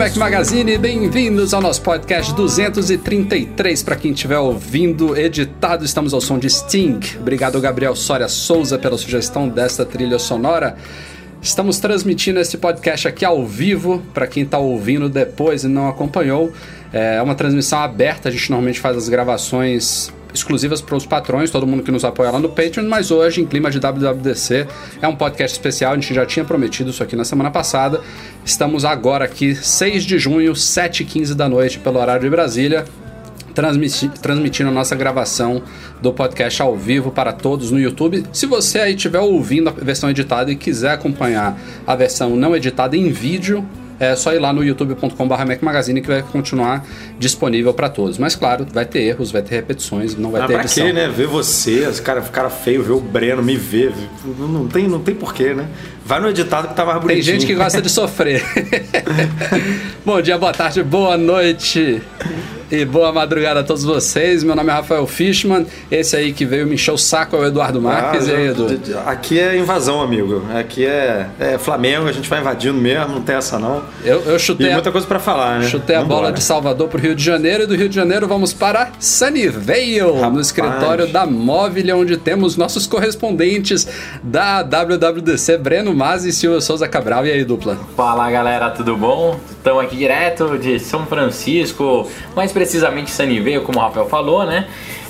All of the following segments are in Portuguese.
Mac Magazine, bem-vindos ao nosso podcast 233. Para quem estiver ouvindo, editado, estamos ao som de Sting. Obrigado, Gabriel Soria Souza, pela sugestão desta trilha sonora. Estamos transmitindo esse podcast aqui ao vivo, para quem está ouvindo depois e não acompanhou. É uma transmissão aberta, a gente normalmente faz as gravações exclusivas para os patrões, todo mundo que nos apoia lá no Patreon, mas hoje, em clima de WWDC, é um podcast especial, a gente já tinha prometido isso aqui na semana passada. Estamos agora aqui, 6 de junho, 7h15 da noite, pelo horário de Brasília, transmiti transmitindo a nossa gravação do podcast ao vivo para todos no YouTube. Se você aí estiver ouvindo a versão editada e quiser acompanhar a versão não editada em vídeo, é só ir lá no youtube.com.br Mac Magazine que vai continuar disponível para todos. Mas claro, vai ter erros, vai ter repetições, não vai Ah, ter pra edição. quê, né? Ver você, os cara, cara feio, ver o Breno, me ver. Não tem, não tem porquê, né? Vai no editado que tá mais Tem bonitinho. gente que gosta de sofrer. Bom dia, boa tarde, boa noite e boa madrugada a todos vocês. Meu nome é Rafael Fishman. Esse aí que veio me encher o saco é o Eduardo Marques. e aí, Ah, Edu? Aqui é invasão, amigo. Aqui é, é Flamengo, a gente vai invadindo mesmo, não tem essa não. Eu, eu chutei, a, muita coisa pra falar, né? chutei a bola Vambora. de Salvador pro Rio de Janeiro e do Rio de Janeiro vamos para Sunnyvale, no Rapaz. escritório da Móvel, onde temos nossos correspondentes da WWDC, Breno Mazzi e Silvio Souza Cabral. E aí, dupla? Fala galera, tudo bom? Estamos aqui direto de São Francisco, mais precisamente Sunnyvale, como o Rafael falou, né?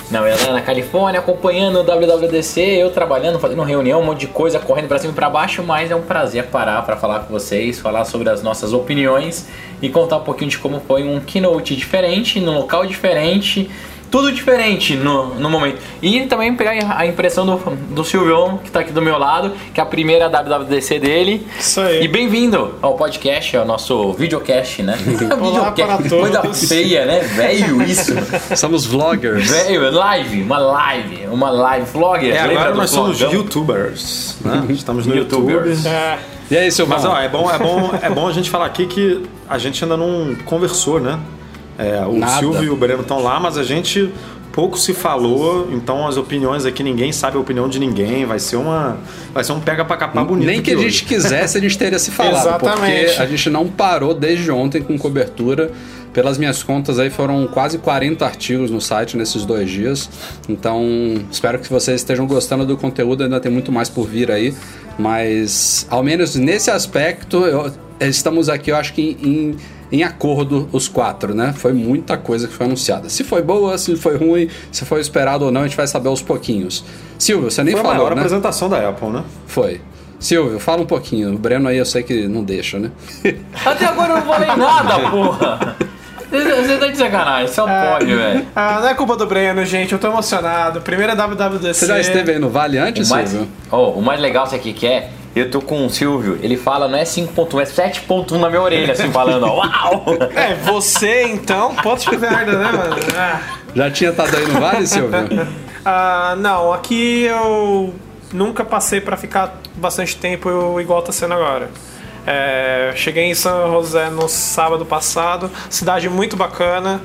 Na verdade, na Califórnia, acompanhando o WWDC, eu trabalhando, fazendo reunião, um monte de coisa, correndo pra cima e pra baixo, mas é um prazer parar para falar com vocês, falar sobre as nossas opiniões e contar um pouquinho de como foi um keynote diferente, num local diferente, tudo diferente no, no momento. E também pegar a impressão do, do Silvio, que tá aqui do meu lado, que é a primeira WWDC dele. Isso aí. E bem-vindo ao podcast, ao nosso videocast, né? Olá para todos. Coisa feia, né? Velho isso. Somos vloggers. Velho, live, uma live, uma live vlogger. É, agora nós somos vlogão? youtubers, né? Estamos no Youtubers. YouTube. É, E aí, Silvão? Mas ó, é bom, é bom, é bom a gente falar aqui que a gente ainda não conversou, né? É, o Nada. Silvio e o Breno estão lá, mas a gente pouco se falou, então as opiniões aqui ninguém sabe a opinião de ninguém, vai ser uma vai ser um pega pra capar bonito. Nem que a gente hoje. quisesse, a gente teria se falado. Exatamente. Porque a gente não parou desde ontem com cobertura. Pelas minhas contas aí foram quase 40 artigos no site nesses dois dias. Então espero que vocês estejam gostando do conteúdo. Ainda tem muito mais por vir aí. Mas ao menos nesse aspecto, eu- estamos aqui, eu acho que em, em acordo os quatro, né? Foi muita coisa que foi anunciada. Se foi boa, se foi ruim, se foi esperado ou não, a gente vai saber aos pouquinho. Silvio, você nem Foi a falou, maior né? apresentação da Apple, né? Foi. Silvio, fala um pouquinho. O Breno aí eu sei que não deixa, né? Até agora eu não falei nada, porra. Você você tá de sacanagem, só pode, velho. ah, não é culpa do Breno, gente. Eu tô emocionado. Primeira WWDC. Você já esteve aí no Vale antes, O mais, Silvio? oh, o mais legal, sabe o que que é? Eu tô com o Silvio, ele fala não é 5.1, é 7.1 na minha orelha, assim, falando, ó, uau! É, você então, ponto de merda, né, mano? Ah. Já tinha estado aí no Vale, Silvio? Ah, não, aqui eu nunca passei pra ficar bastante tempo igual tá sendo agora. É, cheguei em São José no sábado passado, cidade muito bacana,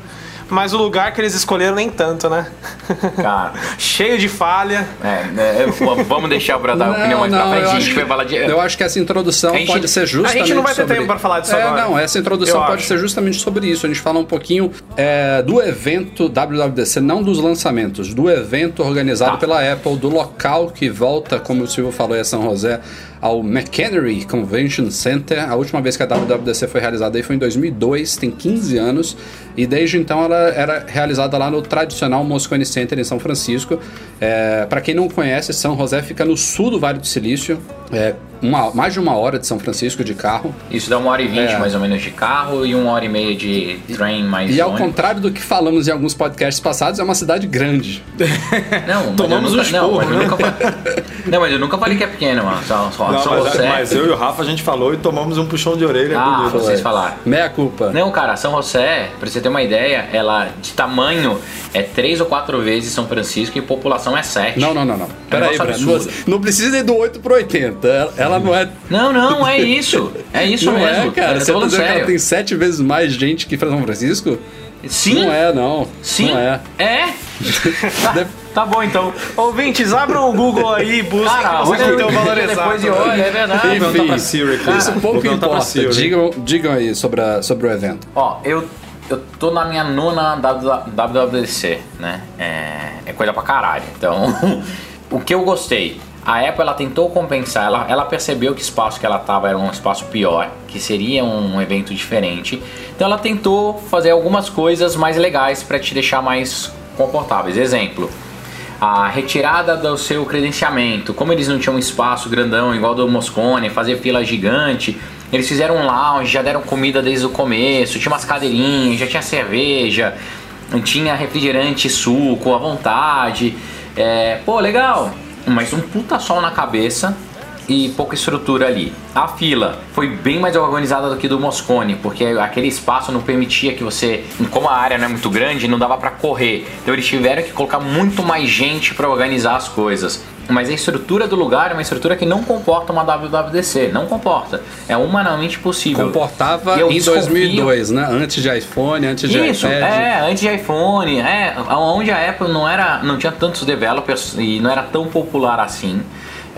mas o lugar que eles escolheram nem tanto, né? Cara, Cheio de falha. é, é, eu- vamos deixar pra dar a opinião mais pra frente, eu a acho gente que- vai falar de... Eu acho que essa introdução A gente- pode ser a justamente gente não vai ter sobre- tempo pra falar disso é, agora. Não, essa introdução Eu pode acho. ser justamente sobre isso. A gente fala um pouquinho é, do evento WWDC, não dos lançamentos, do evento organizado Tá. pela Apple, do local que volta, como o Silvio falou, é São José, ao McHenry Convention Center. A última vez que a WWDC foi realizada aí foi em 2002, tem 15 anos, e desde então ela era realizada lá no tradicional Moscone Center em São Francisco. É, para quem não conhece, São José fica no sul do Vale do Silício, é, uma- mais de uma hora de São Francisco de carro. Isso dá uma hora e vinte É. mais ou menos de carro e uma hora e meia de trem mais E ao ônibus. contrário do que falamos em alguns podcasts passados, é uma cidade grande. Não, mas Tomamos eu um nunca, não, mas eu né? nunca fa- Não, mas eu nunca falei que é pequeno, mano. Só, só, Não, só mas, você. mas eu e o Rafa a gente falou e tomamos um puxão de orelha Ah, bonito. vocês falaram. Meia culpa. Não, cara, São José, pra você ter uma ideia, ela de tamanho é três ou quatro vezes São Francisco e população é sete. Não, não, não, não. Peraí, absurdo. Não, não precisa ir do 8 pro 80. Ela, ela não é. Não, não, é isso. É isso não mesmo. é, cara. Eu tô Você tá dizendo que ela sério. tem sete vezes mais gente que São Francisco? Sim. Não é, não. Sim. Não é. É? tá, tá bom então. Ouvintes, abram o Google aí e busquem Cara, que vocês vão ter o valor depois exato. de olha, é verdade. Enfim, Siri. Isso Vou pouco importa. Siri. Digam, digam aí sobre, a- sobre o evento. Ó, eu, eu tô na minha nona WWDC, né? É, é coisa pra caralho. Então, o que eu gostei? A Apple ela tentou compensar, ela, ela percebeu que o espaço que ela tava era um espaço pior, que seria um evento diferente. Então ela tentou fazer algumas coisas mais legais para te deixar mais confortáveis. Exemplo, a retirada do seu credenciamento. Como eles não tinham um espaço grandão igual do Moscone, fazer fila gigante, eles fizeram um lounge, já deram comida desde o começo, tinha umas cadeirinhas, já tinha cerveja, tinha refrigerante, suco à vontade. É, pô, legal, mas um puta sol na cabeça e pouca estrutura ali. A fila foi bem mais organizada do que do Moscone, porque aquele espaço não permitia que você, como a área não é muito grande, não dava pra correr. Então eles tiveram que colocar muito mais gente pra organizar as coisas. Mas a estrutura do lugar é uma estrutura que não comporta uma WWDC, não comporta. É humanamente possível. Comportava em desconfio- 2002, né? Antes de iPhone, antes de isso, iPad. é, antes de iPhone, é, onde a Apple não era, não tinha tantos developers e não era tão popular assim.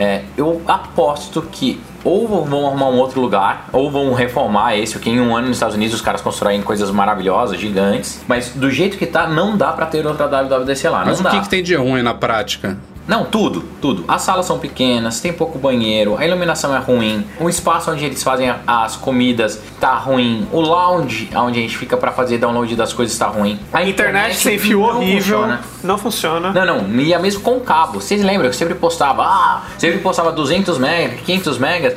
é, eu aposto que ou vão arrumar um outro lugar, ou vão reformar esse, porque em um ano nos Estados Unidos os caras constroem coisas maravilhosas, gigantes, mas do jeito que tá, não dá pra ter outra WWDC lá, Mas não o dá. que, que tem de ruim na prática? Não, tudo, tudo. As salas são pequenas, tem pouco banheiro, a iluminação é ruim, o espaço onde eles fazem as comidas tá ruim, o lounge onde a gente fica pra fazer download das coisas tá ruim. A internet sem fio horrível, funciona. não funciona. Não, não, ia mesmo com cabo. Vocês lembram que eu sempre postava, ah, sempre postava 200 megas, 500 megas.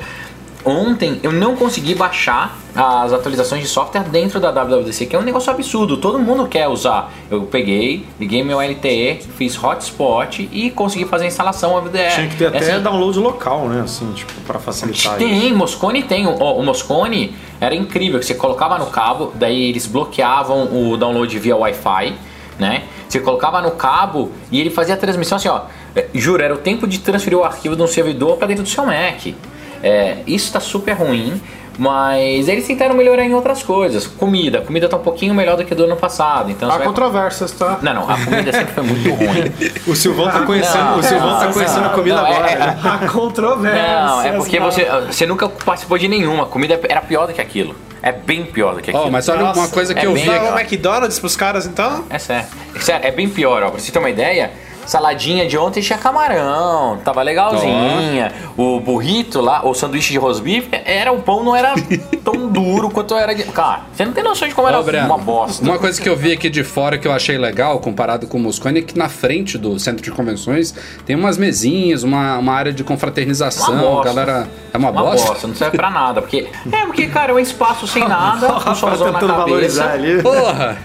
Ontem eu não consegui baixar as atualizações de software dentro da WWDC, que é um negócio absurdo. Todo mundo quer usar. Eu peguei, liguei meu LTE, fiz hotspot e consegui fazer a instalação OVDR. Tinha que ter até É assim, download local, né? Assim, tipo, pra facilitar isso. tem, Moscone tem. O, o Moscone era incrível, que você colocava no cabo, daí eles bloqueavam o download via Wi-Fi, né? Você colocava no cabo e ele fazia a transmissão assim, ó. é, Juro, era o tempo de transferir o arquivo de um servidor para dentro do seu Mac. É, isso tá super ruim, mas eles tentaram melhorar em outras coisas. Comida, comida tá um pouquinho melhor do que do ano passado. Então você Há vai- controvérsias, tá? Não, não, a comida sempre foi muito ruim. O Silvão tá conhecendo, Não, o Silvão tá não, conhecendo a não, comida não, é- agora. é- né? Há controvérsias. Não, é porque tá? você, você nunca participou de nenhuma. A comida era pior do que aquilo. É bem pior do que aquilo. Ó, mas olha Nossa, uma coisa que é eu vi aqui. o McDonald's pros caras, então? É sério. Sério, é bem pior, ó. Pra você ter uma ideia, saladinha de ontem tinha camarão, tava legalzinha. O burrito lá, o sanduíche de rosbife, era o pão não era tão duro quanto era de. Cara, você não tem noção de como era Ó, Breno, uma bosta. Uma coisa que eu vi aqui de fora que eu achei legal, comparado com o Moscone, é que na frente do centro de convenções tem umas mesinhas, uma, uma área de confraternização. Uma bosta. galera. É uma, Uma bosta? bosta, não serve pra nada. Porque. É, porque, cara, é um espaço sem nada, um Rafa solzão na tentando valorizar cabeça. ali. Porra!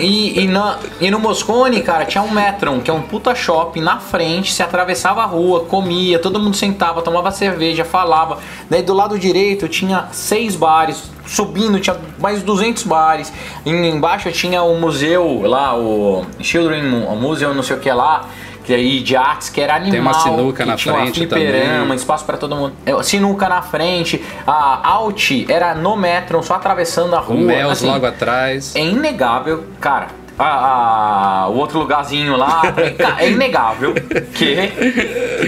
E, e, na- e no Moscone, cara, tinha um Metron, que é um puta shopping na frente, se atravessava a rua, comia, todo mundo sentava, tomava cerveja, falava. Daí do lado direito tinha seis bares, subindo tinha mais 200 bares. E embaixo tinha o museu lá, o Children Mu- Museum, não sei o que lá. Que aí de artes que era animal. uma sinuca na tinha uma frente fliperama, também. espaço pra todo mundo. É, Sinuca na frente, a Alt era no Metron, só atravessando a O rua. Mels assim, logo atrás. é inegável, cara. A, a- o outro lugarzinho lá, é inegável que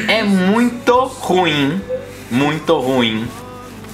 é muito ruim, muito ruim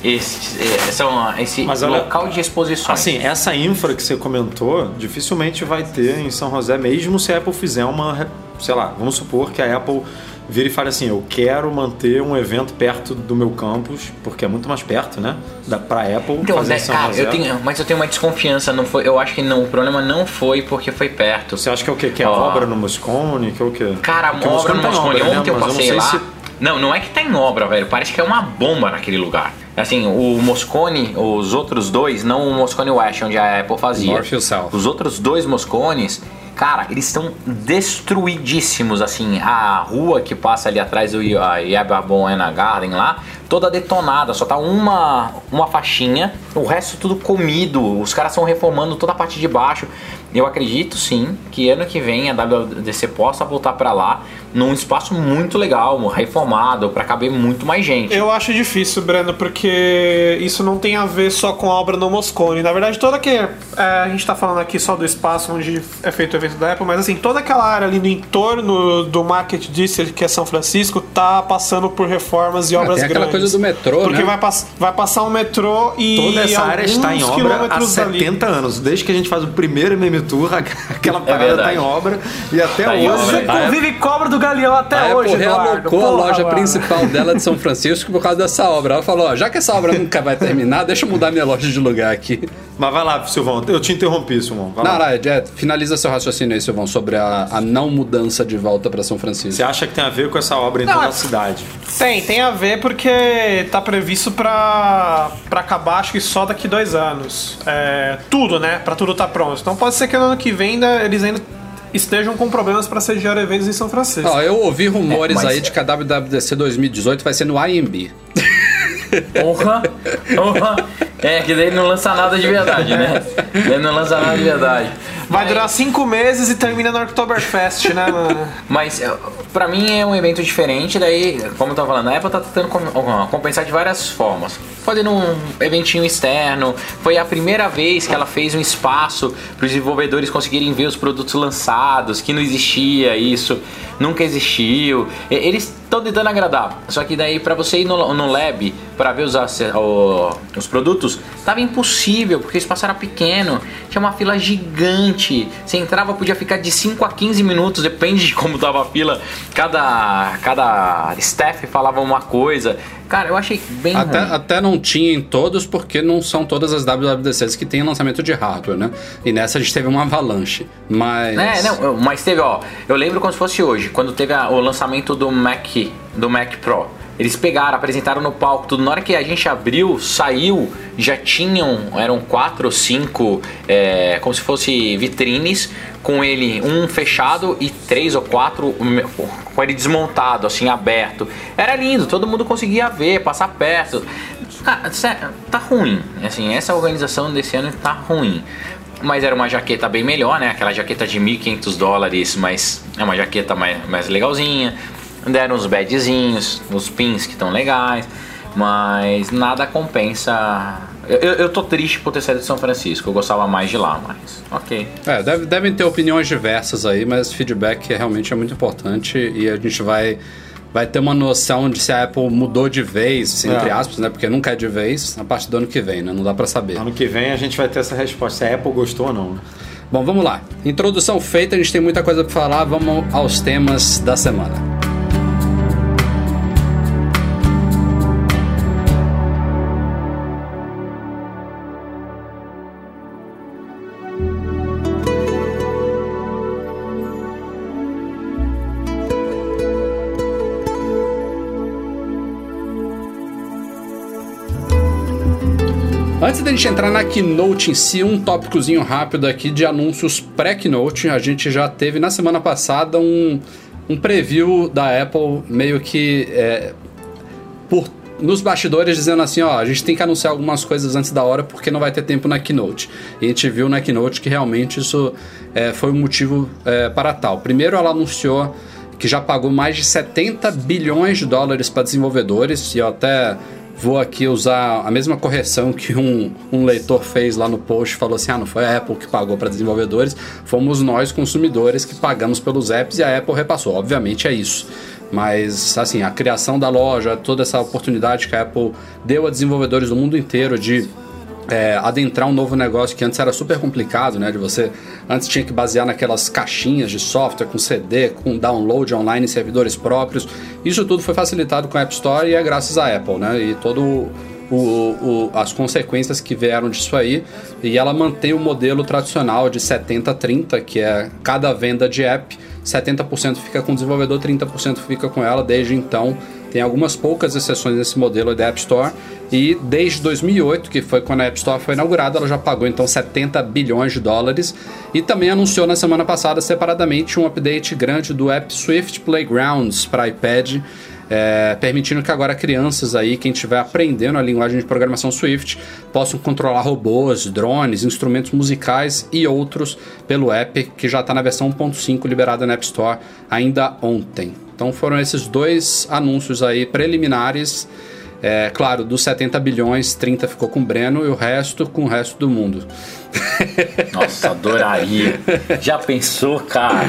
esse, é, são, esse Mas olha, local de exposições. Assim, essa infra que você comentou, dificilmente vai ter em São José, mesmo se a Apple fizer uma. Sei lá, vamos supor que a Apple vira e fale assim: eu quero manter um evento perto do meu campus, porque é muito mais perto, né? Da, pra Apple então, fazer né, em São cara, eu tenho, mas eu tenho uma desconfiança, não foi, eu acho que não, o problema não foi porque foi perto. Você acha que é o quê? Que é Ó. obra no Moscone? Que é o quê? Cara, Porque obra no tá Moscone. obra, né? Ontem eu Mas passei não sei lá. se Não, não é que tá em obra, velho. Parece que é uma bomba naquele lugar. Assim, o Moscone, os outros dois, não o Moscone West, onde a Apple fazia. North e South. Os outros dois Moscones, cara, eles estão destruidíssimos, assim. A rua que passa ali atrás do Yababon Garden lá, toda detonada. Só tá uma, uma faixinha, o resto tudo comido. Os caras estão reformando toda a parte de baixo. Eu acredito sim que ano que vem a WWDC possa voltar para lá num espaço muito legal, reformado, para caber muito mais gente. Eu acho difícil, Breno, porque isso não tem a ver só com a obra no Moscone. Na verdade, toda que é, a gente tá falando aqui só do espaço onde é feito o evento da Apple, mas assim, toda aquela área ali no entorno do Market District, que é São Francisco, tá passando por reformas e Ah, obras tem aquela grandes. coisa do metrô, Porque né? vai, pass vai passar um metrô e Toda essa área está em obra há quilômetros dali. 70 anos. Desde que a gente faz o primeiro MM Tour, aquela parada verdade. está em obra. E até Tá hoje. obra. Você convive cobra do Galeão até A hoje, Apple Eduardo. realocou a loja mano. principal dela de São Francisco por causa dessa obra. Ela falou, ó, já que essa obra nunca vai terminar, deixa eu mudar minha loja de lugar aqui. Mas vai lá, Silvão. Eu te interrompi, Silvão. Vai Não, lá. não, é, finaliza seu raciocínio aí, Silvão, sobre a, a não mudança de volta para São Você Francisco. acha que tem a ver com essa obra em Não, toda é- a cidade? Tem, tem a ver porque tá previsto pra, pra acabar acho que só daqui dois anos. É, tudo, né? Pra tudo tá pronto. Então pode ser que no ano que vem ainda, eles ainda estejam com problemas pra sediar eventos em São Francisco. Ó, eu ouvi rumores É, mas- aí de que a WWDC 2018 vai ser no IMB. Porra, porra. É, que daí não lança nada de verdade, né? Daí não lança nada de verdade. Vai durar cinco meses e termina no Oktoberfest, né, mano? Mas eh, pra mim é um evento diferente, daí, como eu tava falando, a Apple tá tentando com- compensar de várias formas. Fazendo um eventinho externo, foi a primeira vez que ela fez um espaço para os desenvolvedores conseguirem ver os produtos lançados, que não existia isso, nunca existiu. Eles estão tentando agradar, só que daí pra você ir no, no lab para ver os, os produtos, tava impossível, porque o espaço era pequeno, tinha uma fila gigante. Você entrava, podia ficar de 5 a 15 minutos, depende de como tava a fila. Cada, cada staff falava uma coisa. Cara, eu achei bem Até, ruim. até não tinha em todos, porque não são todas as WWDCs que tem lançamento de hardware, né? E nessa a gente teve uma avalanche. Mas. É, não, mas teve, ó, eu lembro como se fosse hoje, quando teve a- o lançamento do Mac, do Mac Pro. Eles pegaram, apresentaram no palco, tudo. Na hora que a gente abriu, saiu, já tinham, eram quatro ou cinco, é, como se fosse vitrines, com ele um fechado e três ou quatro com ele desmontado, assim, aberto. Era lindo, todo mundo conseguia ver, passar perto. Sério, tá ruim. Assim, essa organização desse ano tá ruim. Mas era uma jaqueta bem melhor, né? Aquela jaqueta de 1.500 dólares, mas é uma jaqueta mais, mais legalzinha. Deram uns badgezinhos, os pins que estão legais, mas nada compensa. Eu, eu, eu tô triste por ter saído de São Francisco, eu gostava mais de lá, mas ok. É, deve- devem ter opiniões diversas aí, mas feedback realmente é muito importante e a gente vai, vai ter uma noção de se a Apple mudou de vez, entre É. aspas, né? Porque nunca é de vez, a partir do ano que vem, né? Não dá pra saber. Ano que vem a gente vai ter essa resposta se a Apple gostou ou não. né? Bom, vamos lá. Introdução feita, a gente tem muita coisa pra falar, vamos aos temas da semana. Gente entrar na Keynote em si, um tópicozinho rápido aqui de anúncios pré-Keynote. A gente já teve na semana passada um, um preview da Apple meio que é, por, nos bastidores dizendo assim, ó, a gente tem que anunciar algumas coisas antes da hora porque não vai ter tempo na Keynote. E a gente viu na Keynote que realmente isso é, foi um motivo é, para tal. Primeiro ela anunciou que já pagou mais de 70 bilhões de dólares para desenvolvedores, e eu até vou aqui usar a mesma correção que um, um leitor fez lá no post, falou assim, ah, não foi a Apple que pagou para desenvolvedores, fomos nós consumidores que pagamos pelos apps e a Apple repassou. Obviamente é isso. Mas, assim, a criação da loja, toda essa oportunidade que a Apple deu a desenvolvedores do mundo inteiro de é, adentrar um novo negócio que antes era super complicado, né? De você antes tinha que basear naquelas caixinhas de software com CD, com download online servidores próprios. Isso tudo foi facilitado com a App Store e é graças à Apple, né? E todo o, o- as consequências que vieram disso aí. E ela mantém o modelo tradicional de 70-30, que é cada venda de app, 70% fica com o desenvolvedor, 30% fica com ela. Desde então, Tem algumas poucas exceções nesse modelo da App Store. E desde 2008, que foi quando a App Store foi inaugurada, ela já pagou então 70 bilhões de dólares. E também anunciou na semana passada separadamente um update grande do App Swift Playgrounds para iPad. É, permitindo que agora crianças aí, quem estiver aprendendo a linguagem de programação Swift, possam controlar robôs, drones, instrumentos musicais e outros pelo app, que já está na versão 1.5 liberada na App Store ainda ontem. Então foram esses dois anúncios aí preliminares. É, claro, dos 70 bilhões, 30 ficou com o Breno e o resto com o resto do mundo. Nossa, adoraria. Já pensou, cara?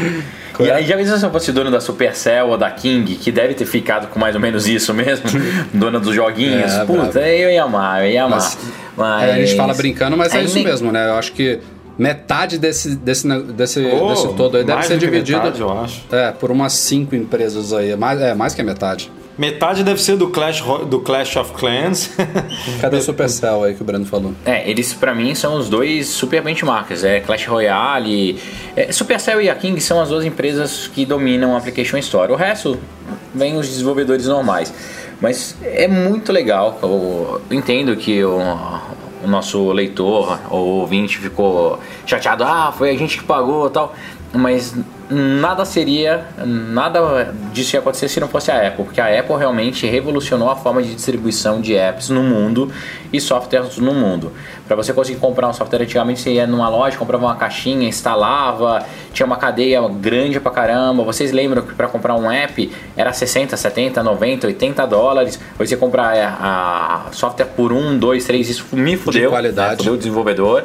E aí, já pensou se eu fosse dono da Supercell ou da King, que deve ter ficado com mais ou menos isso mesmo, dona dos joguinhos? É, Puta, bravo. eu ia amar, eu ia amar. Mas- Mas, É, a gente fala brincando, mas é, isso nem- mesmo, né? Eu acho que metade desse, desse, desse, Oh, desse todo aí deve mais ser dividido metade, eu acho. é, por umas cinco empresas aí. Mais, é, mais que a metade. Metade deve ser do Clash, do Clash of Clans. Cadê o Supercell aí que o Breno falou? É, eles pra mim são os dois super benchmarks. É Clash Royale. É, Supercell e a King são as duas empresas que dominam a Application Store. O resto vem os desenvolvedores normais. Mas é muito legal. Eu entendo que o, o nosso leitor ou ouvinte ficou chateado. Ah, foi a gente que pagou e tal. Mas nada seria, nada disso ia acontecer se não fosse a Apple, porque a Apple realmente revolucionou a forma de distribuição de apps no mundo e softwares no mundo. Para você conseguir comprar um software antigamente, você ia numa loja, comprava uma caixinha, instalava, tinha uma cadeia grande pra caramba. Vocês lembram que para comprar um app era 60, 70, 90, 80 dólares. Hoje você comprar é, a software por 1, 2, 3, isso me fudeu. qualidade. né? Fudeu o desenvolvedor.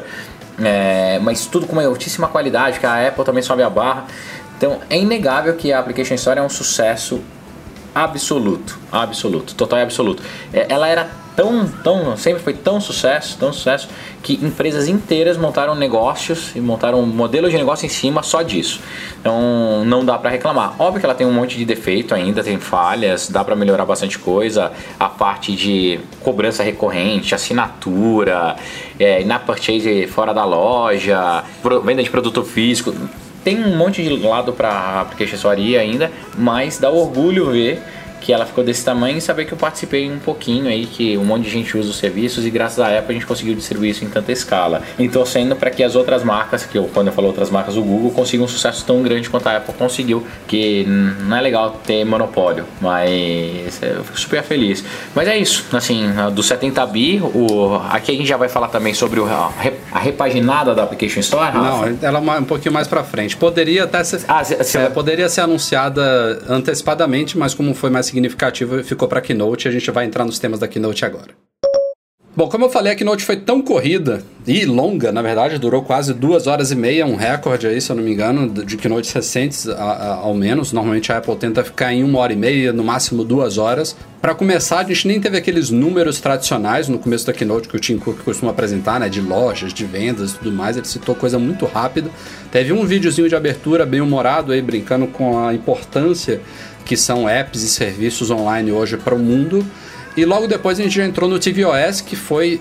É, mas tudo com uma altíssima qualidade, que a Apple também sobe a barra. Então é inegável que a Application Store é um sucesso absoluto, absoluto, total e absoluto. É, ela era tão, tão, sempre foi tão sucesso, tão sucesso que empresas inteiras montaram negócios e montaram um modelo de negócio em cima só disso. Então não dá para reclamar. Óbvio que ela tem um monte de defeito ainda, tem falhas, dá para melhorar bastante coisa. A parte de cobrança recorrente, assinatura, é, na purchase fora da loja, venda de produto físico tem um monte de lado para application Store ainda, mas dá orgulho ver que ela ficou desse tamanho e saber que eu participei um pouquinho aí, que um monte de gente usa os serviços e graças à Apple a gente conseguiu distribuir isso em tanta escala. E torcendo para que as outras marcas, que eu, quando eu falo outras marcas, o Google consigam um sucesso tão grande quanto a Apple conseguiu, que não é legal ter monopólio, mas eu fico super feliz. Mas é isso, assim, do 70 bi, o, aqui a gente já vai falar também sobre o, a, re- a repaginada da Application Store, Rafa? Não, ela é um pouquinho mais pra frente. Poderia até ser, Ah, se- se- é, poderia ser anunciada antecipadamente, mas como foi mais significativo, ficou pra Keynote e a gente vai entrar nos temas da Keynote agora. Bom, como eu falei, a Keynote foi tão corrida e longa, na verdade, durou quase duas horas e meia, um recorde aí, se eu não me engano, de Keynotes recentes, a- a- ao menos. Normalmente a Apple tenta ficar em uma hora e meia, no máximo duas horas. Para começar, a gente nem teve aqueles números tradicionais no começo da Keynote que o Tim Cook costuma apresentar, né, de lojas, de vendas e tudo mais. Ele citou coisa muito rápida. Teve um videozinho de abertura bem humorado aí, brincando com a importância que são apps e serviços online hoje para o mundo. E logo depois a gente já entrou no tvOS, que foi,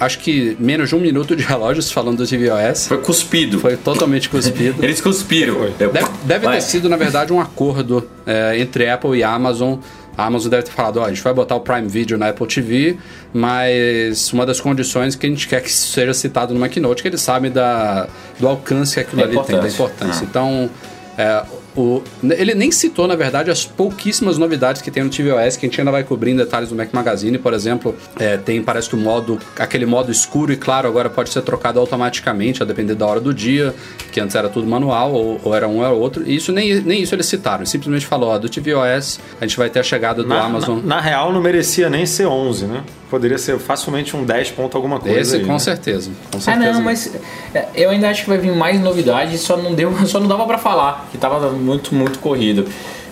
acho que menos de um minuto de relógios falando do tvOS. Foi cuspido. Foi totalmente cuspido. Eles cuspiram. Deve, deve ter sido, na verdade, um acordo é, entre Apple e Amazon. A Amazon deve ter falado, ó, a gente vai botar o Prime Video na Apple TV, mas uma das condições que a gente quer que isso seja citado numa Keynote, que eles sabem da, do alcance que aquilo Da ali tem, da importância. importância. Ah. Então, é, o, ele nem citou, na verdade, as pouquíssimas novidades que tem no tvOS, que a gente ainda vai cobrir em detalhes do Mac Magazine, por exemplo. é, tem, parece que o modo, aquele modo escuro e claro agora pode ser trocado automaticamente, a depender da hora do dia, que antes era tudo manual, ou, ou era um ou era outro. E isso nem, nem isso eles citaram, simplesmente falou, ó, do tvOS a gente vai ter a chegada do Na, Amazon. na, na real, não merecia nem ser 11, né? Poderia ser facilmente um 10 ponto alguma coisa. Esse aí, com né? certeza. Com Ah, certeza. não, mas é, eu ainda acho que vai vir mais novidades, só não deu, só não dava pra falar, que tava muito, muito corrido.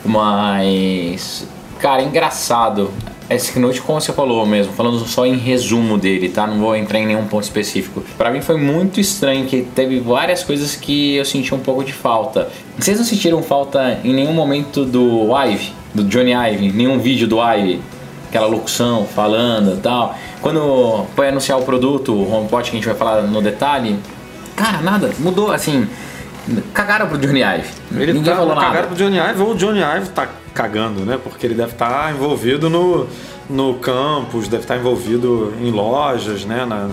Mas, cara, engraçado. Esse Keynote, como você falou mesmo, falando só em resumo dele, tá? Não vou entrar em nenhum ponto específico. Pra mim foi muito estranho, que teve várias coisas que eu senti um pouco de falta. Vocês não sentiram falta em nenhum momento do Ive, do Johnny Ive, nenhum vídeo do Ive? Aquela locução falando e tal. Quando foi anunciar o produto, o HomePod que a gente vai falar no detalhe, cara, nada, mudou assim. cagaram pro Johnny Ive. Ele Ninguém tá falou nada. cagado pro Johnny Ive ou o Johnny Ive tá cagando, né? Porque ele deve estar envolvido no, no campus, deve estar envolvido em lojas, né? Na-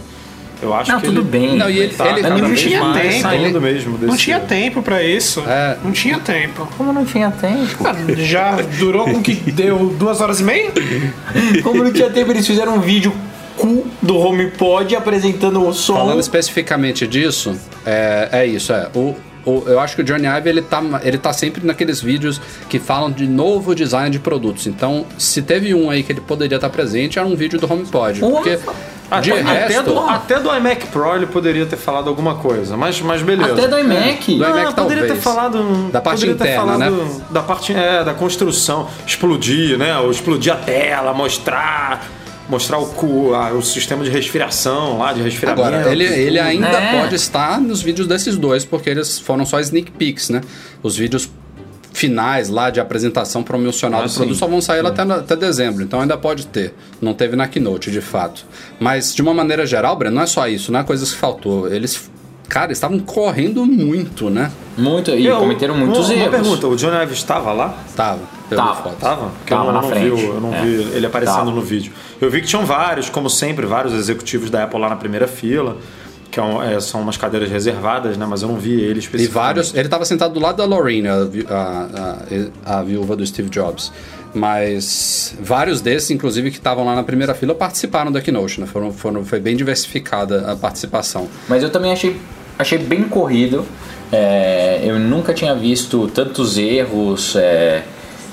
eu acho Não, que tudo ele bem. Não, e ele- tá ele- cada não tinha tempo. saindo mesmo desse... Não tinha tempo pra isso. É. Não tinha tempo. Como não tinha tempo? Já durou com que deu duas horas e meia? Como não tinha tempo, eles fizeram um vídeo cu do HomePod apresentando o som. Falando especificamente disso, é, é isso, é. O, o- eu acho que o Johnny Ive ele tá, ele tá sempre naqueles vídeos que falam de novo design de produtos. Então, se teve um aí que ele poderia estar presente, era um vídeo do HomePod. Porra. Porque de Até, até resto, do, até do iMac Pro ele poderia ter falado alguma coisa, mas, mas beleza. Até do iMac. Do Ah, iMac poderia ter talvez. falado Da parte poderia ter interna, falado né? Da parte é, da construção, explodir, né? Ou explodir a tela, mostrar, mostrar o, cu- a- o sistema de respiração lá, de resfriamento. Agora, ele, ele ainda É. pode estar nos vídeos desses dois, porque eles foram só sneak peeks, né? Os vídeos finais lá de apresentação promocional Ah, do sim. produto só vão sair lá até, até dezembro, então ainda pode ter. Não teve na Keynote, de fato. Mas, de uma maneira geral, Breno, não é só isso, não é coisas que faltou. Eles, cara, estavam correndo muito, né? Muito, e Eu- cometeram muitos uma, erros. Uma pergunta, o Johnny Ive estava lá? Tava, eu Tava. Tava? Porque Tava eu não, na não frente. Vi, eu não É. vi ele aparecendo Tava. no vídeo. Eu vi que tinham vários, como sempre, vários executivos da Apple lá na primeira fila, que é um- é, são umas cadeiras reservadas, né? Mas eu não vi ele E especificamente. vários. Ele estava sentado do lado da Lorraine, a, a, a, a viúva do Steve Jobs. Mas vários desses, inclusive, que estavam lá na primeira fila, participaram da Keynote, né? Foram, foram, foi bem diversificada a participação. Mas eu também achei, achei bem corrido. É, eu nunca tinha visto tantos erros é,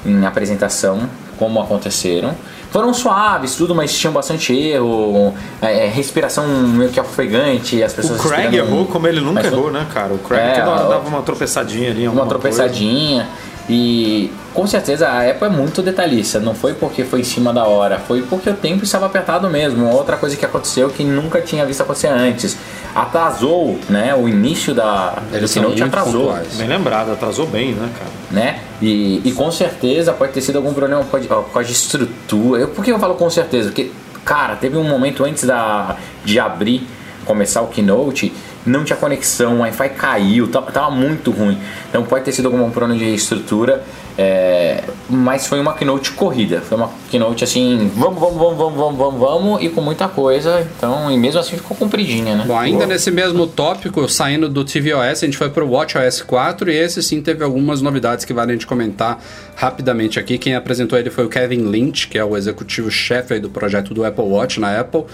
em apresentação como aconteceram. Foram suaves, tudo, mas tinham bastante erro, é, respiração meio que ofegante, as O pessoas Craig respirando- errou como ele nunca errou, né, cara? O Craig É, toda hora dava uma tropeçadinha ali. uma tropeçadinha. E com certeza a Apple é muito detalhista. Não foi porque foi em cima da hora, foi porque o tempo estava apertado mesmo. Outra coisa que aconteceu que nunca tinha visto acontecer antes. Atrasou, né? O início da Eles do são Keynote atrasou. pontuais. Bem lembrado, atrasou bem, né, cara? Né? E, e com certeza pode ter sido algum problema com a, com a estrutura. Eu, por que eu falo com certeza? Porque, cara, teve um momento antes da, de abrir, começar o Keynote, não tinha conexão, o Wi-Fi caiu, tava, muito ruim. Então pode ter sido algum problema de estrutura, é, mas foi uma Keynote corrida. Foi uma Keynote assim, vamos, vamos, vamos, vamos, vamos, vamos, vamos, e com muita coisa. Então, e mesmo assim ficou compridinha, né? Bom, ainda nesse mesmo tópico, saindo do tvOS, a gente foi pro WatchOS 4 e esse sim teve algumas novidades que valem a gente comentar rapidamente aqui. Quem apresentou ele foi o Kevin Lynch, que é o executivo-chefe aí do projeto do Apple Watch na Apple.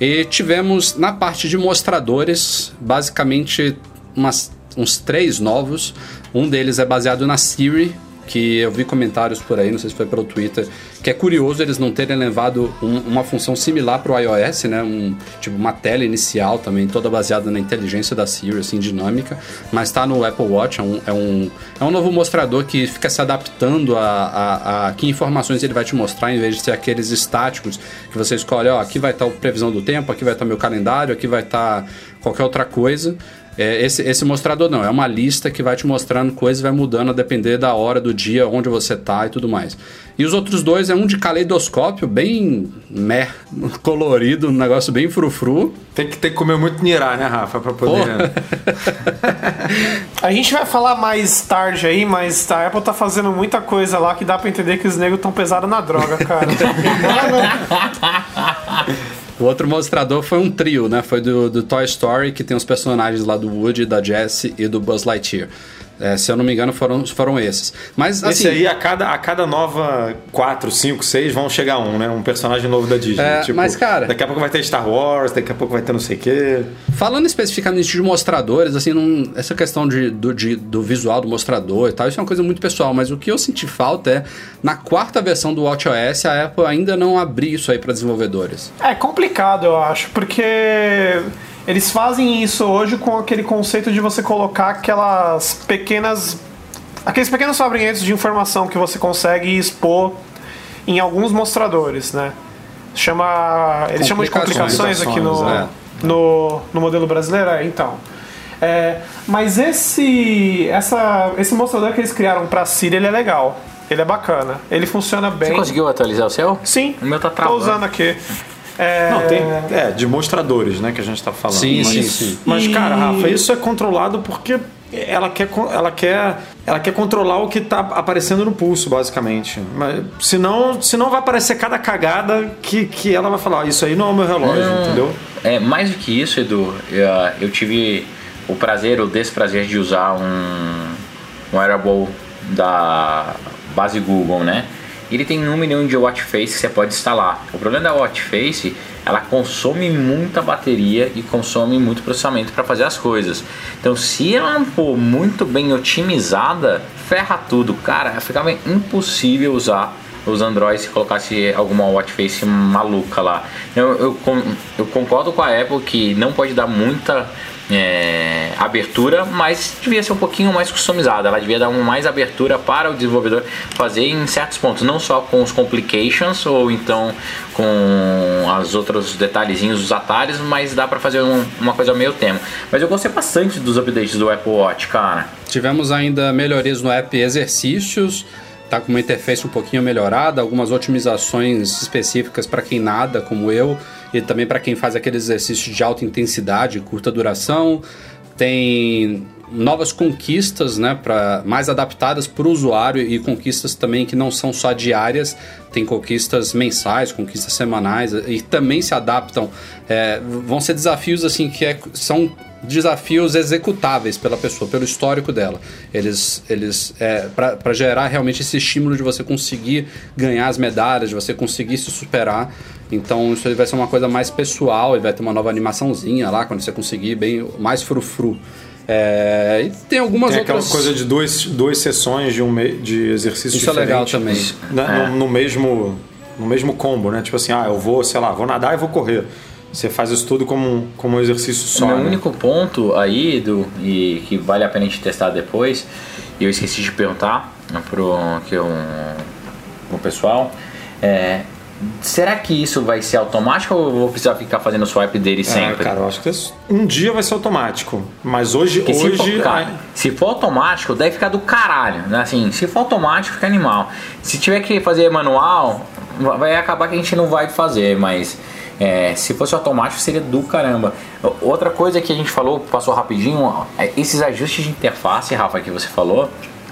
E tivemos na parte de mostradores, basicamente umas, uns três novos. Um deles é baseado na Siri, que eu vi comentários por aí, não sei se foi pelo Twitter, que é curioso eles não terem levado um- uma função similar para o iOS, né? Um, tipo uma tela inicial também, toda baseada na inteligência da Siri, assim, dinâmica, mas está no Apple Watch, é um, é, um, é um novo mostrador que fica se adaptando a, a, a que informações ele vai te mostrar, em vez de ser aqueles estáticos que você escolhe, ó, aqui vai estar a previsão do tempo, aqui vai estar meu calendário, aqui vai estar qualquer outra coisa. É, esse, esse mostrador não, é uma lista que vai te mostrando coisas e vai mudando a depender da hora do dia, onde você tá e tudo mais. E os outros dois é um de caleidoscópio, bem meh, colorido, um negócio bem frufru. Tem que ter que comer muito nirá, né, Rafa? Pra poder. Porra. A gente vai falar mais tarde aí, mas a Apple tá fazendo muita coisa lá que dá pra entender que os negros estão pesados na droga, cara. O outro mostrador foi um trio, né? Foi do, do Toy Story, que tem os personagens lá do Woody, da Jessie e do Buzz Lightyear. É, se eu não me engano, foram, foram esses. Mas, assim... Esse aí, a cada, a cada nova 4, 5, 6 vão chegar um, né? Um personagem novo da Disney. É, tipo, mas, cara- Daqui a pouco vai ter Star Wars, daqui a pouco vai ter não sei o quê. Falando especificamente de mostradores, assim, não- essa questão de, do, de- do visual do mostrador e tal, isso é uma coisa muito pessoal, mas o que eu senti falta é, na quarta versão do WatchOS, a Apple ainda não abrir isso aí para desenvolvedores. É complicado, eu acho, porque eles fazem isso hoje com aquele conceito de você colocar aquelas pequenas. aqueles pequenos fabricantes de informação que você consegue expor em alguns mostradores, né? Chama. Eles chamam de Complicações. aqui no, Complicações, no, no modelo brasileiro, é, então. É, mas esse, essa, esse mostrador que eles criaram pra Siri, ele é legal. Ele é bacana. Ele funciona bem. Você conseguiu atualizar o seu? Sim, O meu tá tô travando. usando aqui. É, Não, tem é, demonstradores, né, que a gente tá falando. Sim, mas, sim, sim. Mas, E- cara, Rafa, isso é controlado porque ela quer, ela quer, ela quer controlar o que tá aparecendo no pulso, basicamente. Mas, senão, senão vai aparecer cada cagada que, que ela vai falar, "Ah, isso aí não é o meu relógio, Não. entendeu? É, mais do que isso, Edu, eu, eu tive o prazer, o desprazer de usar um, um wearable da base Google, né? Ele tem um milhão de watch face que você pode instalar. O problema da watch face, ela consome muita bateria e consome muito processamento para fazer as coisas. Então, se ela não for muito bem otimizada, ferra tudo, cara. Ficava impossível usar os Androids se colocasse alguma watch face maluca lá. Eu, eu, con- eu concordo com a Apple que não pode dar muita é, abertura, mas devia ser um pouquinho mais customizada. Ela devia dar mais abertura para o desenvolvedor fazer em certos pontos, não só com os complications ou então com os outros detalhezinhos dos atalhos, mas dá para fazer um- uma coisa meio termo. Mas eu gostei bastante dos updates do Apple Watch, cara. Tivemos ainda melhorias no app Exercícios, tá com uma interface um pouquinho melhorada, algumas otimizações específicas para quem nada, como eu, e também para quem faz aqueles exercícios de alta intensidade, curta duração. Tem novas conquistas, né, para mais adaptadas para o usuário e conquistas também que não são só diárias, tem conquistas mensais, conquistas semanais e também se adaptam. é, vão ser desafios assim que é- são desafios executáveis pela pessoa, pelo histórico dela. Eles, eles é, para gerar realmente esse estímulo de você conseguir ganhar as medalhas, de você conseguir se superar. Então isso vai ser uma coisa mais pessoal e vai ter uma nova animaçãozinha lá quando você conseguir bem mais frufru. É, e tem algumas Tem aquela outras coisa de duas, duas sessões de, um de exercício Isso é legal também. É. no, no mesmo, no mesmo combo, né? Tipo assim, ah, eu vou, sei lá, vou nadar e vou correr. Você faz isso tudo como, um- como um exercício só. O né? único ponto aí, Edu, e que vale a pena a gente testar depois, e eu esqueci de perguntar né, pro, que eu, pro pessoal, é, será que isso vai ser automático ou eu vou precisar ficar fazendo o swipe dele É, sempre? cara, eu acho que um dia vai ser automático. Mas hoje, Porque se hoje for, cara, se for automático, deve ficar do caralho. Né? Assim, se for automático, fica animal. Se tiver que fazer manual, vai acabar que a gente não vai fazer, mas é, se fosse automático seria do caramba. Outra coisa que a gente falou, passou rapidinho, ó, é esses ajustes de interface, Rafa, que você falou.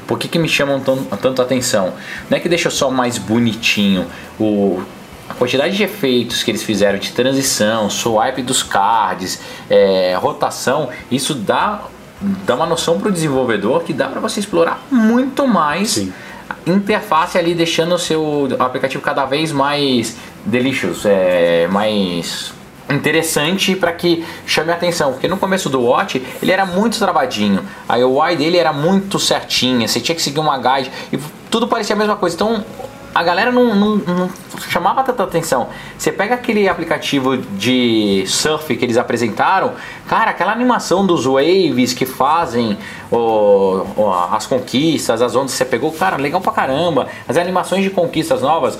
Por que, que me chamam tão, tanto atenção? Não é que deixa só mais bonitinho o, a quantidade de efeitos que eles fizeram de transição, swipe dos cards, é, rotação, isso dá, dá uma noção para o desenvolvedor que dá para você explorar muito mais Sim. interface ali, deixando o seu aplicativo cada vez mais delicious, é, mais interessante para que chame a atenção, porque no começo do Watch ele era muito travadinho, a UI dele era muito certinha, você tinha que seguir uma guide e tudo parecia a mesma coisa. Então a galera não, não- não chamava tanta atenção. Você pega aquele aplicativo de surf que eles apresentaram, cara, aquela animação dos waves que fazem o- as conquistas, as ondas que você pegou, cara, legal pra caramba. As animações de conquistas novas,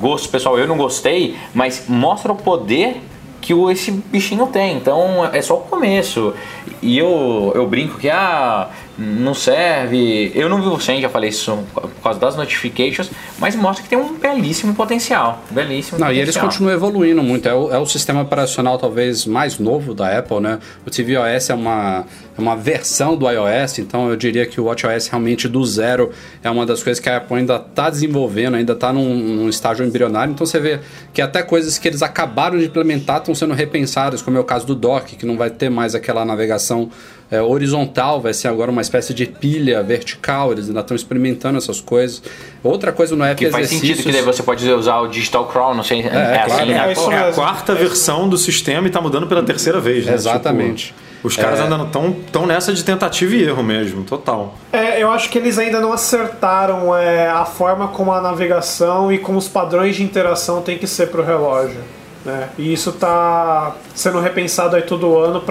gosto pessoal, eu não gostei, mas mostra o poder que esse bichinho tem. Então é só o começo. E eu, eu brinco que ah, não serve. Eu não vivo sem, já falei isso por causa das notifications, mas mostra que tem um belíssimo potencial. Belíssimo Não, e potencial. eles continuam evoluindo muito. É o, é o sistema operacional talvez mais novo da Apple, né? O tvOS é uma, é uma versão do iOS, então eu diria que o WatchOS realmente do zero é uma das coisas que a Apple ainda está desenvolvendo, ainda está num, num estágio embrionário. Então você vê que até coisas que eles acabaram de implementar estão sendo repensadas, como é o caso do Dock, que não vai ter mais aquela navegação é, horizontal, vai ser agora uma espécie de pilha vertical. Eles ainda estão experimentando essas coisas. Outra coisa no app Que faz sentido que daí você pode usar o Digital Crawl, não sei. É, é claro. assim, né? É isso É a quarta versão do sistema e tá mudando pela terceira vez, né? Exatamente. Tipo, os caras ainda não estão tão nessa de tentativa e erro mesmo, total. É, eu acho que eles ainda não acertaram é, a forma como a navegação e como os padrões de interação tem que ser para o relógio. Né? E isso está sendo repensado aí todo ano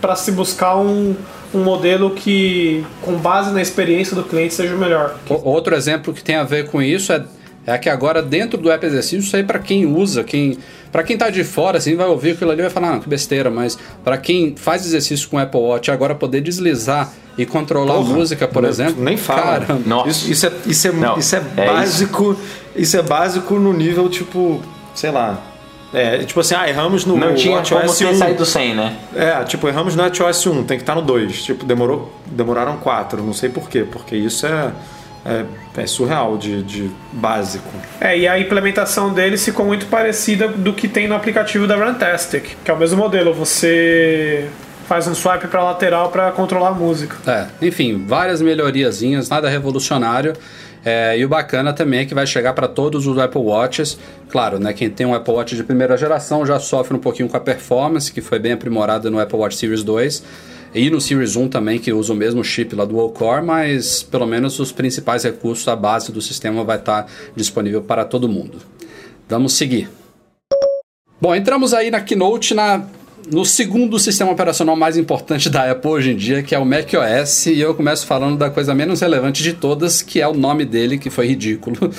para se buscar um, um modelo que, com base na experiência do cliente, seja o melhor. Outro exemplo que tem a ver com isso é, é que agora dentro do app exercício, isso aí para quem usa, quem para quem tá de fora assim vai ouvir aquilo ali e vai falar, não, que besteira, mas para quem faz exercício com o Apple Watch agora poder deslizar e controlar Porra, a música, por exemplo, Nem fala. cara, Nossa. Isso, isso é, isso é, Não, isso é é básico. Isso. é básico no nível, tipo, sei lá. É, tipo assim, ah, erramos no Não tinha como ter 1. saído sem, né? É, tipo, erramos no WatchOS 1, tem que estar no 2. Tipo, demorou, demoraram 4, não sei porquê, porque isso é, é, é surreal de, de básico. É, e a implementação deles ficou muito parecida do que tem no aplicativo da Runtastic, que é o mesmo modelo. Você faz um swipe para lateral para controlar a música. É, enfim, várias melhoriazinhas, nada revolucionário. É, e o bacana também é que vai chegar para todos os Apple Watches. Claro, né, quem tem um Apple Watch de primeira geração já sofre um pouquinho com a performance, que foi bem aprimorada no Apple Watch Series 2. E no Series 1 também, que usa o mesmo chip lá do Core, mas pelo menos os principais recursos, a base do sistema vai estar disponível para todo mundo. Vamos seguir. Bom, entramos aí na Keynote na no segundo sistema operacional mais importante da Apple hoje em dia, que é o macOS, e eu começo falando da coisa menos relevante de todas, que é o nome dele, que foi ridículo.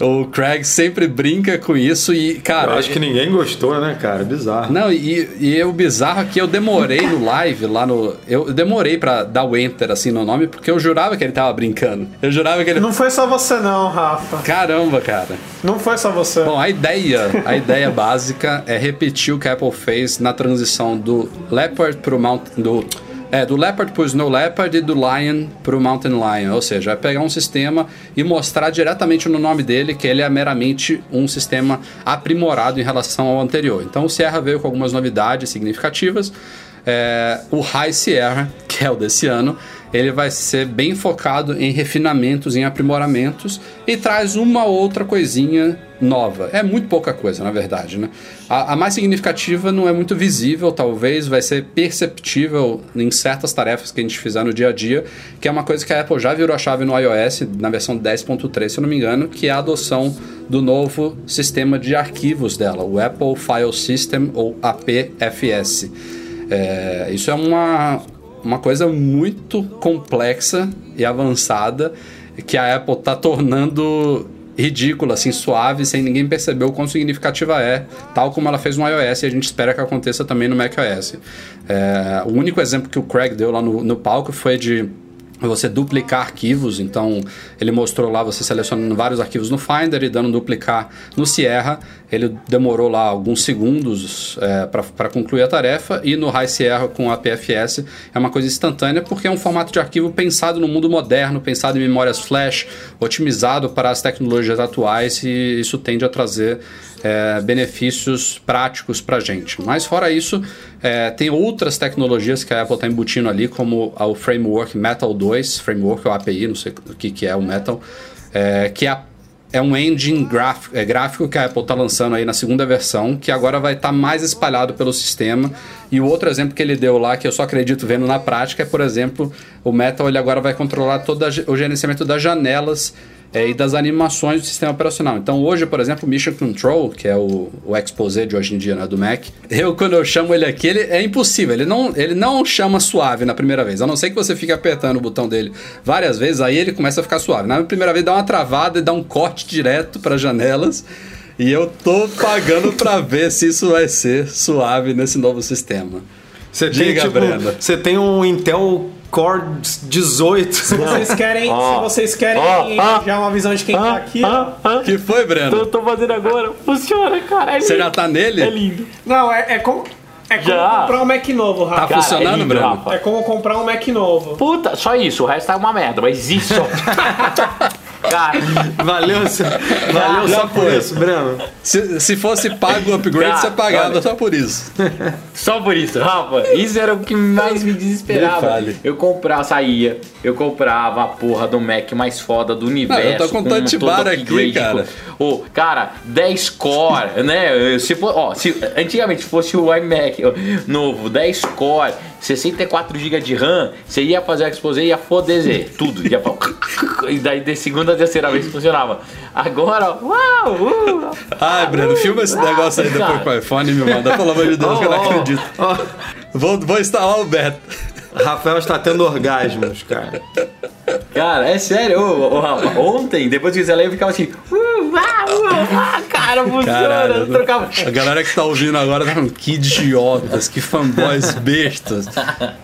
o Craig sempre brinca com isso e, cara. Eu acho que ninguém gostou, né, cara? Bizarro. Não, e, e o bizarro é que eu demorei no live, lá no. Eu demorei pra dar o enter assim no nome, porque eu jurava que ele tava brincando. Eu jurava que ele. Não foi só você não, Rafa. Caramba, cara. Não foi só você. Bom, a ideia, a ideia básica é repetir o que a Apple fez na transição do Leopard pro Mountain do é, do Leopard pro Snow Leopard e do Lion pro Mountain Lion, ou seja, é pegar um sistema e mostrar diretamente no nome dele que ele é meramente um sistema aprimorado em relação ao anterior. Então o Sierra veio com algumas novidades significativas. É, o High Sierra, que é o desse ano, ele vai ser bem focado em refinamentos, em aprimoramentos e traz uma outra coisinha nova. É muito pouca coisa, na verdade, né? A, a, mais significativa não é muito visível, talvez vai ser perceptível em certas tarefas que a gente fizer no dia a dia, que é uma coisa que a Apple já virou a chave no iOS, na versão 10.3, se eu não me engano, que é a adoção do novo sistema de arquivos dela, o Apple File System ou APFS. É, isso é uma, uma coisa muito complexa e avançada que a Apple está tornando ridícula, assim, suave, sem ninguém perceber o quão significativa é, tal como ela fez no iOS e a gente espera que aconteça também no macOS. É, o único exemplo que o Craig deu lá no, no palco foi de você duplicar arquivos, então ele mostrou lá você selecionando vários arquivos no Finder e dando duplicar no Sierra. Ele demorou lá alguns segundos é, para concluir a tarefa e no High Sierra com a PFS é uma coisa instantânea porque é um formato de arquivo pensado no mundo moderno, pensado em memórias flash, otimizado para as tecnologias atuais e isso tende a trazer é, benefícios práticos para a gente. Mas fora isso, é, tem outras tecnologias que a Apple está embutindo ali, como o framework Metal 2, framework ou API, não sei o que, que é o Metal, é, que é é um engine gráfico, é, gráfico que a Apple está lançando aí na segunda versão, que agora vai estar tá mais espalhado pelo sistema. E o outro exemplo que ele deu lá, que eu só acredito vendo na prática, é, por exemplo, o Metal ele agora vai controlar todo o gerenciamento das janelas é, e das animações do sistema operacional. Então hoje, por exemplo, o Mission Control, que é o, o Exposé de hoje em dia né, do Mac, eu quando eu chamo ele aqui, ele é impossível, ele não, ele não chama suave na primeira vez, a não ser que você fique apertando o botão dele várias vezes, aí ele começa a ficar suave. Na primeira vez dá uma travada e dá um corte direto para janelas. E eu tô pagando para ver se isso vai ser suave nesse novo sistema. Você tem, Diga, tipo, Brenda. você tem um Intel Core 18. Se vocês querem, Ó. se vocês querem ó. já uma visão de quem tá aqui, que foi, Breno? Tô, tô fazendo agora. Funciona, cara. É Você já tá nele? É lindo. Não, é, é como, é como Já. comprar um Mac novo, Tá Rafa. Cara, funcionando, é lindo, Breno? Rafa. É como comprar um Mac novo. Puta, só isso. O resto tá uma merda, mas isso. cara, Valeu, valeu só por isso, Breno. Se, se fosse pago o upgrade, Cara, você pagava olha. só por isso. só por isso, Rafa. Isso era o que mais me desesperava. Eu comprava, saía, eu comprava a porra do Mac mais foda do universo. Não, eu tô com com touch bar aqui, upgrade, cara. tipo, Ô, cara, 10 core, né? Se for, ó, se, antigamente fosse o iMac novo, 10 core, 64 GB de RAM, você ia fazer o exposé e ia foder tudo. Ia, e daí de segunda a terceira vez funcionava. Agora, uau! Uh, Ai, Breno, filma esse negócio aí depois com o iPhone e me manda. Pelo amor de Deus, que eu não Ó, ó, acredito. ó. Vou, vou instalar o beta. Rafael está tendo orgasmos, cara. Cara, é sério, ô, ô, Rafa, ontem, depois que você leu, eu ficava assim, uh, uh, ah, cara, funciona, trocava. A galera que tá ouvindo agora tá falando que idiotas, que fanboys bestas.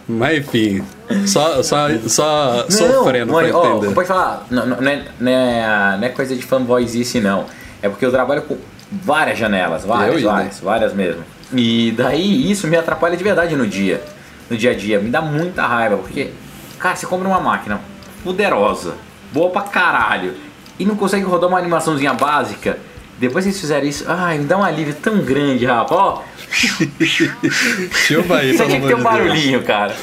Mas enfim, só, só, só sofrendo pra mano, ó, entender. pode falar, não, não, não, é, não, é, não é coisa de fanboyzice, não. É porque eu trabalho com várias janelas, várias, Eu várias, várias mesmo. E daí isso me atrapalha de verdade no dia, no dia a dia, me dá muita raiva, porque, cara, você compra uma máquina poderosa, boa pra caralho, e não consegue rodar uma animaçãozinha básica. Depois que vocês fizerem isso, ai, me dá um alívio tão grande, rapaz. Ó, Chuva aí, pelo aqui amor tem um de Deus. barulhinho, cara.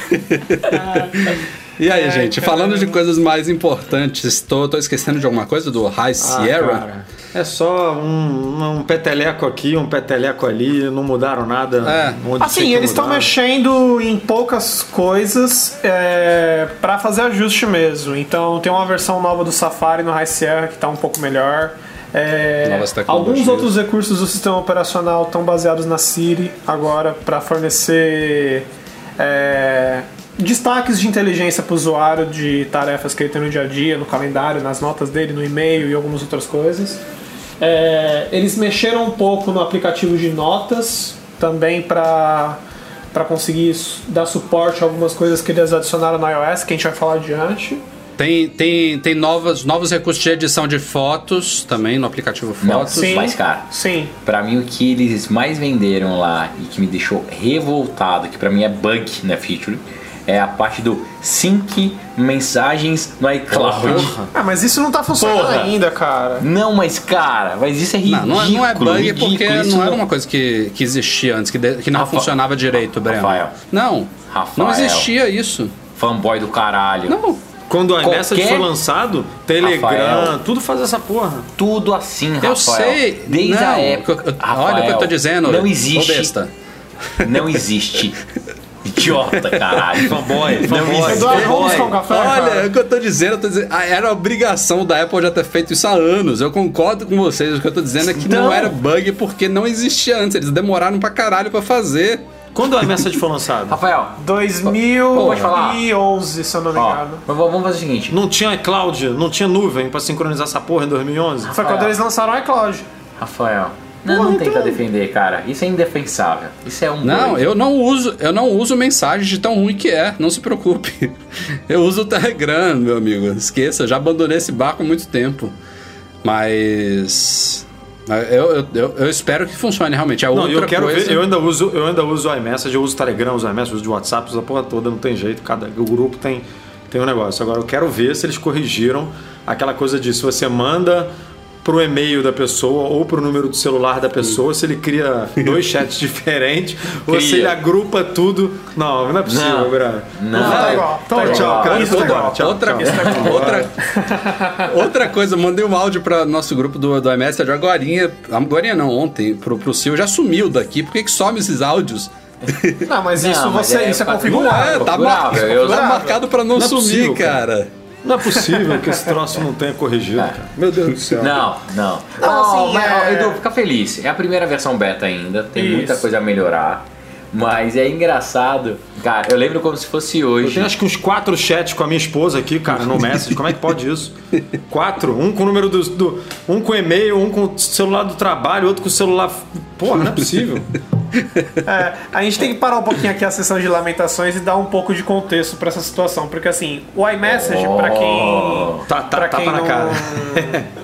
E aí, gente, falando de coisas mais importantes, tô, tô esquecendo de alguma coisa do High Ah, Sierra? cara, é só um, um peteleco aqui, um peteleco ali, não mudaram nada. É. Assim, eles estão mexendo em poucas coisas é, para fazer ajuste mesmo. Então tem uma versão nova do Safari no High Sierra que está um pouco melhor. É, Novas tecnologias. alguns outros recursos do sistema operacional estão baseados na Siri agora para fornecer é, destaques de inteligência para o usuário de tarefas que ele tem no dia a dia, no calendário, nas notas dele, no e-mail e algumas outras coisas. É, eles mexeram um pouco no aplicativo de notas também para para conseguir dar suporte a algumas coisas que eles adicionaram no iOS, que a gente vai falar adiante. Tem, tem, tem novas, novos recursos de edição de fotos também no aplicativo Não, Fotos. sim. mais caro. Sim. Pra mim, o que eles mais venderam lá e que me deixou revoltado, que pra mim é bug na feature, é a parte do sync mensagens no iCloud. Ah, mas isso não tá funcionando Porra. ainda, cara. Não, mas cara, mas isso é ridículo. Não, não, é- não é bug ridículo, porque isso não era uma coisa que, que existia antes, que, de- que não Rafa- funcionava direito, Breno. Rafael. Não, não Rafael. existia isso. Fanboy do caralho. Não, Quando iMessage Qualquer- foi lançado, Telegram, Rafael. tudo faz essa porra. Tudo assim, Rafael. eu sei. Desde não, a época. Rafael, olha o que eu tô dizendo. Não existe. besta. Não existe. Idiota, caralho. Fanboy, fanboy. Eduardo, vamos buscar um café, Olha, cara? é o que eu tô dizendo, eu tô dizendo, ah, era obrigação da Apple já ter feito isso há anos. Eu concordo com vocês. O que eu tô dizendo é que não, Não. era bug porque não existia antes. Eles demoraram pra caralho pra fazer. Quando o iMessage foi lançado? Rafael, 2011, se eu não me engano. vamos fazer o seguinte. Não tinha iCloud, não tinha nuvem pra sincronizar essa porra em 2011? Foi quando eles lançaram o iCloud. Rafael, não, não tenta defender, cara. Isso é indefensável. Isso é um Não, eu não uso, eu não uso mensagem de tão ruim que é, não se preocupe. Eu uso o Telegram, meu amigo. Esqueça, já abandonei esse barco há muito tempo. Mas eu, eu, eu, eu espero que funcione realmente. É Não, outra eu quero coisa. ver, eu ainda uso, eu ainda uso o iMessage, eu uso o Telegram, uso o iMessage, uso o WhatsApp, uso a porra toda, não tem jeito, cada o grupo tem tem um negócio. Agora eu quero ver se eles corrigiram aquela coisa de se você manda pro e-mail da pessoa ou pro número do celular da pessoa, se ele cria dois chats diferentes ou se ele agrupa tudo. Não, não é possível, Não. Brother. Não. Tá igual. Então, tá tchau, igual. cara. Isso tá igual. tchau, outra, tchau. outra, outra coisa, mandei um áudio para nosso grupo do, do iMessage agorinha, agorinha não, ontem, pro, pro Sil, já sumiu daqui, por que que some esses áudios? Não, mas Não, isso mas você é isso é pra- Não configurável. é, tá, configurável, mar- eu- tá marcado pra não, Não é sumir, possível, cara. Não é possível que esse troço não tenha corrigido, cara. Meu Deus do céu. Não, não. Não, Ó, assim, mas, é- Edu, fica feliz. É a primeira versão beta ainda, tem Isso. muita coisa a melhorar. Mas é engraçado. Cara, eu lembro como se fosse Eu hoje. tenho acho que uns quatro chats com a minha esposa aqui, cara, no Message. Como é que pode isso? Quatro. Um com o número do. do- um com e-mail, um com o celular do trabalho, outro com o celular. Porra, não é possível. É, a gente tem que parar um pouquinho aqui a sessão de lamentações e dar um pouco de contexto pra essa situação, porque assim, o iMessage, pra quem. Tá- tá- pra tapa quem na não... cara.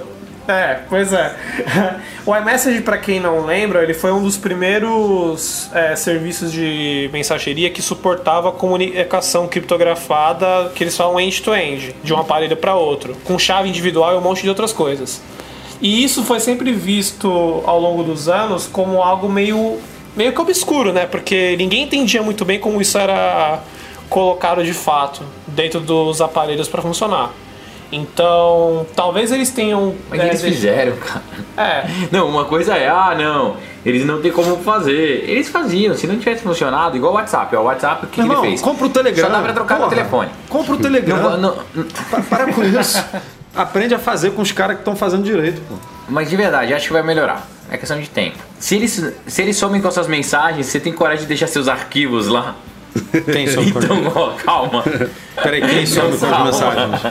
É, pois é. O iMessage, pra quem não lembra, ele foi um dos primeiros é, serviços de mensageria que suportava comunicação criptografada, que eles falam end-to-end, de um aparelho para outro, com chave individual e um monte de outras coisas. E isso foi sempre visto ao longo dos anos como algo meio, meio que obscuro, né? Porque ninguém entendia muito bem como isso era colocado de fato dentro dos aparelhos para funcionar. Então, talvez eles tenham. Mas é, eles fizeram, cara. É, Não, uma coisa é, ah, não, eles não tem como fazer. Eles faziam, se não tivesse funcionado, igual o WhatsApp. ó, O WhatsApp, o que, que Irmão, ele fez? compra o Telegram. Só dá pra trocar no Porra. telefone. Compra o Telegram. Não, não, Pa- Para com isso. Aprende a fazer com os caras que estão fazendo direito, pô. mas de verdade, acho que vai melhorar. É questão de tempo. Se eles, se eles somem com suas mensagens, você tem coragem de deixar seus arquivos lá. Quem some com as Então, ó, calma. Peraí, quem some com as mensagens?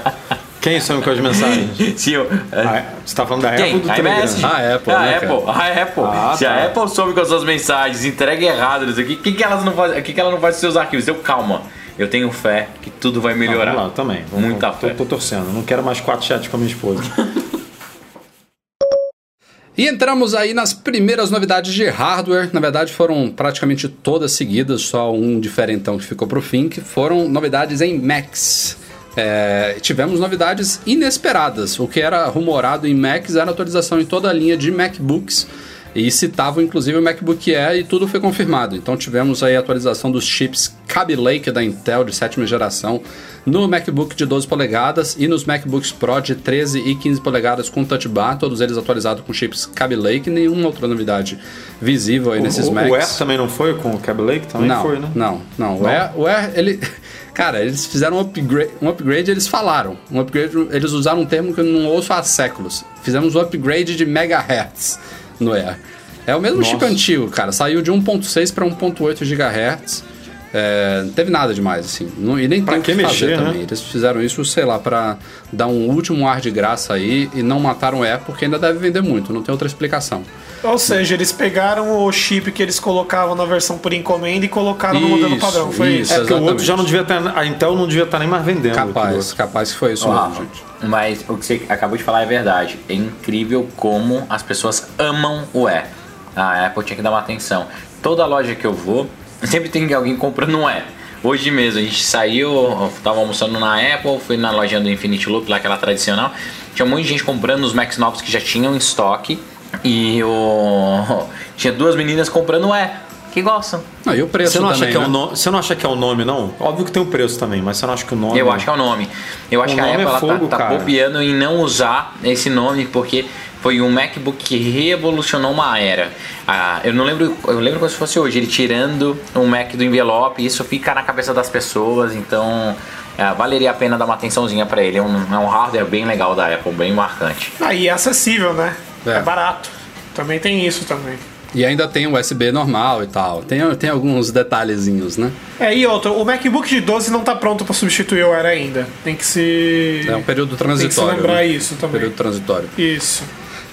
Quem some com as mensagens? Se eu, Ah, Você tá falando da Apple Quem? do A Telegram? iMessage? A Apple, a né, Apple, a Apple. Ah, Se tá. a Apple some com as suas mensagens, entrega errado isso aqui, o que, que elas não fazem? O que, que ela não faz com seus arquivos? Eu calma. Eu tenho fé que tudo vai melhorar. Vamos lá, também. Vamos- Muita tô, fé. tô torcendo. Não quero mais quatro chats com a minha esposa. E entramos aí nas primeiras novidades de hardware. Na verdade, foram praticamente todas seguidas, só um diferentão que ficou pro fim, que foram novidades em Macs. É, tivemos novidades inesperadas. O que era rumorado em Macs era atualização em toda a linha de MacBooks e citavam inclusive o MacBook Air e tudo foi confirmado. Então tivemos aí a atualização dos chips Kaby Lake da Intel de sétima geração no MacBook de 12 polegadas e nos MacBooks Pro de 13 e 15 polegadas com Touch Bar, todos eles atualizados com chips Kaby Lake, nenhuma outra novidade visível aí nesses o, Macs. O Air também não foi com o Kaby Lake? Também não, foi, né? Não, não. O Air, o Air ele... Cara, eles fizeram um upgrade, um upgrade, eles falaram. Um upgrade, eles usaram um termo que eu não ouço há séculos. Fizemos um upgrade de megahertz no Air. É o mesmo Nossa. chip antigo, cara. Saiu de 1.6 para 1.8 GHz. É, não teve nada demais, assim. Não, e nem Pra tem que que fazer mexer, né? também. Eles fizeram isso, sei lá, para dar um último ar de graça aí e não mataram o Air porque ainda deve vender muito. Não tem outra explicação. Ou seja, eles pegaram o chip que eles colocavam na versão por encomenda e colocaram no modelo Isso, padrão. Foi isso. isso. É porque o outro já não devia ter. A Intel não devia estar nem mais vendendo. Capaz, capaz que foi isso mesmo, gente. Mas o que você acabou de falar é verdade. É incrível como as pessoas amam o E. A Apple tinha que dar uma atenção. Toda loja que eu vou, sempre tem alguém comprando um E. Hoje mesmo, a gente saiu, eu tava almoçando na Apple, fui na loja do Infinity Loop, lá aquela tradicional. Tinha um monte de gente comprando os Macs novos que já tinham em estoque. E o... tinha duas meninas comprando o E, que gostam. Não, e o preço Você não, acha também, que é né? o no... você não acha que é o nome, não? Óbvio que tem o preço também, mas você não acha que o nome. Eu acho que é o nome. Eu acho O que a nome Apple é ela tá- fogo, tá, cara. bobeando em não usar esse nome porque foi um MacBook que revolucionou uma era. Ah, eu não lembro, eu lembro como se fosse hoje, ele tirando um Mac do envelope, isso fica na cabeça das pessoas, então ah, valeria a pena dar uma atençãozinha para ele. É um, é um hardware bem legal da Apple, bem marcante. Aí é acessível, né? É. É. barato. Também tem isso também. E ainda tem o USB normal e tal. Tem, tem alguns detalhezinhos, né? É, e outro, o MacBook de 12 não tá pronto pra substituir o Air ainda. Tem que se. É um período Tem que transitório. se lembrar né? isso também. Período transitório. Isso.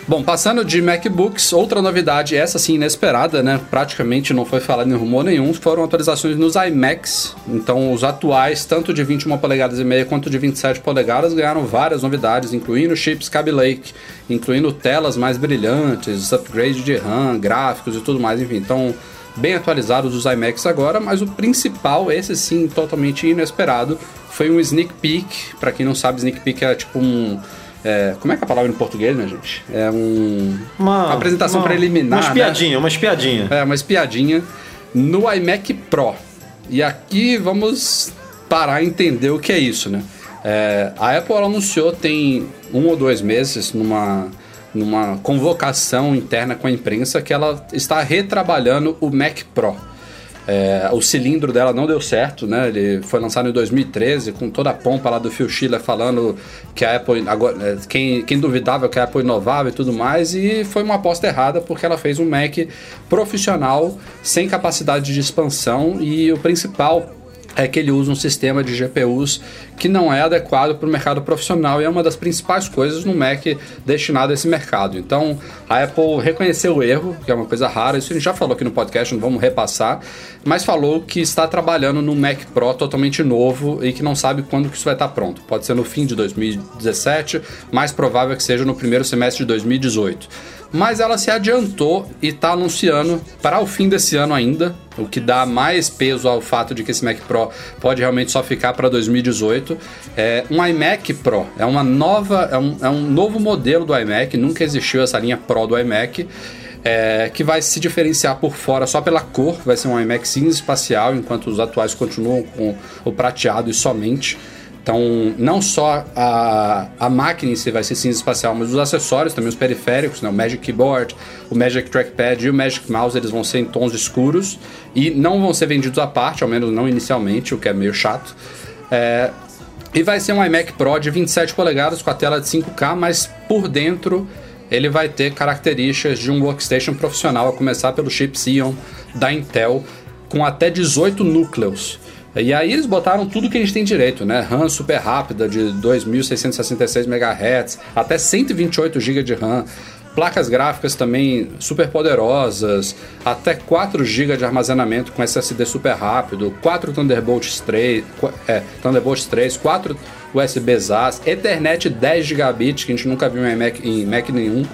Bom, passando de MacBooks, outra novidade, essa sim inesperada, né? Praticamente não foi falado em rumor nenhum, foram atualizações nos iMacs. Então, os atuais, tanto de 21 polegadas e meia quanto de 27 polegadas, ganharam várias novidades, incluindo chips Kaby Lake, incluindo telas mais brilhantes, upgrade de RAM, gráficos e tudo mais, enfim. Então, bem atualizados os iMacs agora, mas o principal, esse sim, totalmente inesperado, foi um sneak peek. Para quem não sabe, sneak peek é tipo um é, como é que é a palavra em português, né, gente? É um. Uma apresentação uma- preliminar. Uma espiadinha, uma espiadinha. Né? É, uma espiadinha no iMac Pro. E aqui vamos parar e entender o que é isso, né? É, a Apple anunciou tem um ou dois meses numa, numa convocação interna com a imprensa que ela está retrabalhando o Mac Pro. É, o cilindro dela não deu certo, né? Ele foi lançado em 2013 com toda a pompa lá do Phil Schiller falando que a Apple agora, é, quem, quem duvidava que a Apple inovava e tudo mais e foi uma aposta errada porque ela fez um Mac profissional sem capacidade de expansão e o principal é que ele usa um sistema de GPUs que não é adequado para o mercado profissional e é uma das principais coisas no Mac destinado a esse mercado. Então a Apple reconheceu o erro, que é uma coisa rara, isso a gente já falou aqui no podcast, não vamos repassar, mas falou que está trabalhando no Mac Pro totalmente novo e que não sabe quando que isso vai estar pronto. Pode ser no fim de 2017, mais provável que seja no primeiro semestre de 2018 mas ela se adiantou e está anunciando para o fim desse ano ainda, o que dá mais peso ao fato de que esse Mac Pro pode realmente só ficar para 2018. É um iMac Pro, é uma nova, é um, é um novo modelo do iMac, nunca existiu essa linha Pro do iMac. é, que vai se diferenciar por fora só pela cor, vai ser um iMac cinza espacial, enquanto os atuais continuam com o prateado e somente. Então, não só a, a máquina em si vai ser cinza espacial, mas os acessórios, também os periféricos, né? o Magic Keyboard, o Magic Trackpad e o Magic Mouse, eles vão ser em tons escuros e não vão ser vendidos à parte, ao menos não inicialmente, o que é meio chato. É, e vai ser um iMac Pro de 27 polegadas com a tela de 5K, mas por dentro ele vai ter características de um workstation profissional, a começar pelo chip Xeon da Intel, com até 18 núcleos. E aí eles botaram tudo que a gente tem direito, né? RAM super rápida de 2666 MHz, até 128 GB de RAM, placas gráficas também super poderosas, até 4 GB de armazenamento com SSD super rápido, 4 Thunderbolt 3, é, Thunderbolt 3, 4 USB SAS, Ethernet 10 gigabits, que a gente nunca viu em Mac, em Mac nenhum.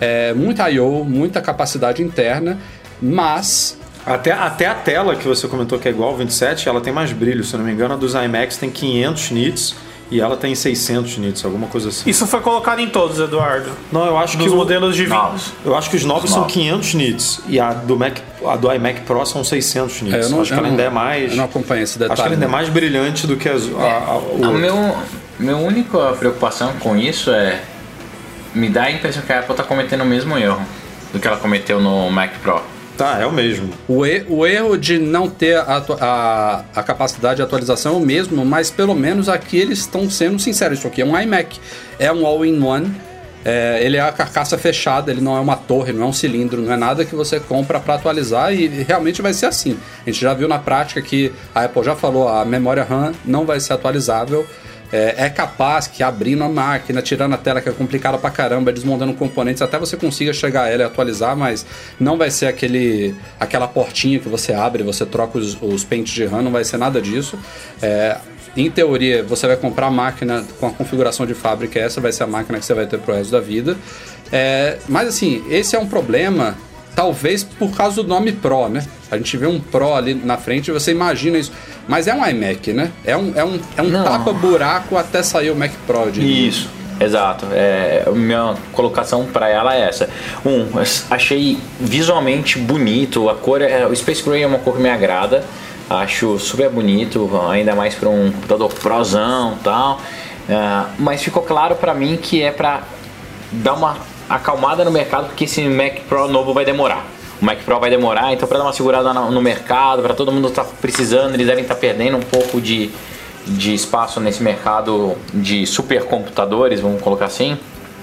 é, muita I/O, muita capacidade interna, mas Até, até a tela que você comentou que é igual ao 27, ela tem mais brilho. Se eu não me engano, a dos iMacs tem 500 nits e ela tem 600 nits, alguma coisa assim. Isso foi colocado em todos, Eduardo. Não, eu acho que Dos o- modelos de 20. Novos. Eu acho que os novos Os são novos. 500 nits e a do Mac, a do iMac Pro são 600 nits. é, eu não, acho que eu ela não- ainda é mais. Eu não acompanho esse detalhe. acho que ela ainda é mais brilhante do que as, a, a, o A meu, meu única preocupação com isso é me dá a impressão que a Apple está cometendo o mesmo erro do que ela cometeu no Mac Pro. Tá, é o mesmo. O, e- o erro de não ter a, a, a capacidade de atualização é o mesmo, mas pelo menos aqui eles estão sendo sinceros. Isso aqui é um iMac, é um all-in-one. é, ele é a carcaça fechada, ele não é uma torre, não é um cilindro, não é nada que você compra para atualizar e realmente vai ser assim. A gente já viu na prática que a Apple já falou, a memória RAM não vai ser atualizável. É, é capaz que abrindo a máquina, tirando a tela que é complicada pra caramba, desmontando componentes, até você consiga chegar a ela e atualizar, mas não vai ser aquele, aquela portinha que você abre, você troca os, os pentes de RAM, não vai ser nada disso. É, em teoria, você vai comprar a máquina com a configuração de fábrica, essa vai ser a máquina que você vai ter pro resto da vida. É, mas assim, esse é um problema, talvez por causa do nome Pro, né? A gente vê um Pro ali na frente e você imagina isso. Mas é um iMac, né? É um, é um, é um tapa-buraco até sair o Mac Pro, diria. Isso, exato. É, minha colocação para ela é essa. Um, achei visualmente bonito, a cor é, o Space Gray é uma cor que me agrada. Acho super bonito, ainda mais para um computador prozão e tal. É, mas ficou claro para mim que é para dar uma acalmada no mercado, porque esse Mac Pro novo vai demorar. O Mac Pro vai demorar, então para dar uma segurada no, mercado, para todo mundo estar precisando, eles devem estar perdendo um pouco de, de espaço nesse mercado de supercomputadores, vamos colocar assim.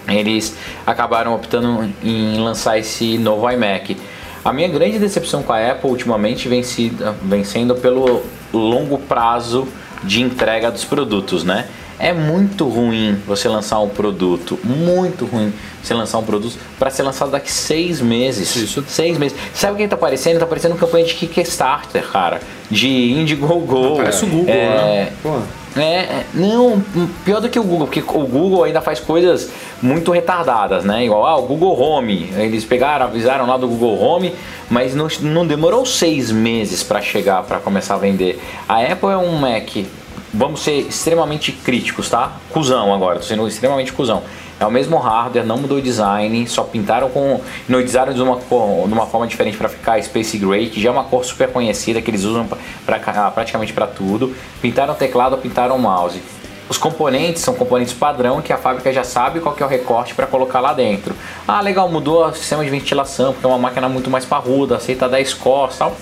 Eles acabaram optando em lançar esse novo iMac. A minha grande decepção com a Apple ultimamente vem, sido, vem sendo pelo longo prazo de entrega dos produtos, né? É muito ruim você lançar um produto, muito ruim você lançar um produto para ser lançado daqui seis meses. Isso. Seis meses. Sabe o que tá parecendo? Tá parecendo campanha de Kickstarter, cara. De Indiegogo. Parece o Google, é, né? Pô. é, não, pior do que o Google, porque o Google ainda faz coisas muito retardadas, né? Igual ah, o Google Home, eles pegaram, avisaram lá do Google Home, mas não, não demorou seis meses para chegar, para começar a vender. A Apple é um Mac, vamos ser extremamente críticos, tá? Cusão agora, tô sendo extremamente cuzão. É o mesmo hardware, não mudou o design, só pintaram com. Noidizaram de uma, de uma forma diferente para ficar Space Gray, que já é uma cor super conhecida que eles usam pra, pra- praticamente para tudo. Pintaram o teclado, pintaram o mouse. Os componentes são componentes padrão que a fábrica já sabe qual que é o recorte para colocar lá dentro. Ah, legal, mudou o sistema de ventilação, porque é uma máquina muito mais parruda, aceita 10 cores tal.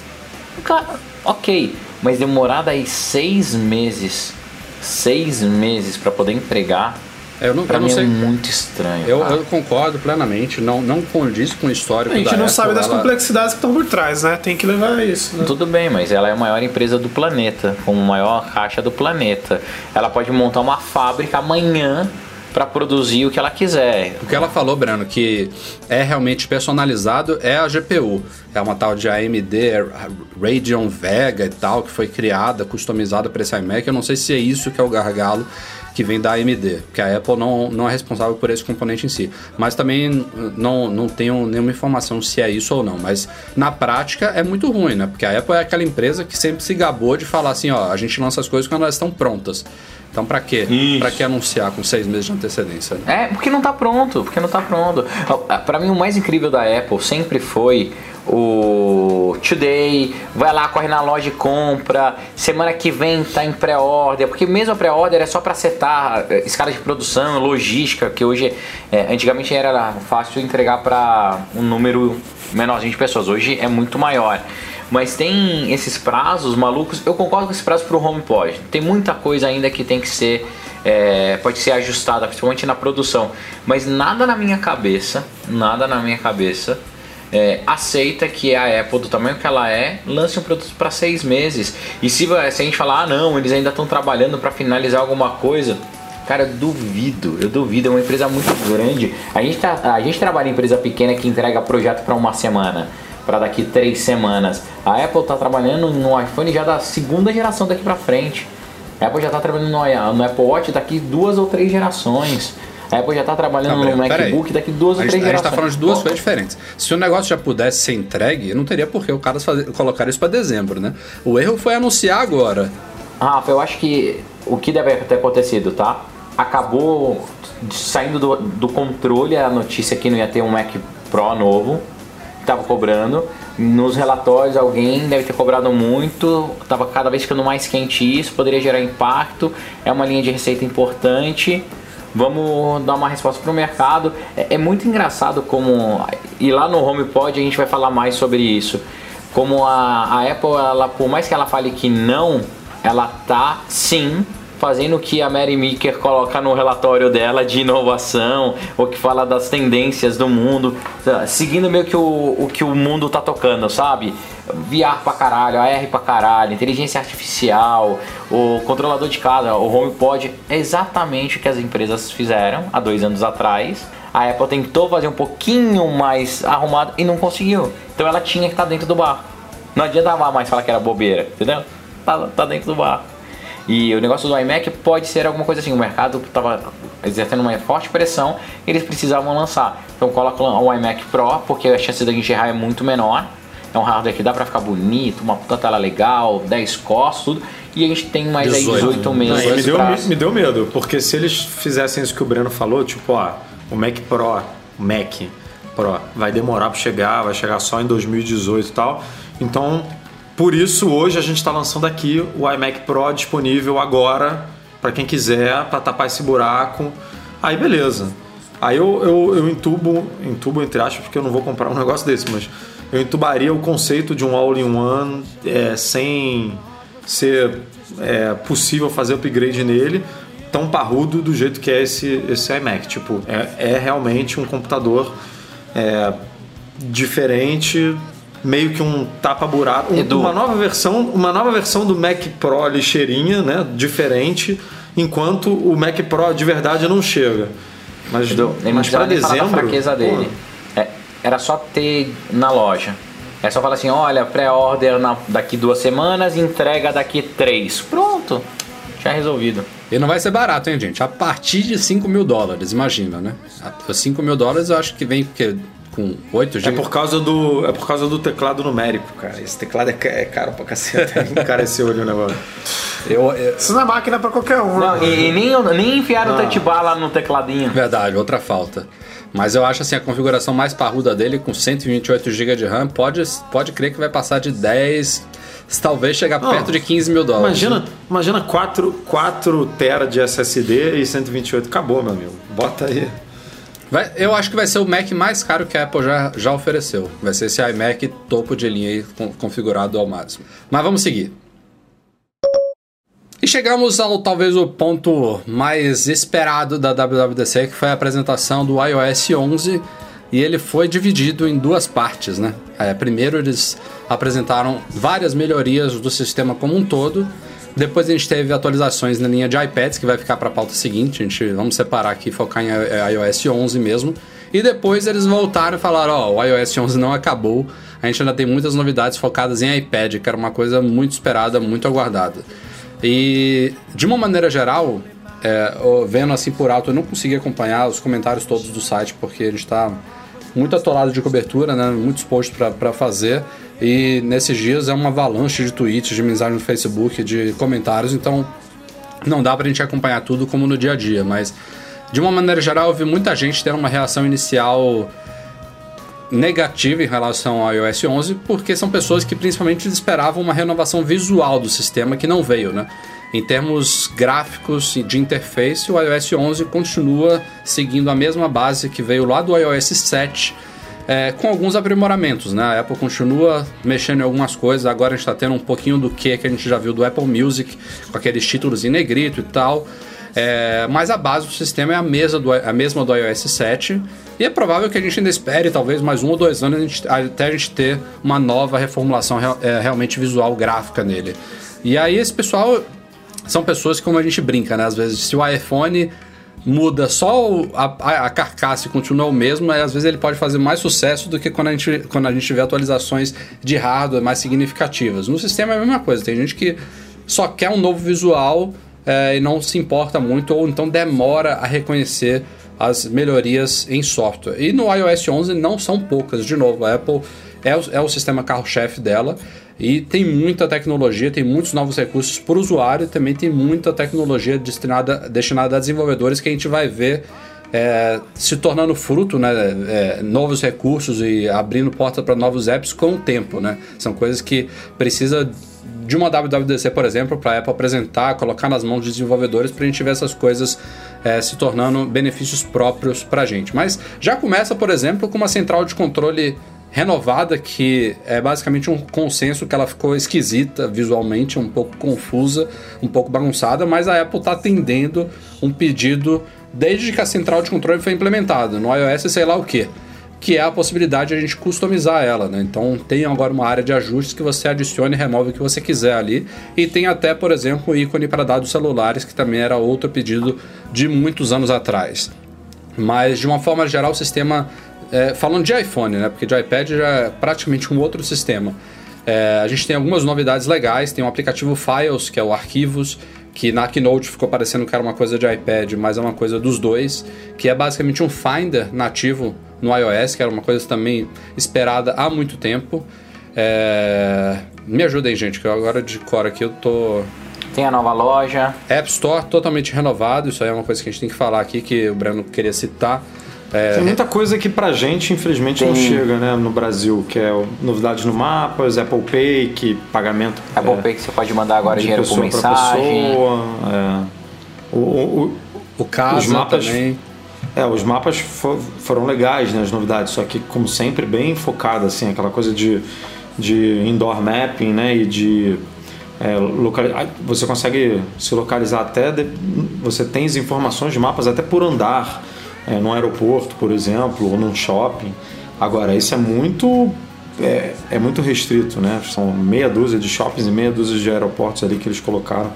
Cara, ok, mas demorar daí seis meses, seis meses para poder entregar, Eu não, pra eu não mim sei. é muito estranho. Eu, eu concordo plenamente, não, não condiz com o histórico A gente da não Apple, sabe das ela- complexidades que estão por trás, né? Tem que levar isso, né? Tudo bem, mas ela é a maior empresa do planeta, com a maior caixa do planeta. Ela pode montar uma fábrica amanhã para produzir o que ela quiser. O que ela falou, Breno, que é realmente personalizado é a GPU. É uma tal de AMD Radeon Vega e tal, que foi criada, customizada para esse iMac. Eu não sei se é isso que é o gargalo que vem da AMD, porque a Apple não, não é responsável por esse componente em si. Mas também não, não tenho nenhuma informação se é isso ou não. Mas na prática é muito ruim, né? Porque a Apple é aquela empresa que sempre se gabou de falar assim, ó, a gente lança as coisas quando elas estão prontas. Então pra quê? Isso. Pra que anunciar com seis meses de antecedência? Né? É, porque não tá pronto, porque não tá pronto. Para mim o mais incrível da Apple sempre foi o Today, vai lá, corre na loja e compra, semana que vem tá em pré-order, porque mesmo a pré-order é só para setar eh, escala de produção, logística, que hoje, eh, antigamente era fácil entregar para um número menorzinho de pessoas, hoje é muito maior. Mas tem esses prazos malucos, eu concordo com esse prazo pro HomePod, tem muita coisa ainda que tem que ser é, pode ser ajustada, principalmente na produção. Mas nada na minha cabeça, nada na minha cabeça é, aceita que a Apple, do tamanho que ela é, lance um produto para seis meses. E se, se a gente falar, ah não, eles ainda estão trabalhando para finalizar alguma coisa. Cara, eu duvido, eu duvido, é uma empresa muito grande. A gente, tá, a gente trabalha em empresa pequena que entrega projeto para uma semana, para daqui três semanas. A Apple está trabalhando no iPhone já da segunda geração daqui para frente. A Apple já está trabalhando no, no Apple Watch daqui duas ou três gerações. A Apple já tá trabalhando no. MacBook daqui duas ou três a gente tá gerações. falando de duas coisas diferentes. Se o negócio já pudesse ser entregue, não teria por que o cara fazer, colocar isso pra dezembro, né? O erro foi anunciar agora. Rafa, eu acho que o que deve ter acontecido, tá? Acabou saindo do, do controle a notícia que não ia ter um Mac Pro novo, que tava cobrando. Nos relatórios alguém deve ter cobrado muito, tava cada vez ficando mais quente isso, poderia gerar impacto, é uma linha de receita importante. Vamos dar uma resposta para o mercado. É, é muito engraçado como. E lá no HomePod a gente vai falar mais sobre isso. Como a, a Apple, ela, por mais que ela fale que não, ela tá sim fazendo o que a Mary Meeker coloca no relatório dela de inovação, ou que fala das tendências do mundo, tá, seguindo meio que o, o que o mundo tá tocando, sabe? VR pra caralho, AR pra caralho, inteligência artificial, o controlador de casa, o HomePod, é exatamente o que as empresas fizeram há dois anos atrás. A Apple tentou fazer um pouquinho mais arrumado e não conseguiu. Então ela tinha que estar dentro do barco. Não adiantava mais falar que era bobeira, entendeu? Tá, tá dentro do barco. E o negócio do iMac pode ser alguma coisa assim, o mercado estava exercendo uma forte pressão, eles precisavam lançar. Então coloca o iMac Pro, porque a chance da gente errar é muito menor. É um hardware que dá pra ficar bonito, uma puta tela legal, 10 cores, tudo. E a gente tem mais 18. aí 18 Não, meses me, deu, pra... me, me deu medo, porque se eles fizessem isso que o Breno falou, tipo, ó, o Mac Pro, o Mac Pro, vai demorar para chegar, vai chegar só em 2018 e tal. Então, por isso, hoje a gente está lançando aqui o iMac Pro disponível agora, para quem quiser, para tapar esse buraco. Aí, beleza. Aí eu, eu, eu entubo, entubo entre aspas, porque eu não vou comprar um negócio desse, mas eu entubaria o conceito de um all-in-one é, sem ser é, possível fazer upgrade nele tão parrudo do jeito que é esse, esse iMac. Tipo, é, é realmente um computador é, diferente, meio que um tapa-buraco. Um- uma nova versão, uma nova versão do Mac Pro lixeirinha, né? Diferente, enquanto o Mac Pro de verdade não chega. Mas, Edu, mas para nem falar da dezembro. fraqueza pô, dele. É, era só ter na loja. É só falar assim, olha, pré-order daqui duas semanas, entrega daqui três. Pronto, já resolvido. E não vai ser barato, hein, gente? A partir de 5 mil dólares, imagina, né? A- 5 mil dólares eu acho que vem porque, com 8 É GB. por causa do é por causa do teclado numérico, cara. Esse teclado é, é caro pra cacete. Encareceu ali o negócio. Eu, eu- Isso não é máquina pra qualquer um. Não, né? e, e nem, nem enfiaram o touch bar lá no tecladinho. Verdade, outra falta. Mas eu acho assim, a configuração mais parruda dele, com 128 GB de RAM, pode, pode crer que vai passar de 10, talvez chegar Não, perto de 15 mil dólares. Imagina, imagina 4, 4 tera de SSD e 128. Acabou, meu amigo. Bota aí. Vai- eu acho que vai ser o Mac mais caro que a Apple já, já ofereceu. Vai ser esse iMac topo de linha aí, con- configurado ao máximo. Mas vamos seguir. E chegamos ao talvez o ponto mais esperado da WWDC, que foi a apresentação do iOS 11, e ele foi dividido em duas partes, né? É, primeiro eles apresentaram várias melhorias do sistema como um todo. Depois a gente teve atualizações na linha de iPads, que vai ficar para a pauta seguinte. A gente vamos separar aqui e focar em i- iOS 11 mesmo. E depois eles voltaram e falaram: Ó, o iOS 11 não acabou. A gente ainda tem muitas novidades focadas em iPad, que era uma coisa muito esperada, muito aguardada. E de uma maneira geral, é, vendo assim por alto, eu não consegui acompanhar os comentários todos do site porque a gente está muito atolado de cobertura, né? muitos posts para fazer. E nesses dias é uma avalanche de tweets, de mensagem no Facebook, de comentários, então não dá pra gente acompanhar tudo como no dia a dia, mas de uma maneira geral eu vi muita gente tendo uma reação inicial negativa em relação ao iOS 11, porque são pessoas que principalmente esperavam uma renovação visual do sistema que não veio, né? Em termos gráficos e de interface, o iOS 11 continua seguindo a mesma base que veio lá do iOS 7, é, com alguns aprimoramentos, né? A Apple continua mexendo em algumas coisas, agora a gente está tendo um pouquinho do que que a gente já viu do Apple Music, com aqueles títulos em negrito e tal. É, mas a base do sistema é a, mesa do, a mesma do iOS 7 e é provável que a gente ainda espere talvez mais um ou dois anos a gente- até a gente ter uma nova reformulação real- é, realmente visual gráfica nele. E aí esse pessoal são pessoas que como a gente brinca, né? Às vezes se o iPhone muda só a, a- a carcaça e continua o mesmo, às vezes ele pode fazer mais sucesso do que quando a gente, quando a gente tiver atualizações de hardware mais significativas. No sistema é a mesma coisa, tem gente que só quer um novo visual é, e não se importa muito, ou então demora a reconhecer as melhorias em software. E no iOS 11 não são poucas, de novo, a Apple é o, é o sistema carro-chefe dela e tem muita tecnologia, tem muitos novos recursos para o usuário e também tem muita tecnologia destinada, destinada a desenvolvedores que a gente vai ver é, se tornando fruto, né, é, novos recursos e abrindo porta para novos apps com o tempo, né? São coisas que precisa de uma WWDC, por exemplo, para a Apple apresentar, colocar nas mãos de desenvolvedores para a gente ver essas coisas é, se tornando benefícios próprios para a gente. Mas já começa, por exemplo, com uma central de controle renovada que é basicamente um consenso que ela ficou esquisita visualmente, um pouco confusa, um pouco bagunçada, mas a Apple está atendendo um pedido desde que a central de controle foi implementada. No iOS, sei lá o que. Que é a possibilidade de a gente customizar ela, né? Então tem agora uma área de ajustes que você adiciona e remove o que você quiser ali. E tem até, por exemplo, o ícone para dados celulares, que também era outro pedido de muitos anos atrás. Mas de uma forma geral, o sistema. É, falando de iPhone, né? Porque de iPad já é praticamente um outro sistema. É, a gente tem algumas novidades legais, tem o aplicativo Files, que é o Arquivos, que na Keynote ficou parecendo que era uma coisa de iPad, mas é uma coisa dos dois, que é basicamente um Finder nativo no iOS, que era uma coisa também esperada há muito tempo. É... Me ajudem, gente, que eu agora de cor aqui eu tô. Tem a nova loja. App Store totalmente renovado, isso aí é uma coisa que a gente tem que falar aqui, que o Breno queria citar. É, Tem muita coisa que pra gente, infelizmente, não chega né, no Brasil, que é o- novidades no Mapas, Apple Pay, que pagamento Apple é, Pay que você pode mandar agora de dinheiro por mensagem. pessoa. é. O- o- o Casa Os mapas- também. É, os mapas fo- foram legais, né, as novidades, só que, como sempre, bem focada, assim, aquela coisa de, de indoor mapping, né, e de é, ah, você consegue se localizar até, de- você tem as informações de mapas até por andar, é, num aeroporto, por exemplo, ou num shopping. Agora, isso é muito é, é muito restrito, né? São meia dúzia de shoppings e meia dúzia de aeroportos ali que eles colocaram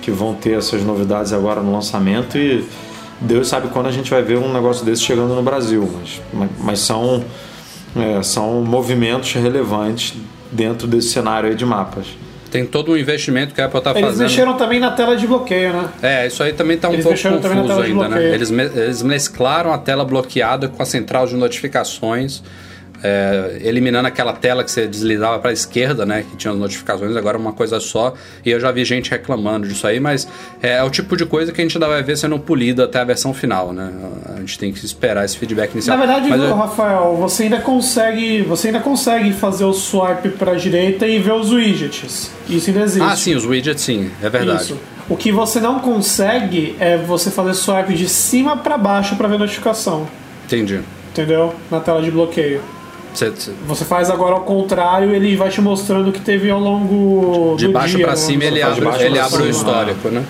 que vão ter essas novidades agora no lançamento e Deus sabe quando a gente vai ver um negócio desse chegando no Brasil, mas, mas, são, é, são movimentos relevantes dentro desse cenário de mapas. Tem todo um investimento que a Apple está Eles fazendo. mexeram também na tela de bloqueio, né? É, isso aí também tá um Eles pouco confuso ainda, né? Eles, eles mesclaram a tela bloqueada com a central de notificações, é, eliminando aquela tela que você deslizava para a esquerda, né? Que tinha as notificações, agora é uma coisa só. E eu já vi gente reclamando disso aí, mas é, é o tipo de coisa que a gente ainda vai ver sendo polida até a versão final, né? A gente tem que esperar esse feedback inicial. Na verdade, eu- Rafael, você ainda consegue, você ainda consegue fazer o swipe para direita e ver os widgets. Isso ainda existe. Ah, sim, os widgets sim, é verdade. Isso. O que você não consegue é você fazer swipe de cima para baixo para ver notificação, Entendi. entendeu? Na tela de bloqueio. Você- faz agora ao contrário, ele vai te mostrando o que teve ao longo de do baixo dia, para cima ele abre, baixo ele pra abre o cima, histórico, né?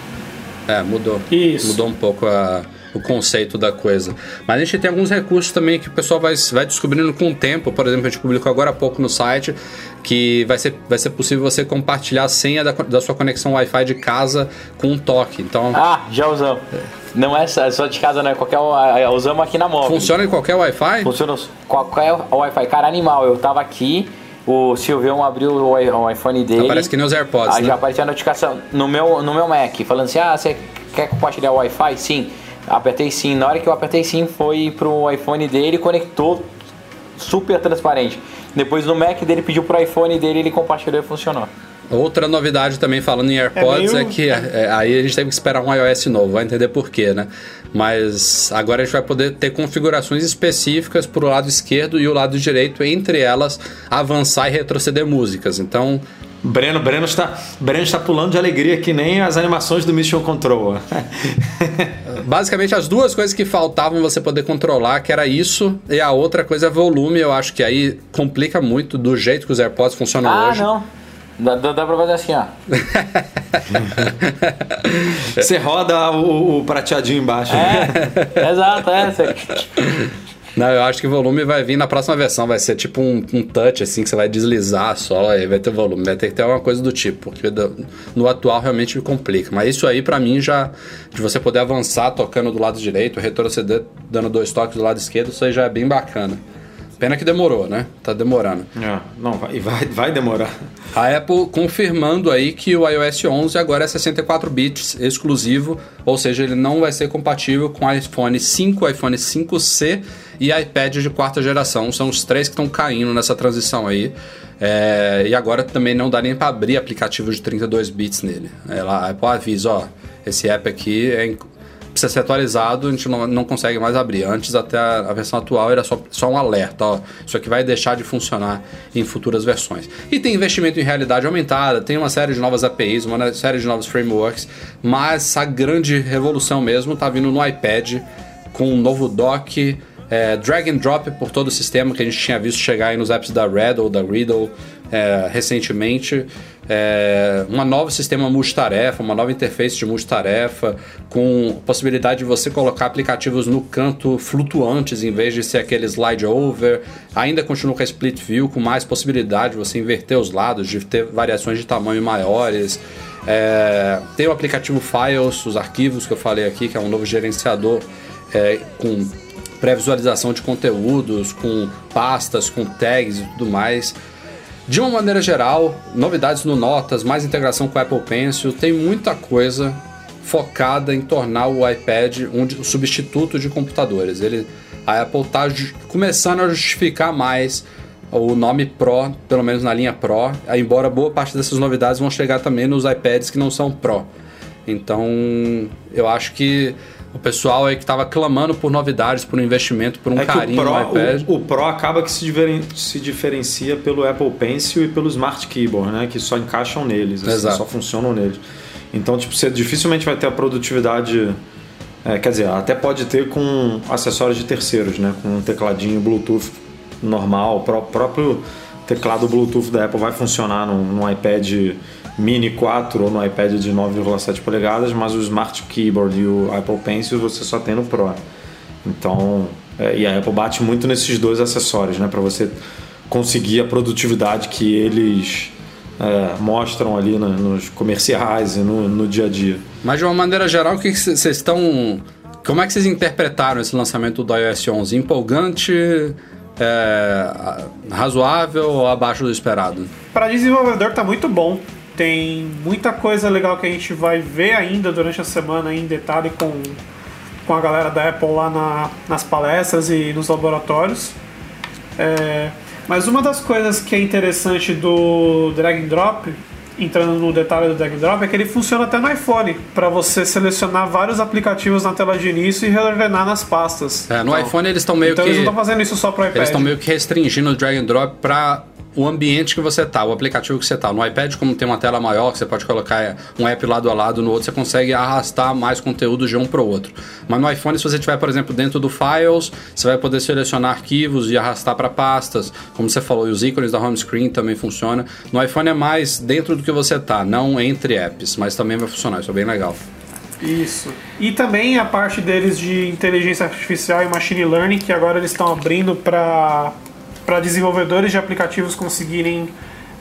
É, mudou. Isso. Mudou um pouco a- o conceito da coisa. Mas a gente tem alguns recursos também que o pessoal vai, vai descobrindo com o tempo. Por exemplo, a gente publicou agora há pouco no site que vai ser, vai ser possível você compartilhar a senha da, da sua conexão Wi-Fi de casa com um toque. Então, Ah, já usamos. Não é só só de casa, não é qualquer. ah, Usamos aqui na móvel. funciona em qualquer Wi-Fi? Funciona qualquer Wi-Fi. Cara, animal, eu tava aqui, o Silvião abriu o iPhone dele. Parece que nem os AirPods, Aí né? já apareceu a notificação no meu, no meu Mac, falando assim: ah, você quer compartilhar o Wi-Fi? Sim. Apertei sim. Na hora que eu apertei sim, foi pro iPhone dele e conectou super transparente. Depois no Mac dele pediu pro iPhone dele, ele compartilhou e funcionou. Outra novidade também falando em AirPods é, meio- que é, aí a gente teve que esperar um iOS novo, vai entender por quê, né? Mas agora a gente vai poder ter configurações específicas para o lado esquerdo e o lado direito, entre elas avançar e retroceder músicas. Então, Breno, Breno está, Breno está pulando de alegria que nem as animações do Mission Control. basicamente as duas coisas que faltavam você poder controlar, que era isso, e a outra coisa é volume, eu acho que aí complica muito do jeito que os AirPods funcionam Ah, hoje. não. Dá, dá, dá pra fazer assim, ó. Você roda o, o prateadinho embaixo. É, exato, é. Você... Não, eu acho que o volume vai vir na próxima versão, vai ser tipo um, um touch, assim, que você vai deslizar só e vai ter volume. Vai ter que ter alguma coisa do tipo, porque no atual realmente complica. Mas isso aí, pra mim, já. De você poder avançar tocando do lado direito, retroceder dando dois toques do lado esquerdo, isso aí já é bem bacana. Pena que demorou, né? Tá demorando. É, não, vai, vai, vai demorar. A Apple confirmando aí que o iOS 11 agora é 64 bits exclusivo, ou seja, ele não vai ser compatível com iPhone 5, iPhone 5C e iPad de quarta geração. São os três que estão caindo nessa transição aí. É, e agora também não dá nem para abrir aplicativo de 32 bits nele. Ela, a Apple avisa, ó, esse app aqui é, precisa ser atualizado, a gente não, não consegue mais abrir. Antes, até a, a, versão atual, era só, só um alerta, ó, isso aqui vai deixar de funcionar em futuras versões. E tem investimento em realidade aumentada, tem uma série de novas APIs, uma série de novos frameworks, mas a grande revolução mesmo está vindo no iPad, com um novo dock, é, drag and drop por todo o sistema que a gente tinha visto chegar aí nos apps da Red ou da Riddle é, recentemente. É, um novo sistema multitarefa, uma nova interface de multitarefa, com possibilidade de você colocar aplicativos no canto flutuantes em vez de ser aquele slide over. Ainda continua com a split view, com mais possibilidade de você inverter os lados, de ter variações de tamanho maiores. É, tem o aplicativo Files, os arquivos que eu falei aqui, que é um novo gerenciador é, com pré-visualização de conteúdos, com pastas, com tags e tudo mais. De uma maneira geral, novidades no Notas, mais integração com o Apple Pencil, tem muita coisa focada em tornar o iPad um substituto de computadores. Ele, a Apple está começando a justificar mais o nome Pro, pelo menos na linha Pro, embora boa parte dessas novidades vão chegar também nos iPads que não são Pro. Então, eu acho que o pessoal aí que estava clamando por novidades, por um investimento, por um é carinho o Pro, no iPad. O, o, Pro acaba que se, diferen, se diferencia pelo Apple Pencil e pelo Smart Keyboard, né? Que só encaixam neles, assim, só funcionam neles. Então, tipo, você dificilmente vai ter a produtividade. É, quer dizer, até pode ter com acessórios de terceiros, né? Com um tecladinho Bluetooth normal, o próprio teclado Bluetooth da Apple vai funcionar no, no iPad Mini 4 ou no iPad de 9,7 polegadas, mas o Smart Keyboard e o Apple Pencil você só tem no Pro. Então, é, e a Apple bate muito nesses dois acessórios, né, para você conseguir a produtividade que eles é, mostram ali no, nos comerciais e no, no, dia a dia. Mas de uma maneira geral, o que vocês estão. Como é que vocês interpretaram esse lançamento do iOS 11? Empolgante? É, razoável ou abaixo do esperado? Para desenvolvedor tá muito bom. Tem muita coisa legal que a gente vai ver ainda durante a semana em detalhe com, com a galera da Apple lá na, nas palestras e nos laboratórios. É, mas uma das coisas que é interessante do drag and drop, entrando no detalhe do drag and drop, é que ele funciona até no iPhone, para você selecionar vários aplicativos na tela de início e reordenar nas pastas. É, no então, iPhone eles estão meio então que. Eles não estão fazendo isso só para iPad. Eles estão meio que restringindo o drag and drop para o ambiente que você tá, o aplicativo que você tá. No iPad, como tem uma tela maior, que você pode colocar um app lado a lado no outro, você consegue arrastar mais conteúdo de um para o outro. Mas no iPhone, se você tiver, por exemplo, dentro do Files, você vai poder selecionar arquivos e arrastar para pastas. Como você falou, e os ícones da home screen também funciona. No iPhone é mais dentro do que você tá, não entre apps, mas também vai funcionar. Isso é bem legal. Isso. E também a parte deles de inteligência artificial e machine learning, que agora eles estão abrindo para para desenvolvedores de aplicativos conseguirem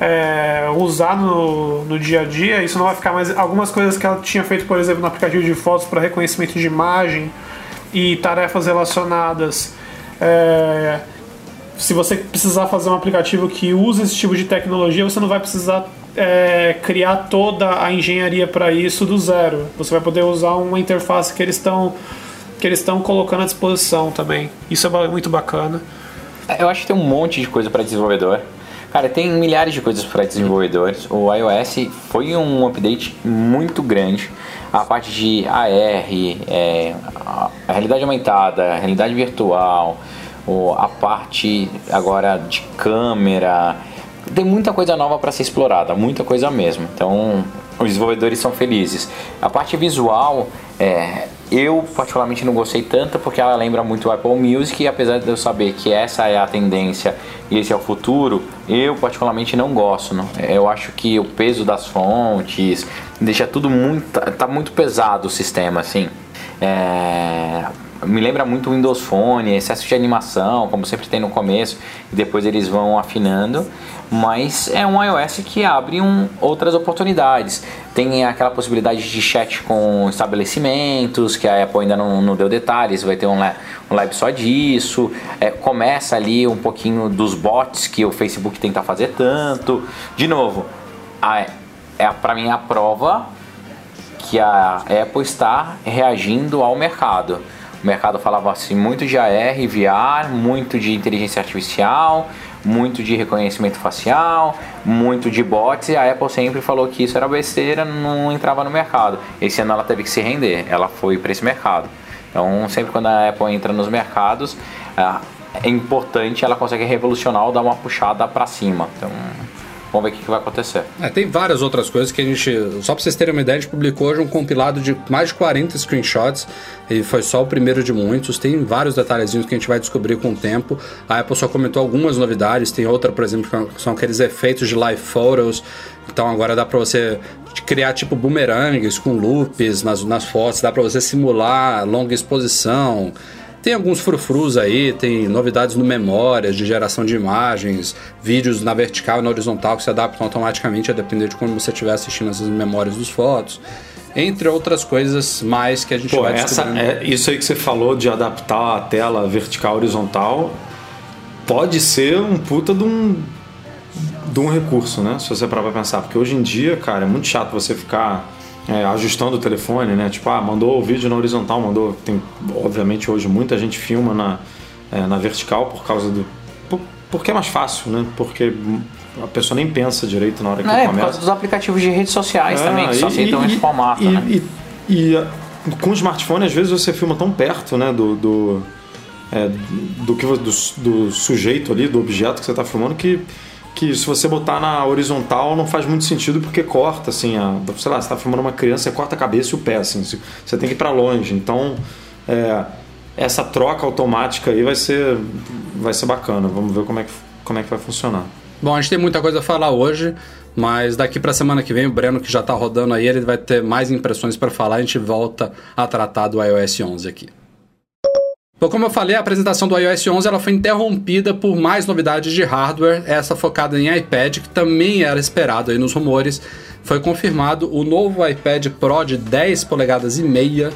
é, usar no, no dia a dia. Isso não vai ficar mais. Algumas coisas que ela tinha feito, por exemplo, no aplicativo de fotos para reconhecimento de imagem e tarefas relacionadas. É, se você precisar fazer um aplicativo que use esse tipo de tecnologia, você não vai precisar é, criar toda a engenharia para isso do zero. Você vai poder usar uma interface que eles estão que eles estão colocando à disposição também. Isso é muito bacana. Eu acho que tem um monte de coisa para desenvolvedor. Cara, tem milhares de coisas para desenvolvedores. O iOS foi um update muito grande. A parte de AR, é, a realidade aumentada, a realidade virtual, a parte agora de câmera. Tem muita coisa nova para ser explorada, muita coisa mesmo. Então, os desenvolvedores são felizes. A parte visual, é, eu particularmente não gostei tanto porque ela lembra muito o Apple Music e apesar de eu saber que essa é a tendência e esse é o futuro, eu particularmente não gosto. Não? Eu acho que o peso das fontes deixa tudo muito. tá muito pesado o sistema, assim. É, me lembra muito o Windows Phone, excesso de animação, como sempre tem no começo, e depois eles vão afinando. Mas é um iOS que abre um, outras oportunidades. Tem aquela possibilidade de chat com estabelecimentos, que a Apple ainda não, não deu detalhes, vai ter um, um lab só disso. É, começa ali um pouquinho dos bots que o Facebook tenta fazer tanto. De novo, a, é para mim a prova que a Apple está reagindo ao mercado. O mercado falava assim muito de AR, VR, muito de inteligência artificial, muito de reconhecimento facial, muito de bots, e a Apple sempre falou que isso era besteira, não entrava no mercado. Esse ano ela teve que se render, ela foi para esse mercado. Então, sempre quando a Apple entra nos mercados, é importante, ela consegue revolucionar ou dar uma puxada para cima. Então, Vamos ver o que, vai acontecer. É, tem várias outras coisas que a gente. Só pra vocês terem uma ideia, a gente publicou hoje um compilado de mais de 40 screenshots. E foi só o primeiro de muitos. Tem vários detalhezinhos que a gente vai descobrir com o tempo. A Apple só comentou algumas novidades. Tem outra, por exemplo, que são aqueles efeitos de live photos. Então agora dá pra você criar tipo bumerangues com loops nas, nas fotos. Dá pra você simular longa exposição. Tem alguns frufrus aí, tem novidades no memórias, de geração de imagens, vídeos na vertical e na horizontal que se adaptam automaticamente a depender de como você estiver assistindo essas memórias dos fotos. Entre outras coisas mais que a gente Pô, vai essa, é, Isso aí que você falou de adaptar a tela vertical horizontal pode ser um puta de um, de um recurso, né? Se você parar pra pensar. Porque hoje em dia, cara, é muito chato você ficar é, ajustando o telefone, né? Tipo, ah, mandou o vídeo na horizontal, mandou. Tem, obviamente, hoje muita gente filma na, é, na vertical por causa do. Por, porque é mais fácil, né? Porque a pessoa nem pensa direito na hora que É, por começa. causa dos aplicativos de redes sociais É, também, que só e- aceitam e- esse formato, e, né? E, com o smartphone, às vezes você filma tão perto, né, do, do, é, do, que, do, do sujeito ali, do objeto que você está filmando, que, que se você botar na horizontal não faz muito sentido porque corta, assim, a, sei lá, você está filmando uma criança, você corta a cabeça e o pé, assim, você tem que ir para longe. Então, é, essa troca automática aí vai ser, vai ser bacana. Vamos ver como é que, como é que vai funcionar. Bom, a gente tem muita coisa a falar hoje, mas daqui pra semana que vem, o Breno, que já tá rodando aí, ele vai ter mais impressões para falar. A gente volta a tratar do iOS 11 aqui. Bom, como eu falei, a apresentação do iOS 11 ela foi interrompida por mais novidades de hardware, essa focada em iPad, que também era esperado aí nos rumores. Foi confirmado o novo iPad Pro de 10 polegadas e meia,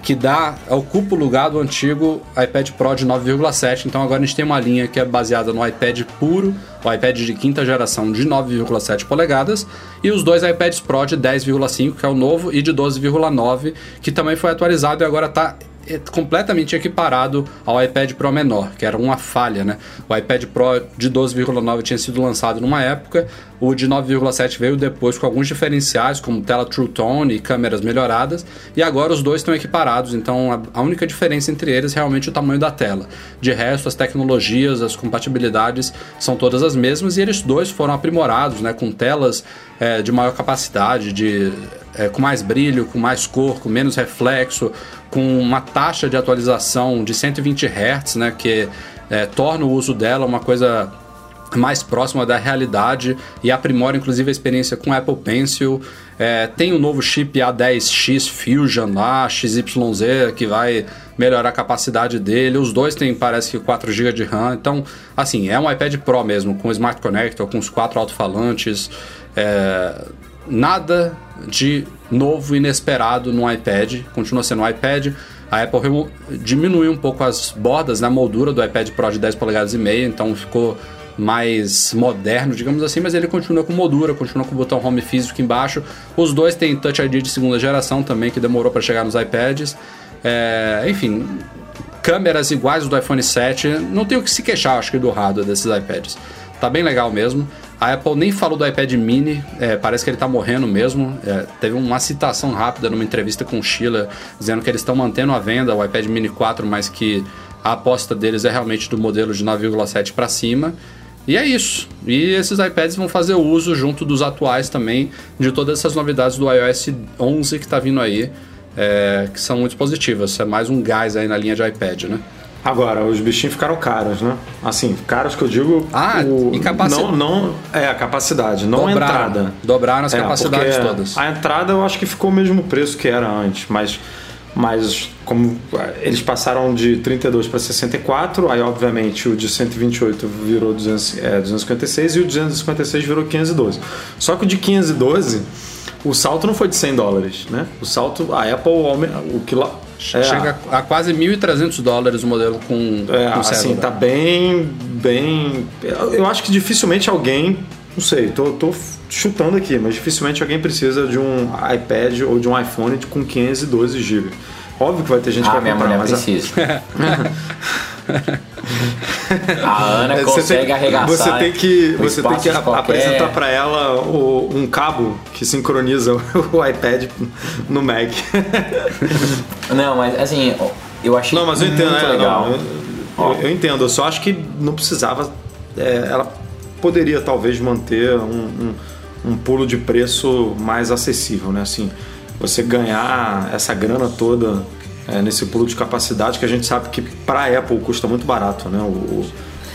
que dá ocupa o lugar do antigo iPad Pro de 9,7. Então agora a gente tem uma linha que é baseada no iPad puro, o iPad de quinta geração de 9,7 polegadas, e os dois iPads Pro de 10,5, que é o novo, e de 12,9, que também foi atualizado e agora está é completamente equiparado ao iPad Pro menor, que era uma falha, né? O iPad Pro de 12,9 tinha sido lançado numa época, o de 9,7 veio depois com alguns diferenciais, como tela True Tone e câmeras melhoradas, e agora os dois estão equiparados, então a, única diferença entre eles é realmente o tamanho da tela. De resto, as tecnologias, as compatibilidades são todas as mesmas e eles dois foram aprimorados, né? Com telas é, de maior capacidade, de é, com mais brilho, com mais cor, com menos reflexo, com uma taxa de atualização de 120 Hz, né, que é, torna o uso dela uma coisa mais próxima da realidade e aprimora inclusive a experiência com Apple Pencil. É, tem o novo chip A10X Fusion lá, XYZ, que vai melhorar a capacidade dele. Os dois têm, parece que 4 GB de RAM. Então, assim, é um iPad Pro mesmo, com Smart Connector, com os quatro alto-falantes. É, nada de novo inesperado no iPad, continua sendo um iPad. A Apple diminuiu um pouco as bordas na moldura do iPad Pro de 10 polegadas e meia, então ficou mais moderno, digamos assim, mas ele continua com moldura, continua com o botão home físico embaixo. Os dois têm Touch ID de segunda geração também, que demorou para chegar nos iPads. É, enfim, câmeras iguais do iPhone 7, não tem o que se queixar, acho que, do hardware desses iPads. Tá bem legal mesmo. A Apple nem falou do iPad mini, é, parece que ele tá morrendo mesmo. É, teve uma citação rápida numa entrevista com o Sheila, dizendo que eles estão mantendo a venda o iPad mini 4, mas que a aposta deles é realmente do modelo de 9,7 para cima. E é isso. E esses iPads vão fazer uso, junto dos atuais também, de todas essas novidades do iOS 11 que está vindo aí, é, que são muito positivas. É mais um gás aí na linha de iPad, né? Agora, os bichinhos ficaram caros, né? Assim, caros que eu digo. Ah, e capaci- Não, não. É, a capacidade, não a Dobraram. entrada. Dobraram as É, capacidades todas. A entrada eu acho que ficou o mesmo preço que era antes, mas Mas como é, eles passaram de 32 para 64, aí obviamente o de 128 virou 200, é, 256 e o 256 virou 512. Só que o de 512, o salto não foi de 100 dólares, né? O salto, a Apple, o que. É, Chega a quase 1.300 dólares o modelo com, é, com assim, célula. tá bem, bem... Eu acho que dificilmente alguém, não sei, tô, tô chutando aqui, mas dificilmente alguém precisa de um iPad ou de um iPhone com 512 GB. Óbvio que vai ter gente Ah, que vai minha comprar, mulher mas a- precisa. a Ana É, consegue arregaçar. Você tem que, você tem que qualquer- apresentar para ela o- um cabo que sincroniza o iPad no Mac. Não, mas assim, eu achei Não, mas eu entendo, muito é, legal. não, eu, eu- eu entendo. Eu só acho que não precisava. é, ela poderia talvez manter um, um, um pulo de preço mais acessível, né? Assim, você ganhar essa grana toda é, nesse pulo de capacidade que a gente sabe que para Apple custa muito barato, né? O,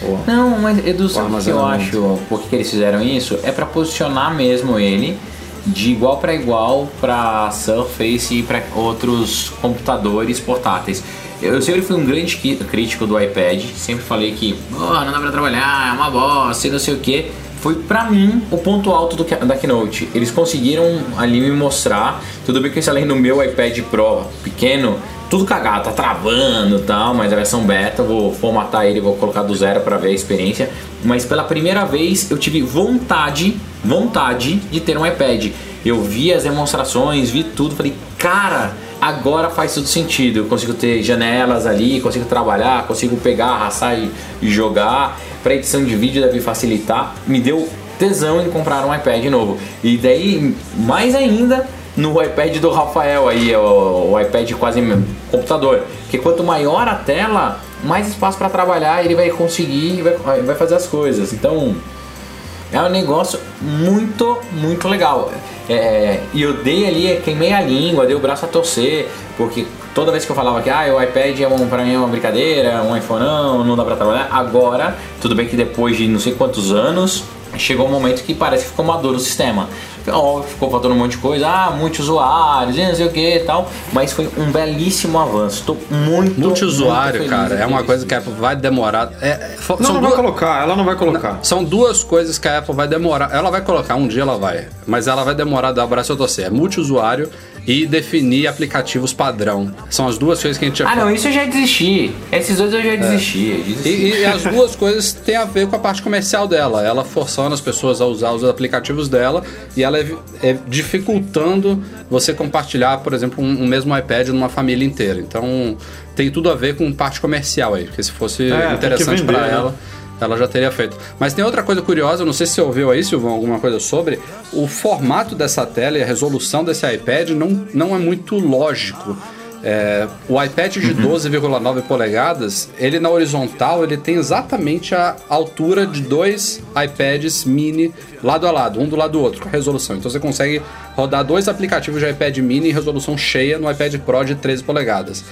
o- Não, mas Edu, sabe o que eu acho? Por que eles fizeram isso? É pra posicionar mesmo ele de igual para igual para Surface e para outros computadores portáteis. Eu sempre fui um grande crítico do iPad, sempre falei que "Oh, não dá pra trabalhar, é uma bosta e não sei o que. Foi pra mim o ponto alto do, da Keynote. Eles conseguiram ali me mostrar. Tudo bem que eu instalei no meu iPad Pro pequeno, tudo cagado, tá travando e tal, mas a versão beta, vou formatar ele, vou colocar do zero para ver a experiência. Mas pela primeira vez eu tive vontade, vontade de ter um iPad. Eu vi as demonstrações, vi tudo, falei, cara, agora faz tudo sentido. Eu consigo ter janelas ali, consigo trabalhar, consigo pegar, arrastar e, e jogar. Para edição de vídeo deve facilitar. Me deu tesão em comprar um iPad novo. E daí, mais ainda, no iPad do Rafael aí, o, o iPad quase computador. Porque quanto maior a tela, mais espaço para trabalhar ele vai conseguir vai, vai fazer as coisas. Então, é um negócio muito, muito legal. É, e eu dei ali, queimei a língua, dei o braço a torcer, porque toda vez que eu falava que ah, o iPad é um, pra mim é uma brincadeira, um iPhone não, não dá pra trabalhar, agora, tudo bem que depois de não sei quantos anos, chegou um momento que parece que ficou maduro o sistema. Ó, ficou faltando um monte de coisa, ah, muitos usuários, e não sei o que e tal, mas foi um belíssimo avanço. Tô muito, Multiusuário, muito feliz cara, é uma coisa que a Apple vai demorar. É, é, fo- Não, são não vai duas- colocar, ela não vai colocar. São duas coisas que a Apple vai demorar. Ela vai colocar, um dia ela vai, mas ela vai demorar dar o braço a torcer. É multiusuário e definir aplicativos padrão. São as duas coisas que a gente já Ah, não, isso eu já desisti. Esses dois eu já desisti. eu desisti. E, e as duas coisas têm a ver com a parte comercial dela. Ela forçando as pessoas a usar os aplicativos dela e ela é, é dificultando você compartilhar, por exemplo, um, um mesmo iPad numa família inteira. Então tem tudo a ver com parte comercial aí, porque se fosse É, interessante para né? Ela. Já teria feito. Mas tem outra coisa curiosa, eu não sei se você ouviu aí, Silvão, alguma coisa sobre. O formato dessa tela e a resolução desse iPad não, não é muito lógico. É, o iPad de 12,9 polegadas, ele na horizontal, ele tem exatamente a altura de dois iPads mini lado a lado, um do lado do outro, com a resolução. Então você consegue rodar dois aplicativos de iPad mini em resolução cheia no iPad Pro de 13 polegadas.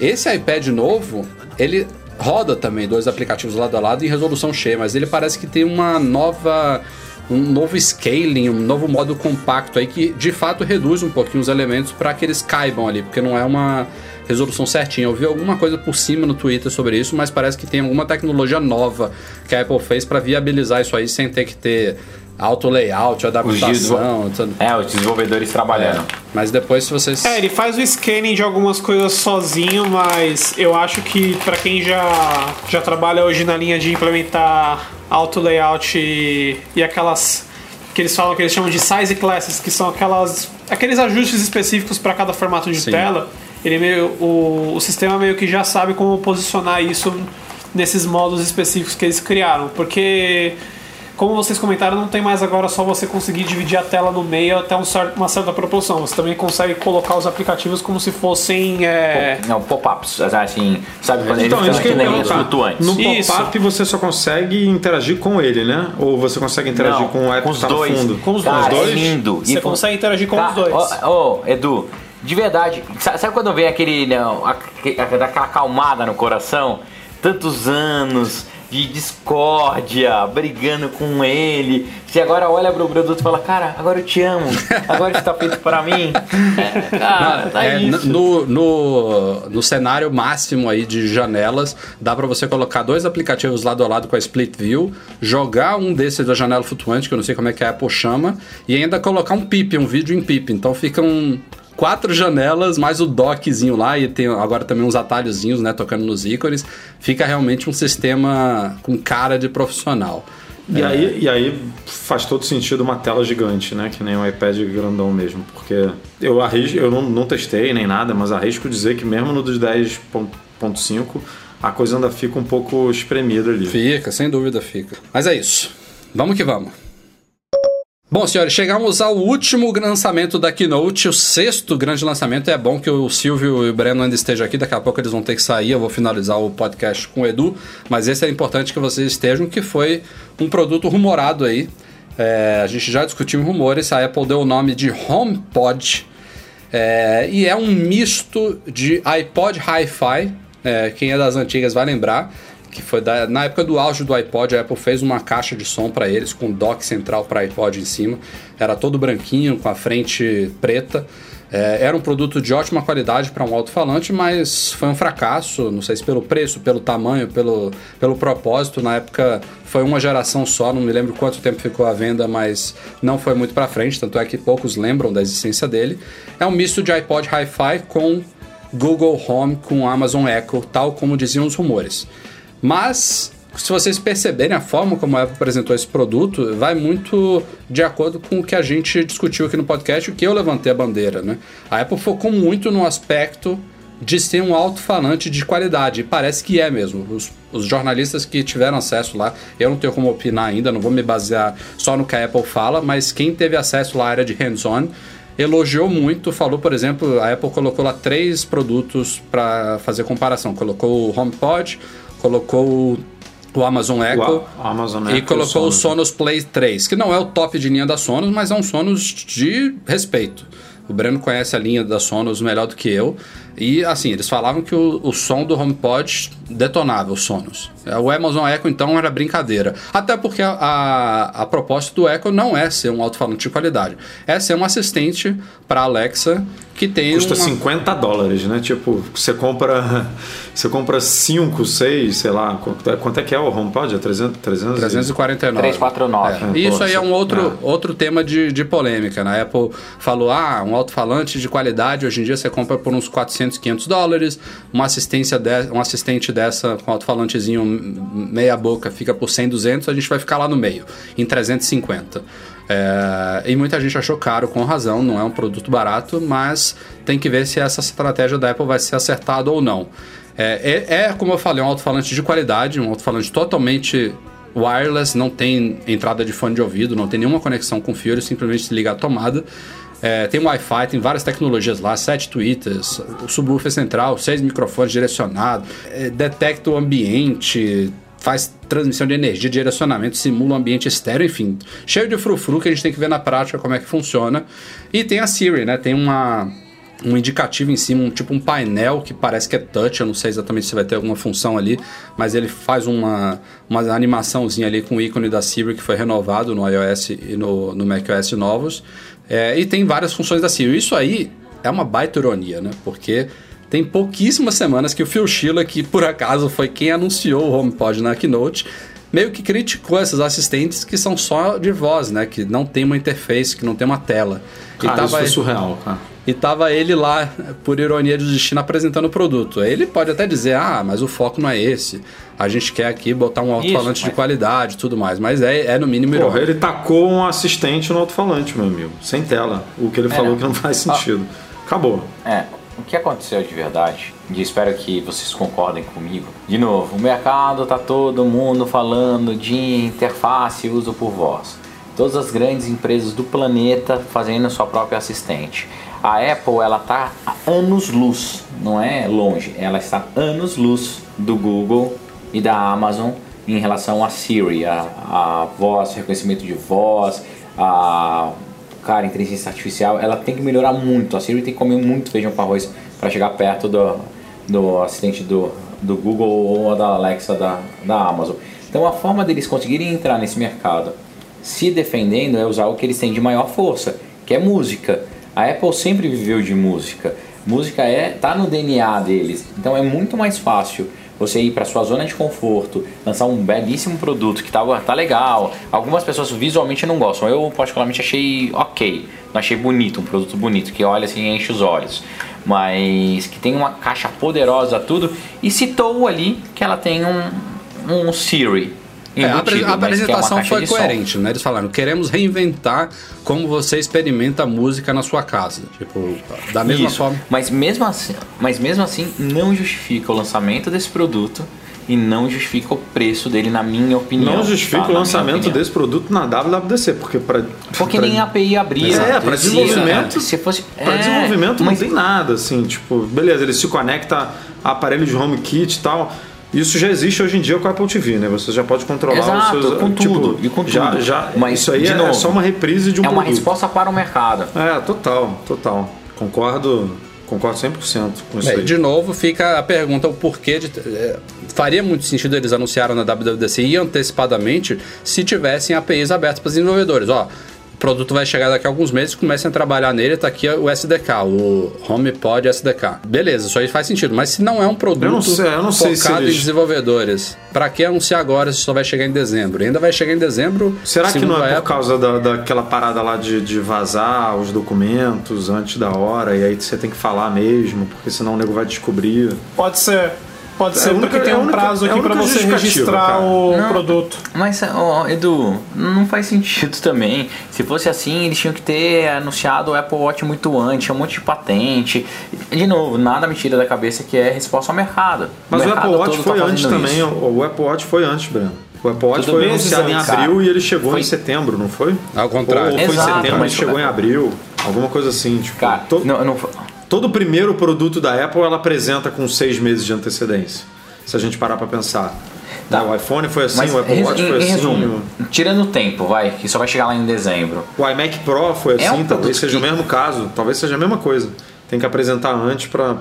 Esse iPad novo, ele roda também dois aplicativos lado a lado em resolução cheia, mas ele parece que tem uma nova um novo scaling, um novo modo compacto aí que de fato reduz um pouquinho os elementos para que eles caibam ali, porque não é uma resolução certinha. Eu vi alguma coisa por cima no Twitter sobre isso, mas parece que tem alguma tecnologia nova que a Apple fez para viabilizar isso aí sem ter que ter auto layout, adaptação, tudo. É, os desenvolvedores trabalhando. Mas depois se vocês É, ele faz o scanning de algumas coisas sozinho, mas eu acho que pra quem já, já trabalha hoje na linha de implementar auto layout e, e aquelas que eles falam que eles chamam de size classes, que são aquelas aqueles ajustes específicos para cada formato de Sim. tela, ele meio o, o sistema meio que já sabe como posicionar isso nesses modos específicos que eles criaram, porque como vocês comentaram, não tem mais agora só você conseguir dividir a tela no meio até um cer- uma certa proporção. Você também consegue colocar os aplicativos como se fossem. é, Não, pop-ups, assim, sabe quando Então, eles isso que que perguntar. flutuantes. No pop-up você só consegue interagir com ele, né? Ou você consegue interagir Não, com o app com que os tá dois. fundo? Com os Cara, dois. é lindo. Você E com- consegue interagir com Tá, os dois. Ô, ô, Edu, de verdade, sa- sabe quando vem aquele. Não, aque- daquela acalmada no coração? Tantos anos de discórdia, brigando com ele. Você agora olha pro produto e fala, cara, agora eu te amo, agora está feito para mim. É, cara, tá É, isso. no, no, no cenário máximo aí de janelas, dá pra você colocar dois aplicativos lado a lado com a Split View, jogar um desses da janela flutuante, que eu não sei como é que a Apple chama, e ainda colocar um PIP, um vídeo em PIP. Então ficam quatro janelas, mais o dockzinho lá, e tem agora também uns atalhozinhos, né, tocando nos ícones. Fica realmente um sistema com cara de profissional. E, aí, e aí faz todo sentido uma tela gigante, né? Que nem um iPad grandão mesmo. Porque eu arrisco, eu não, não testei nem nada, mas arrisco dizer que mesmo no dos 10.5 a coisa ainda fica um pouco espremida ali. Fica, sem dúvida fica. Mas é isso. Vamos que vamos. Bom, senhores, chegamos ao último lançamento da Keynote, o sexto grande lançamento. É bom que o Silvio e o Breno ainda estejam aqui, daqui a pouco eles vão ter que sair. Eu vou finalizar o podcast com o Edu, mas esse é importante que vocês estejam, que foi um produto rumorado aí. É, a gente já discutiu rumores, a Apple deu o nome de HomePod. É, e é um misto de iPod Hi-Fi, é, quem é das antigas vai lembrar, que foi da- na época do auge do iPod, a Apple fez uma caixa de som para eles com dock central para iPod em cima. Era todo branquinho, com a frente preta. É, era um produto de ótima qualidade para um alto-falante, mas foi um fracasso, não sei se pelo preço, pelo tamanho, pelo, pelo propósito. Na época foi uma geração só, não me lembro quanto tempo ficou à venda, mas não foi muito para frente, tanto é que poucos lembram da existência dele. É um misto de iPod Hi-Fi com Google Home, com Amazon Echo, tal como diziam os rumores. Mas, se vocês perceberem a forma como a Apple apresentou esse produto, vai muito de acordo com o que a gente discutiu aqui no podcast, o que eu levantei a bandeira, né? A Apple focou muito no aspecto de ser um alto-falante de qualidade, e parece que é mesmo. Os, os jornalistas que tiveram acesso lá, eu não tenho como opinar ainda, não vou me basear só no que a Apple fala, mas quem teve acesso lá à área de hands-on elogiou muito, falou, por exemplo, a Apple colocou lá três produtos para fazer comparação. Colocou o HomePod, colocou o- o Amazon Echo Amazon e Echo e o colocou o Sonos. Sonos Play 3, que não é o top de linha da Sonos, mas é um Sonos de respeito. O Breno conhece a linha da Sonos melhor do que eu. E assim, eles falavam que o, o som do HomePod detonava o Sonos. O Amazon Echo, então, era brincadeira. Até porque a, a, a proposta do Echo não é ser um alto-falante de qualidade. É ser um assistente para Alexa que tem Custa uma... 50 dólares, né? Tipo, você compra você compra 5, 6, sei lá, quanto é, quanto é que é o HomePod? É 300, 300 349. 349. É. Isso aí é um outro, é. outro tema de, de polêmica. né? A Apple falou: ah, um alto-falante de qualidade, hoje em dia você compra por uns 400, 500 dólares. Uma assistência de, um assistente dessa com alto-falantezinho meia-boca fica por 100, 200. A gente vai ficar lá no meio, em 350. É, e muita gente achou caro, com razão, não é um produto barato, mas tem que ver se essa estratégia da Apple vai ser acertada ou não. É, é, é, como eu falei, um alto-falante de qualidade, um alto-falante totalmente wireless, não tem entrada de fone de ouvido, não tem nenhuma conexão com fio, ele simplesmente se liga à tomada. É, tem Wi-Fi, tem várias tecnologias lá, sete tweeters, o subwoofer central, seis microfones direcionados, é, detecta o ambiente, faz transmissão de energia, direcionamento, simula um ambiente estéreo, enfim, cheio de frufru que a gente tem que ver na prática como é que funciona. E tem a Siri, né? Tem uma um indicativo em cima, um, tipo um painel que parece que é touch, eu não sei exatamente se vai ter alguma função ali, mas ele faz uma, uma animaçãozinha ali com o ícone da Siri que foi renovado no iOS e no, no macOS novos. É, e tem várias funções da Siri. Isso aí é uma baita ironia, né? Porque tem pouquíssimas semanas que o Phil Schiller, que por acaso foi quem anunciou o HomePod na Keynote, meio que criticou esses assistentes que são só de voz, né? Que não tem uma interface, que não tem uma tela. E Cara, isso tava- foi surreal, cara. e tava ele lá, por ironia do destino, apresentando o produto. Aí Ele pode até dizer, ah, mas o foco não é esse. A gente quer aqui botar um alto-falante de mas- qualidade e tudo mais. Mas é, é no mínimo Porra, irônico. ele tacou um assistente no alto-falante, meu amigo. Sem tela. O que ele falou não. que não faz sentido. Acabou. É, o que aconteceu de verdade, e espero que vocês concordem comigo. De novo, o mercado tá todo mundo falando de interface uso por voz. Todas as grandes empresas do planeta fazendo sua própria assistente. A Apple, ela tá a anos luz, não é longe, ela está anos luz do Google e da Amazon em relação a Siri, a, a voz, reconhecimento de voz, a cara, inteligência artificial, ela tem que melhorar muito. A Siri tem que comer muito feijão com arroz para chegar perto do, do assistente do, do Google ou da Alexa da, da Amazon. Então a forma deles conseguirem entrar nesse mercado se defendendo é usar o que eles têm de maior força, que é música. A Apple sempre viveu de música. Música é tá no DNA deles. Então é muito mais fácil você ir para sua zona de conforto, lançar um belíssimo produto que tá, tá legal. Algumas pessoas visualmente não gostam. Eu particularmente achei ok, não achei bonito, um produto bonito que olha assim enche os olhos, mas que tem uma caixa poderosa tudo e citou ali que ela tem um um Siri É, a, embutido, é apresentação foi coerente, né? Eles falaram, queremos reinventar como você experimenta a música na sua casa. Tipo, da mesma Isso. forma. Mas mesmo assim, mas mesmo assim não justifica o lançamento desse produto e não justifica o preço dele na minha opinião. Não justifica tá? o lançamento desse produto na WWDC, porque para Porque nem a API abria. É, pra Se- desenvolvimento- Se fosse. Para é, desenvolvimento mas não tem nada, assim, tipo, beleza, ele se conecta a aparelho de HomeKit e tal. Isso já existe hoje em dia com a Apple TV, né? Você já pode controlar Exato, os seus. com tipo, tudo, e com já, tudo. Já, Mas, isso aí é, novo, só uma reprise de um é uma produto. resposta para o mercado. É, total, total. Concordo, concordo 100% com isso É, aí. de novo, fica a pergunta: o porquê de. é, faria muito sentido eles anunciaram na WWDC e antecipadamente se tivessem APIs abertas para os desenvolvedores. Ó, o produto vai chegar daqui a alguns meses, comecem a trabalhar nele, tá aqui o SDK, o HomePod SDK. Beleza, isso aí faz sentido, mas se não é um produto Eu não sei- eu não sei se focado eles- em desenvolvedores, para que anunciar agora se só vai chegar em dezembro? Ainda vai chegar em dezembro. Será que não é por Apple. causa da, daquela parada lá de, de vazar os documentos antes da hora e aí você tem que falar mesmo, porque senão o nego vai descobrir? Pode ser. Pode É ser única- porque tem é um única- prazo é aqui pra única você registrar cara. o Não. produto. Mas, ó, Edu, não faz sentido também. Se fosse assim, eles tinham que ter anunciado o Apple Watch muito antes, tinha um monte de patente. De novo, nada me tira da cabeça que é resposta ao mercado. Mas o, mercado Apple Watch todo foi tá antes fazendo também. isso. O, o Apple Watch foi antes, Breno. O Apple Watch Tudo foi anunciado em abril cara. e ele chegou Foi- em setembro, não foi? Ao contrário. Ou foi Exato, em setembro mas- e chegou em abril. Alguma coisa assim. Tipo, Cara, to- não, não, todo primeiro produto da Apple ela apresenta com seis meses de antecedência. Se a gente parar pra pensar. Tá. O iPhone foi assim, mas o Apple Watch em, foi em assim. resumo, tirando o tempo, vai, que só vai chegar lá em dezembro. O iMac Pro foi assim, É um talvez produto seja o que- mesmo caso, talvez seja a mesma coisa. Tem que apresentar antes pra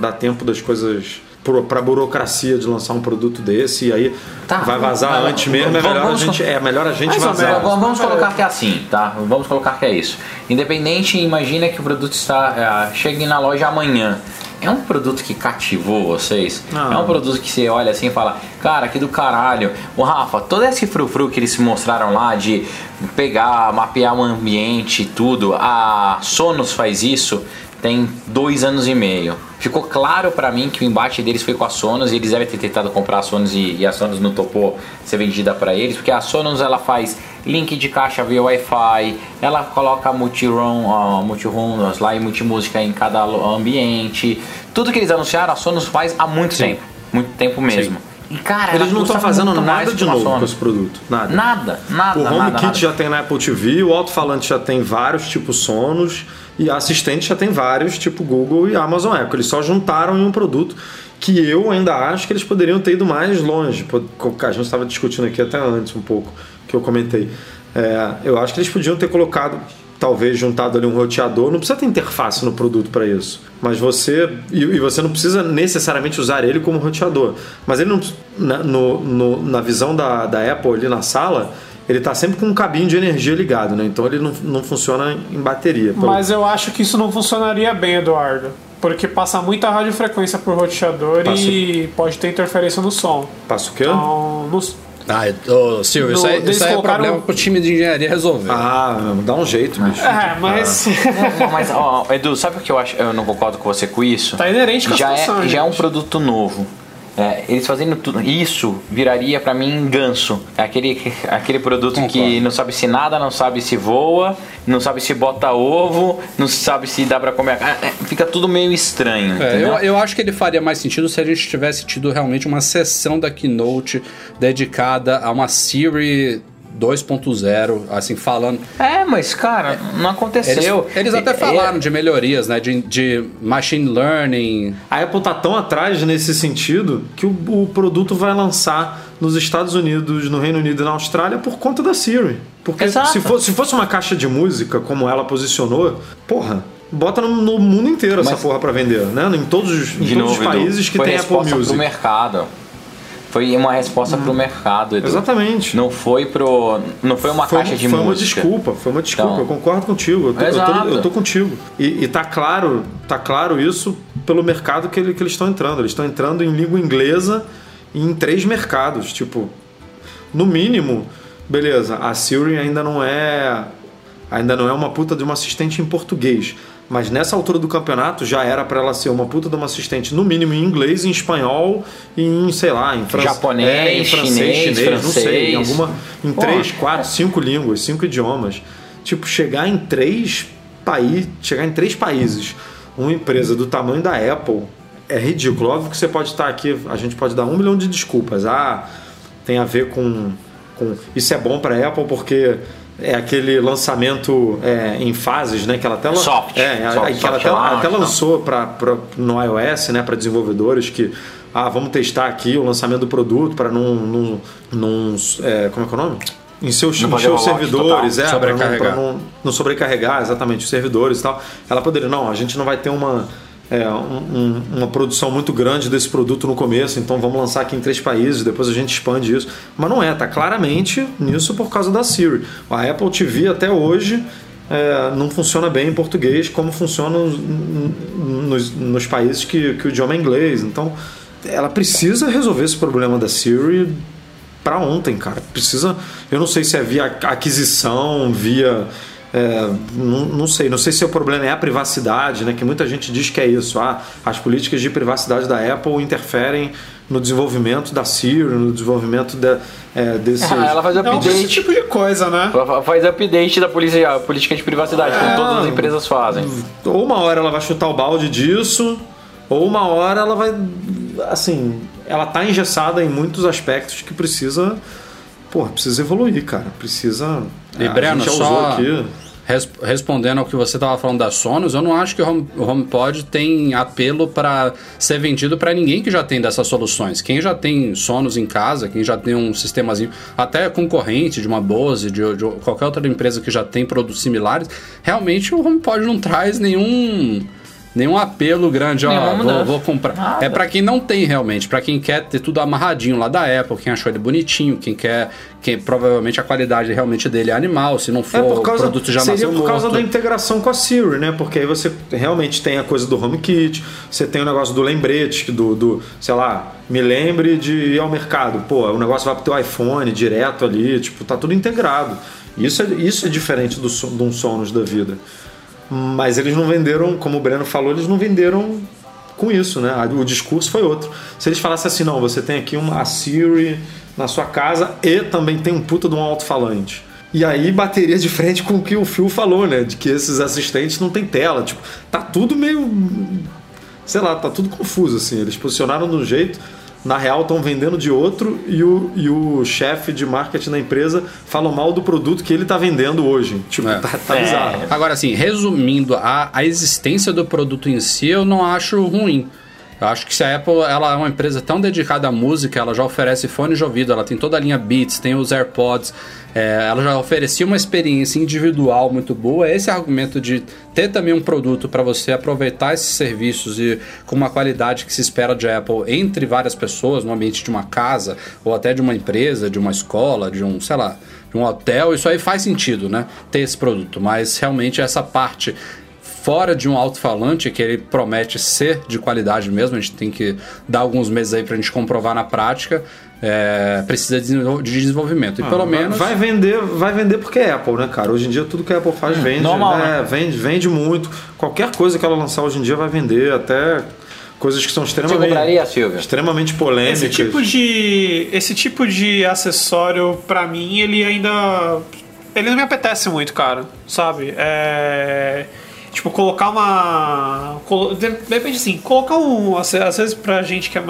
dar tempo das coisas pro- pra burocracia de lançar um produto desse e aí Tá, vai vazar lá. antes mesmo, é Vamos- melhor, a vamos- gente, é melhor a gente vazar. Vamos, vamos colocar que é assim, tá? Vamos colocar que é isso. Independente, imagina que o produto está ah, chegue na loja amanhã. É um produto que cativou vocês? Não. É um produto que você olha assim e fala, cara, que do caralho. O Rafa, todo esse frufru que eles mostraram lá de pegar, mapear o ambiente e tudo, a Sonos faz isso tem dois anos e meio. Ficou claro pra mim que o embate deles foi com a Sonos e eles devem ter tentado comprar a Sonos e, e a Sonos não topou ser vendida pra eles, porque a Sonos ela faz link de caixa via Wi-Fi, ela coloca multi-room, ó, multi-room lá e multimúsica em cada ambiente. Tudo que eles anunciaram a Sonos faz há muito tempo, muito tempo mesmo. E cara, Eles não estão fazendo nada de novo com esse produto. Nada. Nada, nada, O HomeKit já tem na Apple TV, o alto-falante já tem vários tipos Sonos e assistente já tem vários tipo Google e Amazon Echo. Eles só juntaram em um produto que eu ainda acho que eles poderiam ter ido mais longe. A gente estava discutindo aqui até antes um pouco, que eu comentei. É, eu acho que eles podiam ter colocado, talvez juntado ali um roteador. Não precisa ter interface no produto para isso. Mas você. E, e você não precisa necessariamente usar ele como roteador. Mas ele não. Na, no- no- na visão da, da Apple ali na sala, ele está sempre com um cabinho de energia ligado, né? Então ele não, não funciona em bateria. Pelo- Mas eu acho que isso não funcionaria bem, Eduardo. Porque passa muita radiofrequência por roteador Passa. e pode ter interferência no som. Passa o quê? Então, não- Ah, ô, Silvio, isso No- aí, isso aí é colocaram- problema pro time de engenharia resolver. Ah, dá um jeito, bicho. É, mas. Não, mas, ó, Edu, sabe o que eu acho? Eu não concordo com você com isso. Tá inerente com a já situação, é, já é um gente. produto novo. É, eles fazendo tudo isso viraria pra mim ganso. É aquele, aquele produto que Concordo. não sabe se nada, não sabe se voa, não sabe se bota ovo, não sabe se dá pra comer. carne. É, fica tudo meio estranho. É, eu, eu acho que ele faria mais sentido se a gente tivesse tido realmente uma sessão da Keynote dedicada a uma Siri 2.0, assim, falando. É, mas cara, não Eles, aconteceu. eles até É- falaram de melhorias, né? De, de machine learning. A Apple tá tão atrás nesse sentido que o, o produto vai lançar nos Estados Unidos, no Reino Unido e na Austrália por conta da Siri. Porque Exato. se fosse, se fosse uma caixa de música, como ela posicionou, porra, bota no, no mundo inteiro essa Mas- porra pra vender, né? Em todos, os- em todos novo, os Edu, países que tem Apple Music. pro mercado. Foi uma resposta pro mercado, Edu. Exatamente. Não foi pro. Não foi uma foi, caixa de foi uma música. desculpa, foi uma desculpa. Então. eu concordo contigo. Eu tô, eu tô- eu tô contigo. E, e tá claro, tá claro isso pelo mercado que, ele- que eles estão entrando. Eles estão entrando em língua inglesa em três mercados. Tipo, no mínimo, beleza, a Siri ainda não é. Ainda não é uma puta de uma assistente em português. Mas nessa altura do campeonato já era pra ela ser uma puta de uma assistente, no mínimo em inglês, em espanhol e em, sei lá, em francês. Japonês, é, em francês, chinês, chinês, não sei, em francês. alguma. Em Pô. três, quatro, cinco línguas, cinco idiomas. Tipo, chegar em três países. Chegar em três países, uma empresa do tamanho da Apple é ridículo. Óbvio que você pode estar aqui, a gente pode dar um milhão de desculpas. Ah, tem a ver com. com isso é bom para Apple porque. É aquele lançamento é, em fases, né? Que ela até Soft. é, Soft, que ela até, launch, até não. lançou pra, pra- no iOS, né, para desenvolvedores que ah, vamos testar aqui o lançamento do produto para não, não, não é, como é que é o nome? Em seus, Não em seus servidores, total. é, para não, Sobrecarregar. pra não, não sobrecarregar exatamente os servidores e tal. Ela poderia, não, a gente não vai ter uma, é, um- um- uma produção muito grande desse produto no começo, então vamos lançar aqui em três países, depois a gente expande isso. Mas não é, tá claramente nisso por causa da Siri. A Apple TV até hoje é, não funciona bem em português como funciona nos, nos, nos países que, que o idioma é inglês. Então ela precisa resolver esse problema da Siri para ontem, cara. Precisa. Eu não sei se é via aquisição, via. É, não, não sei, não sei se o problema é a privacidade, né? Que muita gente diz que é isso. Ah, as políticas de privacidade da Apple interferem no desenvolvimento da Siri, no desenvolvimento da, é, desse. Ah, ela faz Não, esse update. tipo de coisa, né? Ela Faz update da polícia, a política de privacidade, como todas as empresas fazem. Ou uma hora ela vai chutar o balde disso, ou uma hora ela vai. Assim, ela tá engessada em muitos aspectos que precisa. Porra, precisa evoluir, cara. Precisa. E é, Breno, gente já só usou aqui. Res- respondendo ao que você estava falando da Sonos, eu não acho que o Home- o HomePod tem apelo para ser vendido para ninguém que já tem dessas soluções. Quem já tem Sonos em casa, quem já tem um sistemazinho, até concorrente de uma Bose, de, de qualquer outra empresa que já tem produtos similares, realmente o HomePod não traz nenhum nenhum apelo grande, ó, vou, vou comprar. Nada. É para quem não tem realmente, para quem quer ter tudo amarradinho lá da Apple, quem achou ele bonitinho, quem quer, quem provavelmente a qualidade realmente dele é animal, se não for É por o causa, produto já seria por causa morto. da integração com a Siri, né? Porque aí você realmente tem a coisa do HomeKit, você tem o negócio do lembrete, do, do sei lá, me lembre de ir ao mercado. Pô, o negócio vai pro teu iPhone direto ali, tipo, tá tudo integrado. Isso é, isso é diferente do, de um Sonos da vida. Mas eles não venderam, como o Breno falou, eles não venderam com isso, né? O discurso foi outro. Se eles falassem assim, não, você tem aqui uma Siri na sua casa e também tem um puta de um alto-falante. E aí bateria de frente com o que o Phil falou, né? De que esses assistentes não tem tela. Tipo, tá tudo meio. Sei lá, tá tudo confuso, assim. Eles posicionaram de um jeito, na real estão vendendo de outro, e o, e o chefe de marketing da empresa fala mal do produto que ele tá vendendo hoje. Tipo, É. tá, tá É. bizarro. Agora, assim, resumindo, a, a existência do produto em si eu não acho ruim. Eu acho que se a Apple ela é uma empresa tão dedicada à música, ela já oferece fone de ouvido, ela tem toda a linha Beats, tem os AirPods, é, ela já oferecia uma experiência individual muito boa. Esse argumento de ter também um produto para você aproveitar esses serviços e com uma qualidade que se espera de Apple entre várias pessoas, no ambiente de uma casa ou até de uma empresa, de uma escola, de um, sei lá, de um hotel, isso aí faz sentido, né? Ter esse produto, mas realmente essa parte fora de um alto-falante que ele promete ser de qualidade mesmo, a gente tem que dar alguns meses aí pra gente comprovar na prática, é, precisa de desenvol- de desenvolvimento. E pelo Ah, Vai- menos. Vai vender, vai vender porque é Apple, né, cara? Hoje em dia tudo que a Apple faz vende. normal, né? né? Vende, vende muito. Qualquer coisa que ela lançar hoje em dia vai vender, até coisas que são Você extremamente, compraria, Silvia? extremamente polêmicas. Esse tipo de esse tipo de acessório pra mim ele ainda ele não me apetece muito, cara, sabe? É tipo colocar uma de repente assim, colocar um às vezes pra gente que é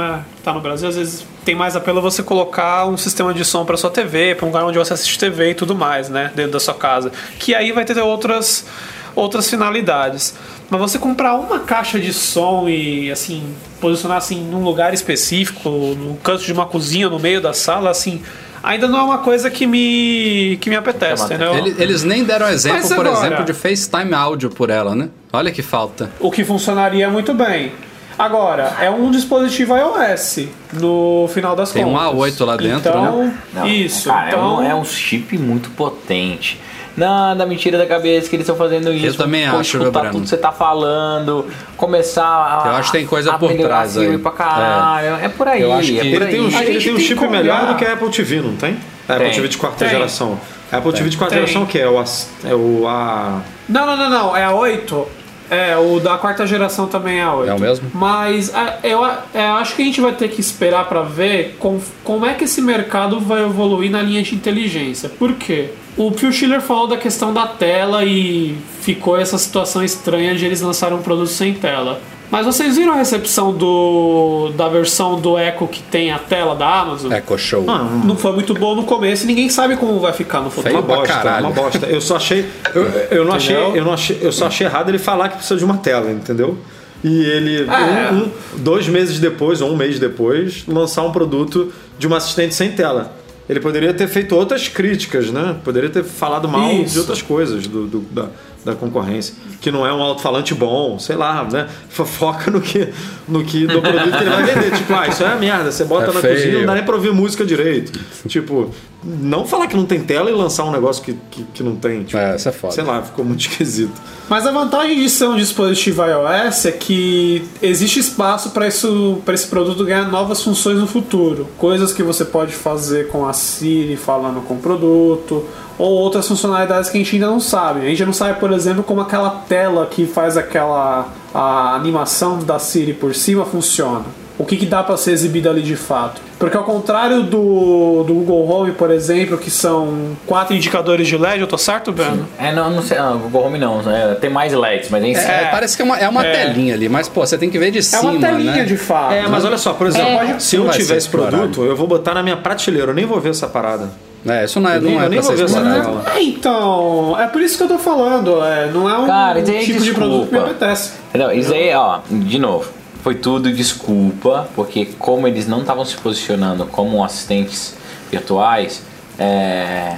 tá no Brasil, às vezes tem mais apelo você colocar um sistema de som pra sua TV, pra um lugar onde você assiste TV e tudo mais, né, dentro da sua casa, que aí vai ter outras outras finalidades. Mas você comprar uma caixa de som e assim posicionar assim num lugar específico, no canto de uma cozinha, no meio da sala, assim, ainda não é uma coisa que me que me apetece, Chama entendeu? Ele- Eles nem deram exemplo, Mas por agora- exemplo, de FaceTime áudio por ela, né? Olha que falta. O que funcionaria muito bem. Agora, é um dispositivo iOS, no final das Tem um contas. A8 lá dentro, então, né? Não, Isso, Cara, então... é, um, é um chip muito potente. Nada, mentira da cabeça que eles estão fazendo isso. também Pô, acho, escutar Breno? tudo que você tá falando, começar a. Eu acho que tem coisa a por trás aí. pra caralho. É, por aí. Eu acho é que- por Ele tem um, aí. Ele tem um tem chip melhor olhar. do que a Apple TV, não tem? A Apple Tem. TV de quarta Tem. geração. A Apple TV de quarta Tem. geração que é o, as- é o a Não, não, não, não. É a 8. É, o da quarta geração também é a 8. É o mesmo? Mas a- eu é, acho que a gente vai ter que esperar para ver com- como é que esse mercado vai evoluir na linha de inteligência. Por quê? O Phil Schiller falou da questão da tela e ficou essa situação estranha de eles lançarem um produto sem tela. Mas vocês viram a recepção do, da versão do Echo que tem a tela da Amazon? Eco Show. Ah, Não foi muito bom no começo e ninguém sabe como vai ficar no futuro. Feio uma bosta, caralho. uma bosta. Eu só achei eu, eu não achei, eu não achei, eu só achei errado ele falar que precisa de uma tela, entendeu? E ele É. um- um- dois meses depois ou um mês depois lançar um produto de uma assistente sem tela. Ele poderia ter feito outras críticas, né? Poderia ter falado mal Isso. de outras coisas do, do- da, da concorrência. Que não é um alto-falante bom, sei lá, né? Foca no que, no que no produto que ele vai vender. Tipo, ah, isso é merda. Você bota É na feio. cozinha, não dá nem pra ouvir música direito. Tipo, não falar que não tem tela e lançar um negócio que, que, que não tem. Tipo, É, isso é foda. Sei lá, ficou muito esquisito. Mas a vantagem de ser um dispositivo iOS é que existe espaço para isso, para esse produto ganhar novas funções no futuro, coisas que você pode fazer com a Siri falando com o produto, ou outras funcionalidades que a gente ainda não sabe. A gente não sabe, por exemplo, como aquela tela que faz aquela a animação da Siri por cima funciona. O que, que dá para ser exibido ali de fato? Porque ao contrário do, do Google Home, por exemplo, que são quatro indicadores de LED, eu tô certo, Breno? É, não, não sei. Não, Google Home não. é, tem mais LEDs, mas nem É, parece que é uma, é uma É. telinha ali, mas pô, você tem que ver de É cima, uma telinha né? de fato. É, mas olha só, por exemplo, É. se eu tiver esse produto, eu vou botar na minha prateleira, eu nem vou ver essa parada. É, isso não é, Eu nem- não é pra ser explorado. É, então, é por isso que eu tô falando, é, não é um Cara, isso aí tipo de produto que me desculpa. apetece. Não, isso aí, ó, de novo, foi tudo desculpa, porque como eles não estavam se posicionando como assistentes virtuais, é,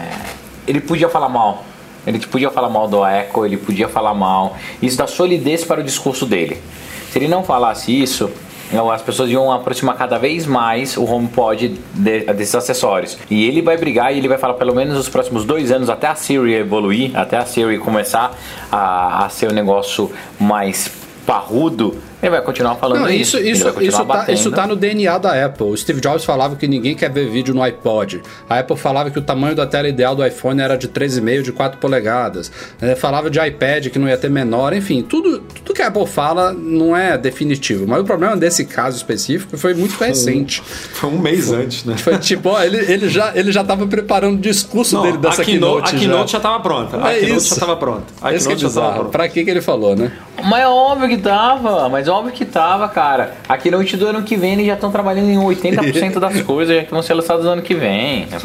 ele podia falar mal. Ele podia falar mal do Echo, ele podia falar mal. Isso dá solidez para o discurso dele. Se ele não falasse isso, então, as pessoas iam aproximar cada vez mais o HomePod de- desses acessórios. E ele vai brigar e ele vai falar pelo menos nos próximos dois anos, até a Siri evoluir, até a Siri começar a, a ser um negócio mais parrudo, ele vai continuar falando Não, isso. isso, isso, isso, tá, isso tá no DNA da Apple. O Steve Jobs falava que ninguém quer ver vídeo no iPod. A Apple falava que o tamanho da tela ideal do iPhone era de 3,5 de 4 polegadas. É, falava de iPad que não ia ter menor. Enfim, tudo, tudo que a Apple fala não é definitivo. Mas o problema desse caso específico foi muito recente. Foi um mês antes, né? Foi tipo, ó, ele, ele, já, ele já tava preparando o discurso dele dessa a keynote, a keynote já estava pronta. A É keynote isso. já estava pronta. A Esse que é keynote já estava bizarro. pronta. Pra que que ele falou, né? Mas é óbvio que tava, mas é óbvio que tava, cara. Aqui no do ano que vem eles já estão trabalhando em 80% das coisas que vão ser lançadas no ano que vem. É.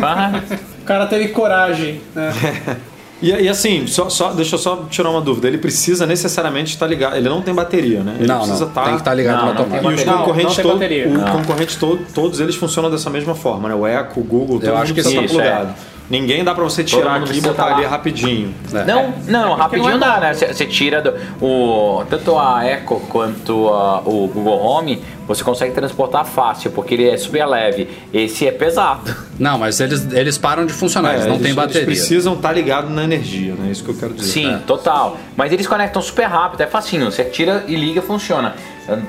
O cara teve coragem, né? E, e assim, só, só- deixa eu só tirar uma dúvida. Ele precisa necessariamente estar ligado. Ele não tem bateria, né? Ele não, precisa não. estar. Tem que estar ligado Não, na não tomada. tem E os Não, concorrentes, não tem todo- bateria. o Não. concorrentes to- todos eles funcionam dessa mesma forma, né? O Echo, o Google, todo Eu mundo acho que precisa sim, estar isso, é. Ninguém dá pra você tirar aqui e botar tá ali rapidinho. É. Não, não, rapidinho dá, né? Você tira do, o, tanto a Echo quanto a- o Google Home, você consegue transportar fácil, porque ele é super leve. Esse é pesado. Não, mas eles, eles param de funcionar, eles não eles, têm bateria. Eles precisam estar ligados na energia, né? Isso que eu quero dizer. Sim, total. Mas eles conectam super rápido, é facinho. Você tira e liga, funciona.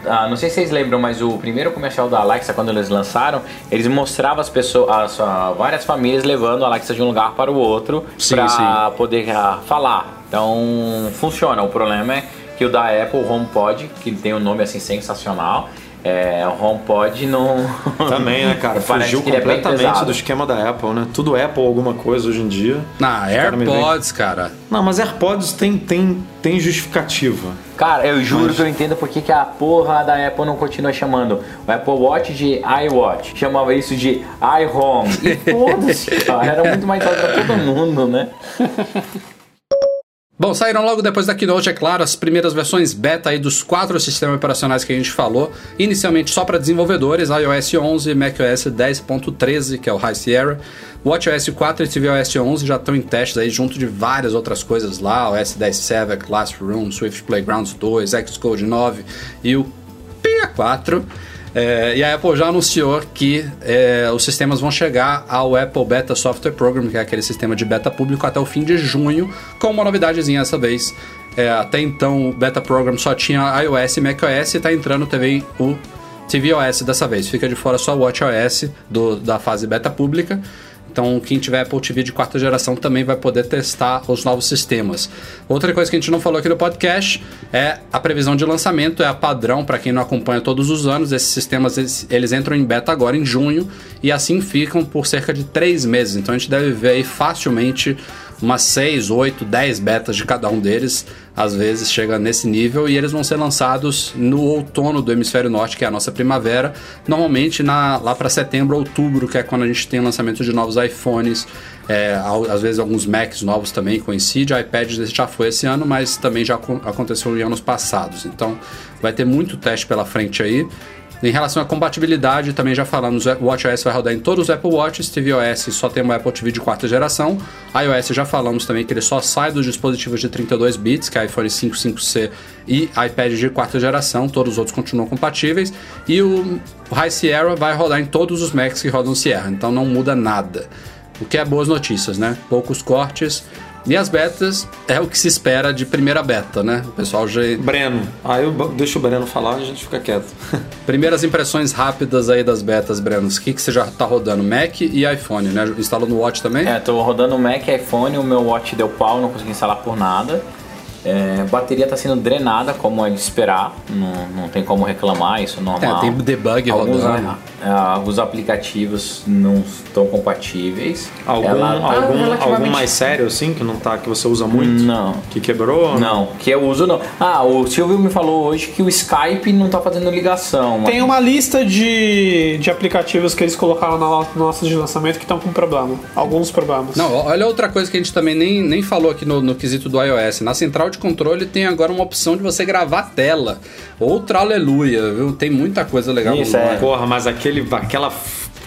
Ah, não sei se vocês lembram, mas o primeiro comercial da Alexa, quando eles lançaram, eles mostravam as pessoas, as, ah, várias famílias levando a Alexa de um lugar para o outro para poder ah, falar. Então funciona. O problema é que o da Apple, o HomePod, que tem um nome assim sensacional, é, o HomePod não. Também, né, cara? Parece Fugiu é bem completamente pesado. do esquema da Apple, né? Tudo Apple alguma coisa hoje em dia. Na me vem- AirPods, cara. Não, mas AirPods tem, tem, tem justificativa. Cara, eu juro Mas- que eu entendo porque que a porra da Apple não continua chamando o Apple Watch de iWatch. Chamava isso de iHome. E foda-se, cara. Era muito mais fácil pra todo mundo, né? Bom, saíram logo depois da Keynote, é claro, as primeiras versões beta aí dos quatro sistemas operacionais que a gente falou. Inicialmente só para desenvolvedores, iOS 11, macOS 10.13, que é o High Sierra. WatchOS 4 e tvOS 11 já estão em testes aí junto de várias outras coisas lá, OS 10 Server, Classroom, Swift Playgrounds 2, Xcode 9 e o 64. É, e a Apple já anunciou que é, os sistemas vão chegar ao Apple Beta Software Program, que é aquele sistema de beta público, até o fim de junho, com uma novidadezinha essa vez. É, até então o Beta Program só tinha iOS e macOS e está entrando também o tvOS dessa vez. Fica de fora só o WatchOS do, da fase beta pública. Então, quem tiver Apple TV de quarta geração também vai poder testar os novos sistemas. Outra coisa que a gente não falou aqui no podcast é a previsão de lançamento, é a padrão para quem não acompanha todos os anos. Esses sistemas eles, eles, entram em beta agora em junho e assim ficam por cerca de três meses. Então, a gente deve ver aí facilmente umas 6, 8, 10 betas de cada um deles, às vezes chega nesse nível e eles vão ser lançados no outono do hemisfério norte, que é a nossa primavera, normalmente na, lá para setembro, outubro, que é quando a gente tem lançamento de novos iPhones, é, às vezes alguns Macs novos também coincide, iPad já foi esse ano, mas também já aconteceu em anos passados. Então vai ter muito teste pela frente aí. Em relação à compatibilidade, também já falamos, o WatchOS vai rodar em todos os Apple Watches, tvOS só tem uma Apple TV de quarta geração, iOS já falamos também que ele só sai dos dispositivos de 32 bits, que é iPhone 5, 5C e iPad de quarta geração, todos os outros continuam compatíveis, e o High Sierra vai rodar em todos os Macs que rodam Sierra, então não muda nada. O que é boas notícias, né? Poucos cortes, e as betas é o que se espera de primeira beta, né? O pessoal já. Breno. Aí eu deixo o Breno falar e a gente fica quieto. Primeiras impressões rápidas aí das betas, Breno. O que, que você já tá rodando? Mac e iPhone, né? Instalou no Watch também? É, tô rodando Mac e iPhone, o meu Watch deu pau, não consegui instalar por nada. É, bateria está sendo drenada, como é de esperar, não, não tem como reclamar, isso é normal. É, tem debug alguns, rodando. É, alguns aplicativos não estão compatíveis. Algum, Ela tá algum, relativamente... algum mais sério, assim, que não tá, que você usa muito? Não. Que quebrou? Não, que eu uso não. Ah, o Silvio me falou hoje que o Skype não tá fazendo ligação. Mas... Tem uma lista de, de aplicativos que eles colocaram na nossa de lançamento que estão com problema. Alguns problemas. Não, olha outra coisa que a gente também nem, nem falou aqui no, no quesito do iOS. Na central de controle tem agora uma opção de você gravar a tela. Outra aleluia, viu? Tem muita coisa legal. Isso, é. Porra, mas aquele, aquela,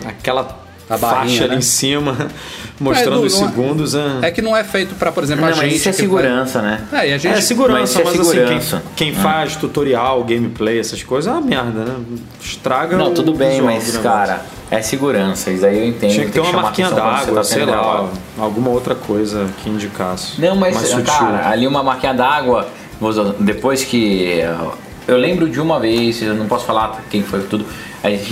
aquela a faixa ali né? em cima, mostrando é, os segundos. É... é... que não é feito para, por exemplo, não, a gente. isso é segurança, vai... né? É, e a gente... é segurança, mas, mas segurança. assim, quem, quem ah. faz tutorial, gameplay, essas coisas, é uma merda, né? Estraga Não, tudo bem, mas, cara, é segurança. Isso aí eu entendo. Tinha que ter uma marquinha d'água, tá sei lá, alguma outra coisa que indicasse. Não, mas, cara, ali uma marquinha d'água, depois que. Eu lembro de uma vez, eu não posso falar quem foi tudo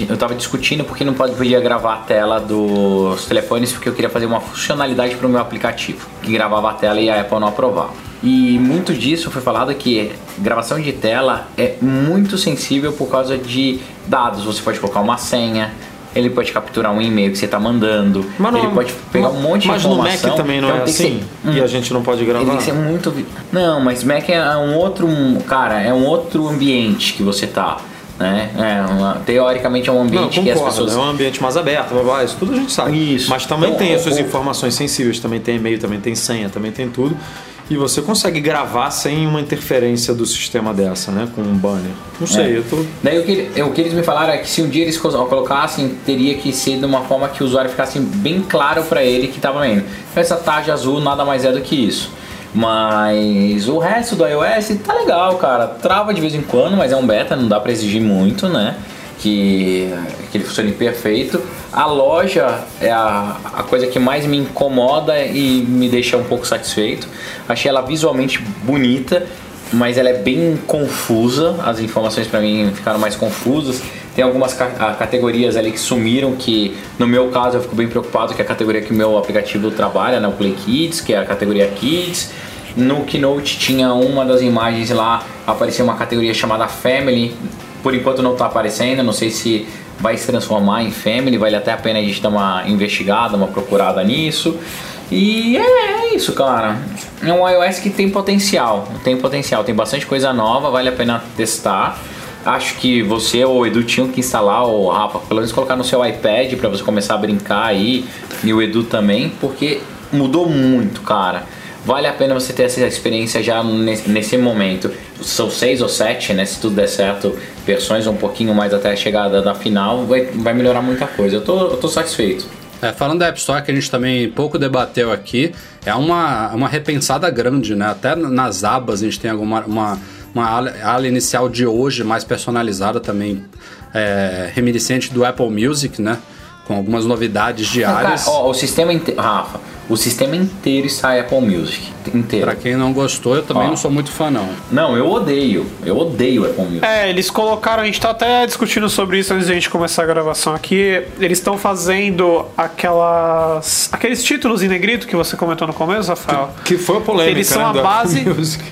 eu tava discutindo porque não podia gravar a tela dos telefones porque eu queria fazer uma funcionalidade para o meu aplicativo que gravava a tela e a Apple não aprovava. E muito disso foi falado que gravação de tela é muito sensível por causa de dados. Você pode colocar uma senha, ele pode capturar um e-mail que você está mandando, mas ele pode pegar um monte de informação. Mas no Mac também não então é assim? Ser, e a gente não pode gravar? Tem que ser muito... Não, mas Mac é um outro... Cara, é um outro ambiente que você tá né? É uma, teoricamente é um ambiente Não, concordo, que as pessoas. É um ambiente mais aberto, blá, blá, isso tudo a gente sabe. Isso. Mas também então, tem as suas o... informações sensíveis, também tem e-mail, também tem senha, também tem tudo. E você consegue gravar sem uma interferência do sistema dessa, né? Com um banner. Não sei, é. eu tô. Daí o que, o que eles me falaram é que se um dia eles colocassem, teria que ser de uma forma que o usuário ficasse bem claro para ele que estava vendo. Essa tarja azul nada mais é do que isso. Mas o resto do iOS tá legal, cara. Trava de vez em quando, mas é um beta, não dá para exigir muito, né? Que, que ele funcione perfeito. A loja é a, a coisa que mais me incomoda e me deixa um pouco satisfeito. Achei ela visualmente bonita, mas ela é bem confusa. As informações para mim ficaram mais confusas. Tem algumas ca categorias ali que sumiram, que no meu caso eu fico bem preocupado, que é a categoria que o meu aplicativo trabalha, né, o Play Kids, que é a categoria Kids. No Keynote tinha uma das imagens lá, aparecia uma categoria chamada Family. Por enquanto não está aparecendo, não sei se vai se transformar em Family, vale até a pena a gente dar uma investigada, uma procurada nisso. E é, é isso, cara. É um iOS que tem potencial, tem potencial, tem bastante coisa nova, vale a pena testar. Acho que você ou o Edu tinham que instalar, ou Rafa, pelo menos colocar no seu iPad para você começar a brincar aí, e o Edu também, porque mudou muito, cara. Vale a pena você ter essa experiência já nesse, nesse momento. São seis ou sete, né? Se tudo der certo, versões um pouquinho mais até a chegada da final, vai, vai melhorar muita coisa. Eu tô, eu tô satisfeito. É, falando da App Store, que a gente também pouco debateu aqui, é uma, uma repensada grande, né? Até nas abas a gente tem alguma uma uma ala, inicial de hoje, mais personalizada também, é, reminiscente do Apple Music, né? Com algumas novidades diárias. Cara, ó, o sistema inteiro. Rafa, o sistema inteiro está Apple Music. Inteiro. Pra quem não gostou, eu também Ó. não sou muito fã, não. Não, eu odeio. Eu odeio Apple Music. É, eles colocaram, a gente tá até discutindo sobre isso antes de a gente começar a gravação aqui. Eles estão fazendo aquelas. aqueles títulos em negrito que você comentou no começo, Rafael. Que foi a polêmica, Eles são né, a base- Apple Music.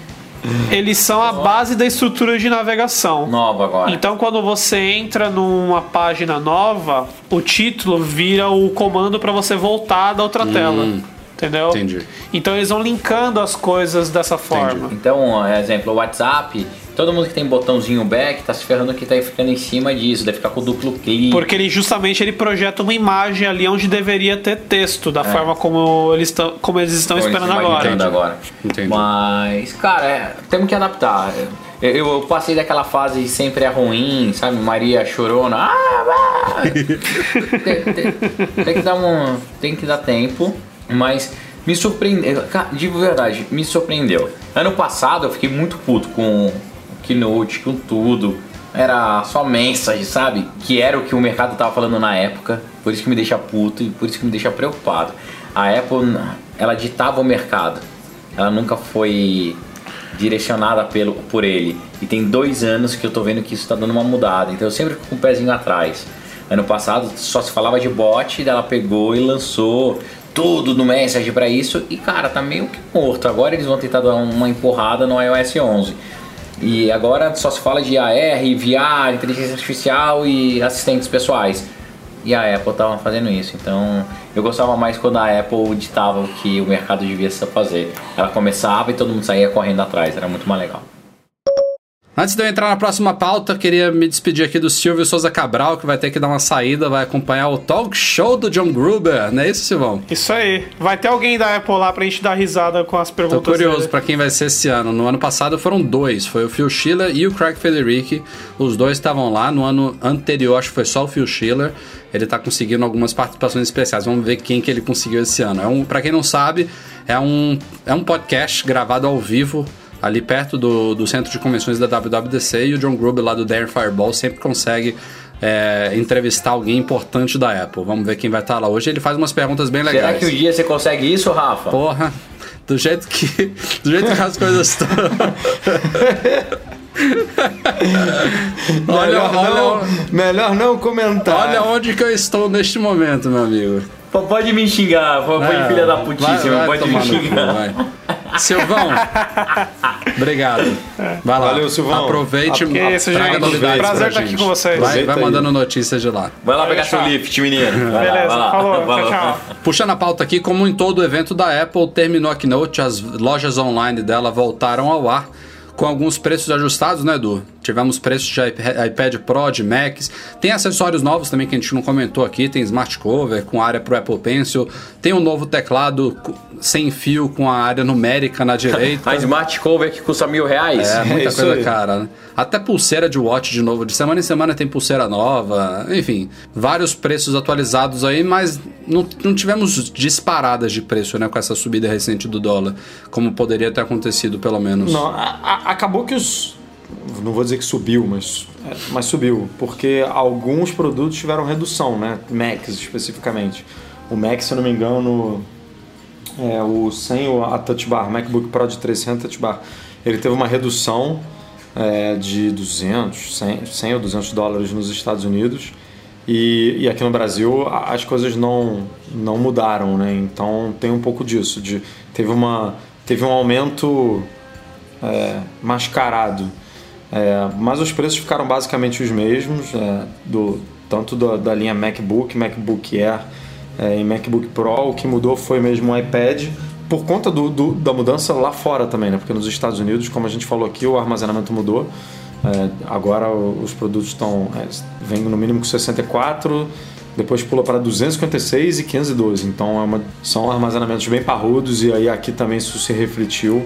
Eles são a base da estrutura de navegação. Nova agora. Então, quando você entra numa página nova, o título vira o comando para você voltar da outra tela. Entendeu? entendi. Então, eles vão linkando as coisas dessa forma. Então, ó, exemplo, o WhatsApp, todo mundo que tem botãozinho back tá se ferrando que tá ficando em cima disso, deve ficar com duplo clique. Porque ele justamente ele projeta uma imagem ali onde deveria ter texto, É. da forma como eles, tão, como eles estão esperando eles agora. imaginando agora. Entendi. Mas, cara, é, temos que adaptar. Eu, eu passei daquela fase sempre é ruim, sabe? Maria chorona. Ah, tem, tem- tem que dar um. Tem que dar tempo, mas me surpreendeu. De verdade, me surpreendeu. Ano passado eu fiquei muito puto com Keynote, com tudo. Era só mensagem, sabe? Que era o que o mercado tava falando na época. Por isso que me deixa puto e por isso que me deixa preocupado. A Apple, ela ditava o mercado. Ela nunca foi direcionada pelo, por ele. E tem dois anos que eu tô vendo que isso tá dando uma mudada. Então eu sempre fico com o pezinho atrás. Ano passado só se falava de bot, ela pegou e lançou tudo no Message para isso. E cara, tá meio que morto. Agora eles vão tentar dar uma empurrada no iOS 11. E agora só se fala de AR, VR, inteligência artificial e assistentes pessoais. E a Apple tava fazendo isso. Então eu gostava mais quando a Apple ditava o que o mercado devia fazer. Ela começava e todo mundo saía correndo atrás. Era muito mais legal. Antes de eu entrar na próxima pauta, queria me despedir aqui do Silvio Souza Cabral, que vai ter que dar uma saída, vai acompanhar o talk show do John Gruber, não é isso, Silvão? Isso aí. Vai ter alguém da Apple lá pra gente dar risada com as Tô perguntas. curioso dele. pra quem vai ser esse ano. No ano passado foram dois, foi o Phil Schiller e o Craig Federici. Os dois estavam lá. No ano anterior, acho que foi só o Phil Schiller. Ele tá conseguindo algumas participações especiais. Vamos ver quem que ele conseguiu esse ano. É um, para quem não sabe, é um, é um podcast gravado ao vivo ali perto do, do centro de convenções da WWDC e o John Gruber lá do Dare Fireball sempre consegue é, entrevistar alguém importante da Apple. Vamos ver quem vai estar lá hoje. Ele faz umas perguntas bem legais. Será que um dia você consegue isso, Rafa? Porra, do jeito que. Do jeito que as coisas estão. olha, melhor, olha, não, melhor não comentar. olha onde que eu estou neste momento, meu amigo. Pode me xingar, pode É, filha da vai- putíssima, vai pode me cu, xingar. vai. Silvão, obrigado. Vai lá. Valeu, Silvão. Aproveite Que e isso, traga gente. novidades Prazer pra estar aqui com vocês. Vai, vai aí. mandando notícias de lá. Vai lá pegar seu lift, menino. Vai Beleza, vai lá. falou, tchau, tchau. Puxando a pauta aqui, como em todo evento da Apple, terminou a Keynote, as lojas online dela voltaram ao ar com alguns preços ajustados, né, Edu? Tivemos preços de iP- iPad Pro, de Macs. Tem acessórios novos também que a gente não comentou aqui. Tem Smart Cover com área pro Apple Pencil. Tem um novo teclado sem fio com a área numérica na direita. A Smart Cover que custa mil reais. É, muita isso coisa aí. cara. né? Até pulseira de watch de novo. De semana em semana tem pulseira nova. Enfim, vários preços atualizados aí, mas não, não tivemos disparadas de preço, né? Com essa subida recente do dólar. Como poderia ter acontecido, pelo menos. Não, a- a- acabou que os. Não vou dizer que subiu, mas, mas subiu. Porque alguns produtos tiveram redução, né? Macs especificamente. O Mac, se eu não me engano, é, o sem a Touch Bar, MacBook Pro de 300 Touch Bar, ele teve uma redução é, de 200, 100, 100 ou 200 dólares nos Estados Unidos. E, e aqui no Brasil as coisas não, não mudaram, né? Então tem um pouco disso. De, teve, uma, teve um aumento é, mascarado. É, mas os preços ficaram basicamente os mesmos, é, do, tanto da, da linha MacBook, MacBook Air é, e MacBook Pro. O que mudou foi mesmo o iPad, por conta do, do- da mudança lá fora também, né? porque nos Estados Unidos, como a gente falou aqui, o armazenamento mudou. É, agora os produtos estão é, vêm no mínimo com 64, depois pula para 256 e 512. Então é uma- são armazenamentos bem parrudos e aí aqui também isso se refletiu.